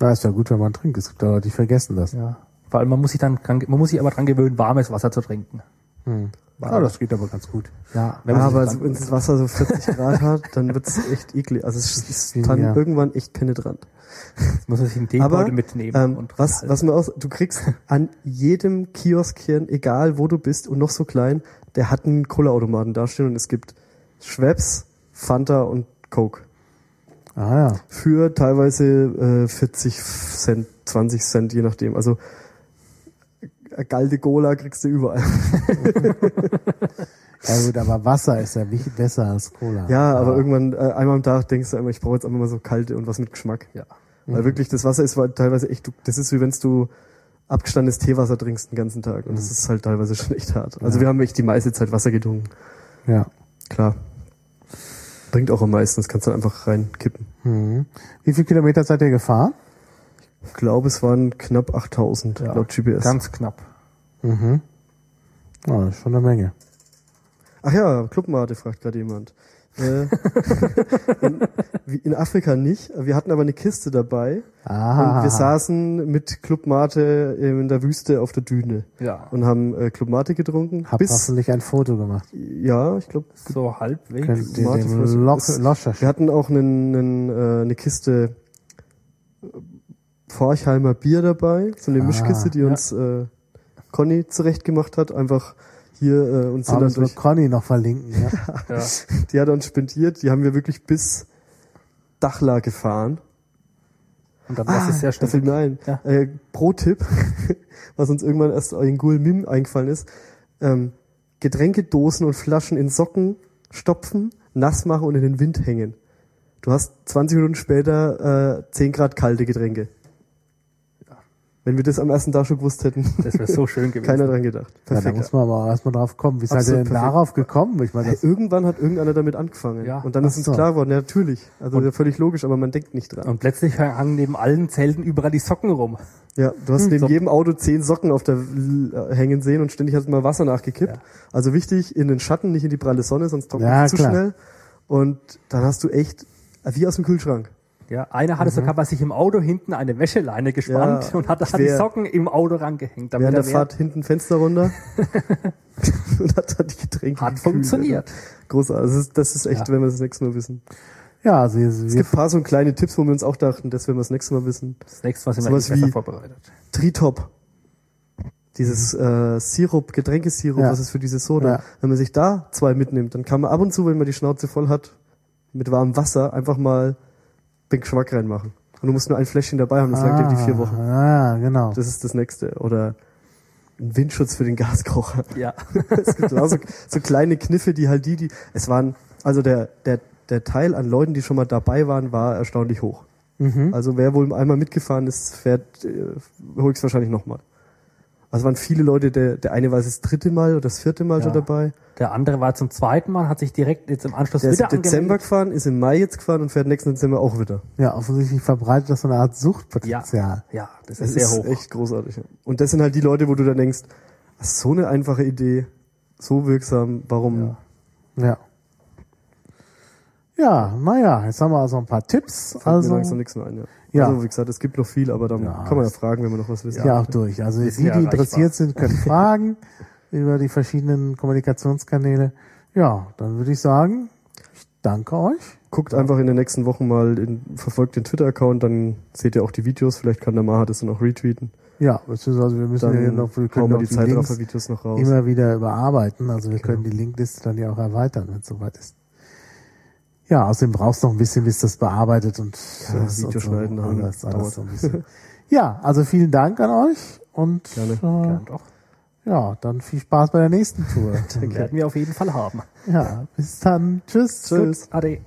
Na, ist ja gut, wenn man trinkt. Es gibt aber Leute, die vergessen das. Ja. Vor allem, man muss sich dann, dran- man muss sich aber dran gewöhnen, warmes Wasser zu trinken. Hm. Ja, das geht aber ganz gut. Ja, Wenn man sich aber so, wenn das Wasser so 40 Grad hat, dann wird's echt eklig. Also es ist dann Ja. irgendwann echt penetrant. Jetzt muss man sich einen Teebeutel mitnehmen. ähm, und was, halten. was mir aus, du kriegst an jedem Kiosk hier, egal wo du bist und noch so klein, der hat einen Cola-Automaten dastehen und es gibt Schweppes, Fanta und Coke. Ah ja. Für teilweise äh, 40 Cent, 20 Cent, je nachdem. Also äh, Galde Cola kriegst du überall. Ja gut, aber Wasser ist ja besser als Cola. Ja, aber irgendwann, äh, einmal am Tag denkst du einmal, ich brauche jetzt einfach mal so kalte und was mit Geschmack. Ja. Weil wirklich, das Wasser ist teilweise echt, das ist wie wenn du abgestandenes Teewasser trinkst den ganzen Tag. Und das ist halt teilweise schon echt hart. Also Ja. wir haben echt die meiste Zeit Wasser getrunken. Ja. Klar. Bringt auch am meisten, das kannst du einfach reinkippen. Mhm. Wie viele Kilometer seid ihr gefahren? Ich glaube, es waren knapp 8000 Ja, laut GPS. Ganz knapp. Mhm. Ja, das ist schon eine Menge. Ach ja, Clubmate, fragt gerade jemand. Äh, in, in Afrika nicht. Wir hatten aber eine Kiste dabei. Ah. Und wir saßen mit Clubmate in der Wüste auf der Düne Ja. und haben äh, Clubmate getrunken. Hab bis, hoffentlich ein Foto gemacht. ja, ich glaube, So halbwegs. Könnt ihr dem wir hatten auch einen, einen, äh, eine Kiste Forchheimer Bier dabei, so eine Ah, Mischkiste, die ja. uns äh, Conny zurechtgemacht hat. Einfach hier äh, uns sind dann durch, Conny noch verlinken. Ja. Ja. die hat uns spendiert. Die haben wir wirklich bis Dachla gefahren. Und dann war es sehr Da schnell. fällt mir ein. Ja. Äh, Pro-Tipp, was uns irgendwann erst in Gul Mim eingefallen ist. Ähm, Getränkedosen und Flaschen in Socken stopfen, nass machen und in den Wind hängen. Du hast 20 Minuten später äh, 10 Grad kalte Getränke. Wenn wir das am ersten Tag schon gewusst hätten, Das wäre so schön gewesen. keiner dran gedacht. Ja, da Perfekt. muss man aber auch erstmal drauf kommen. Wie seid ihr Absolut denn perfekt. darauf gekommen? Ich meine, Hey, irgendwann hat irgendeiner damit angefangen. Ja. Und dann ist uns so. klar geworden, ja, natürlich. Also ja, völlig logisch, aber man denkt nicht dran. Und plötzlich hangen neben allen Zelten überall die Socken rum. Ja, du hast neben so. jedem Auto zehn Socken auf der äh, hängen sehen und ständig hat mal Wasser nachgekippt. Ja. Also wichtig, in den Schatten, nicht in die pralle Sonne, sonst trocknet Ja, es zu klar. schnell. Und dann hast du echt, äh, wie aus dem Kühlschrank. Ja, einer hatte sogar bei sich im Auto hinten eine Wäscheleine gespannt Ja, und hat, hat die. Socken im Auto rangehängt. Damit Während der er Fahrt hinten Fenster runter und hat dann die Getränke hat gekühlt. funktioniert. Großartig. Das ist, das ist echt, Ja. wenn wir das nächste Mal wissen. ja, also Es wir, gibt ein paar so kleine Tipps, wo wir uns auch dachten, das werden wir das nächste Mal wissen. Das nächste Mal sind wir besser vorbereitet. Tritop. Dieses äh, Sirup, Getränkesirup, Ja. was ist für diese Soda. Ja. Wenn man sich da zwei mitnimmt, dann kann man ab und zu, wenn man die Schnauze voll hat, mit warmem Wasser einfach mal den Geschmack reinmachen. Und du musst nur ein Fläschchen dabei haben, das langt dir die vier Wochen. Ah, genau. Das ist das nächste. Oder ein Windschutz für den Gaskocher. Ja. es gibt auch so, so kleine Kniffe, die halt die, die. Es waren, also der, der, der Teil an Leuten, die schon mal dabei waren, war erstaunlich hoch. Mhm. Also wer wohl einmal mitgefahren ist, fährt äh, höchstwahrscheinlich nochmal. Also waren viele Leute, der, der eine war das dritte Mal oder das vierte Mal Ja. schon dabei. Der andere war zum zweiten Mal, hat sich direkt jetzt im Anschluss Der ist wieder im Dezember angemeldet. gefahren, ist im Mai jetzt gefahren und fährt nächsten Dezember auch wieder. Ja, offensichtlich verbreitet das so eine Art Ja, Suchtpotenzial. ja, das Das ist sehr ist hoch. echt großartig. ja. Und das sind halt die Leute, wo du dann denkst, ist so eine einfache Idee, so wirksam, warum? Ja. Ja. Ja, naja, jetzt haben wir also ein paar Tipps. Fällt mir Also, langsam nichts mehr ein. Ja. Ja. Also wie gesagt, es gibt noch viel, aber dann Ja, kann man ja fragen, wenn wir noch was wissen. ja, auch durch. Also die, die ja interessiert sind, können fragen über die verschiedenen Kommunikationskanäle. Ja, dann würde ich sagen, ich danke euch. Guckt einfach in den nächsten Wochen mal, in, verfolgt den Twitter-Account, dann seht ihr auch die Videos. Vielleicht kann der Maha das dann auch retweeten. Ja, beziehungsweise wir müssen ja Dann noch, wir können wir die die Zeitraffer-Videos noch raus. immer wieder überarbeiten. Also wir Genau. können die Linkliste dann ja auch erweitern, wenn es soweit ist. Ja, außerdem brauchst du noch ein bisschen, bis das bearbeitet und Ja, das Video so, schneiden, dann alles, alles so ein bisschen. Ja, also vielen Dank an euch und Gerne. Äh, Ja, doch. Ja, dann viel Spaß bei der nächsten Tour. Werden wir auf jeden Fall haben. ja, bis dann. Tschüss. Tschüss. Ade.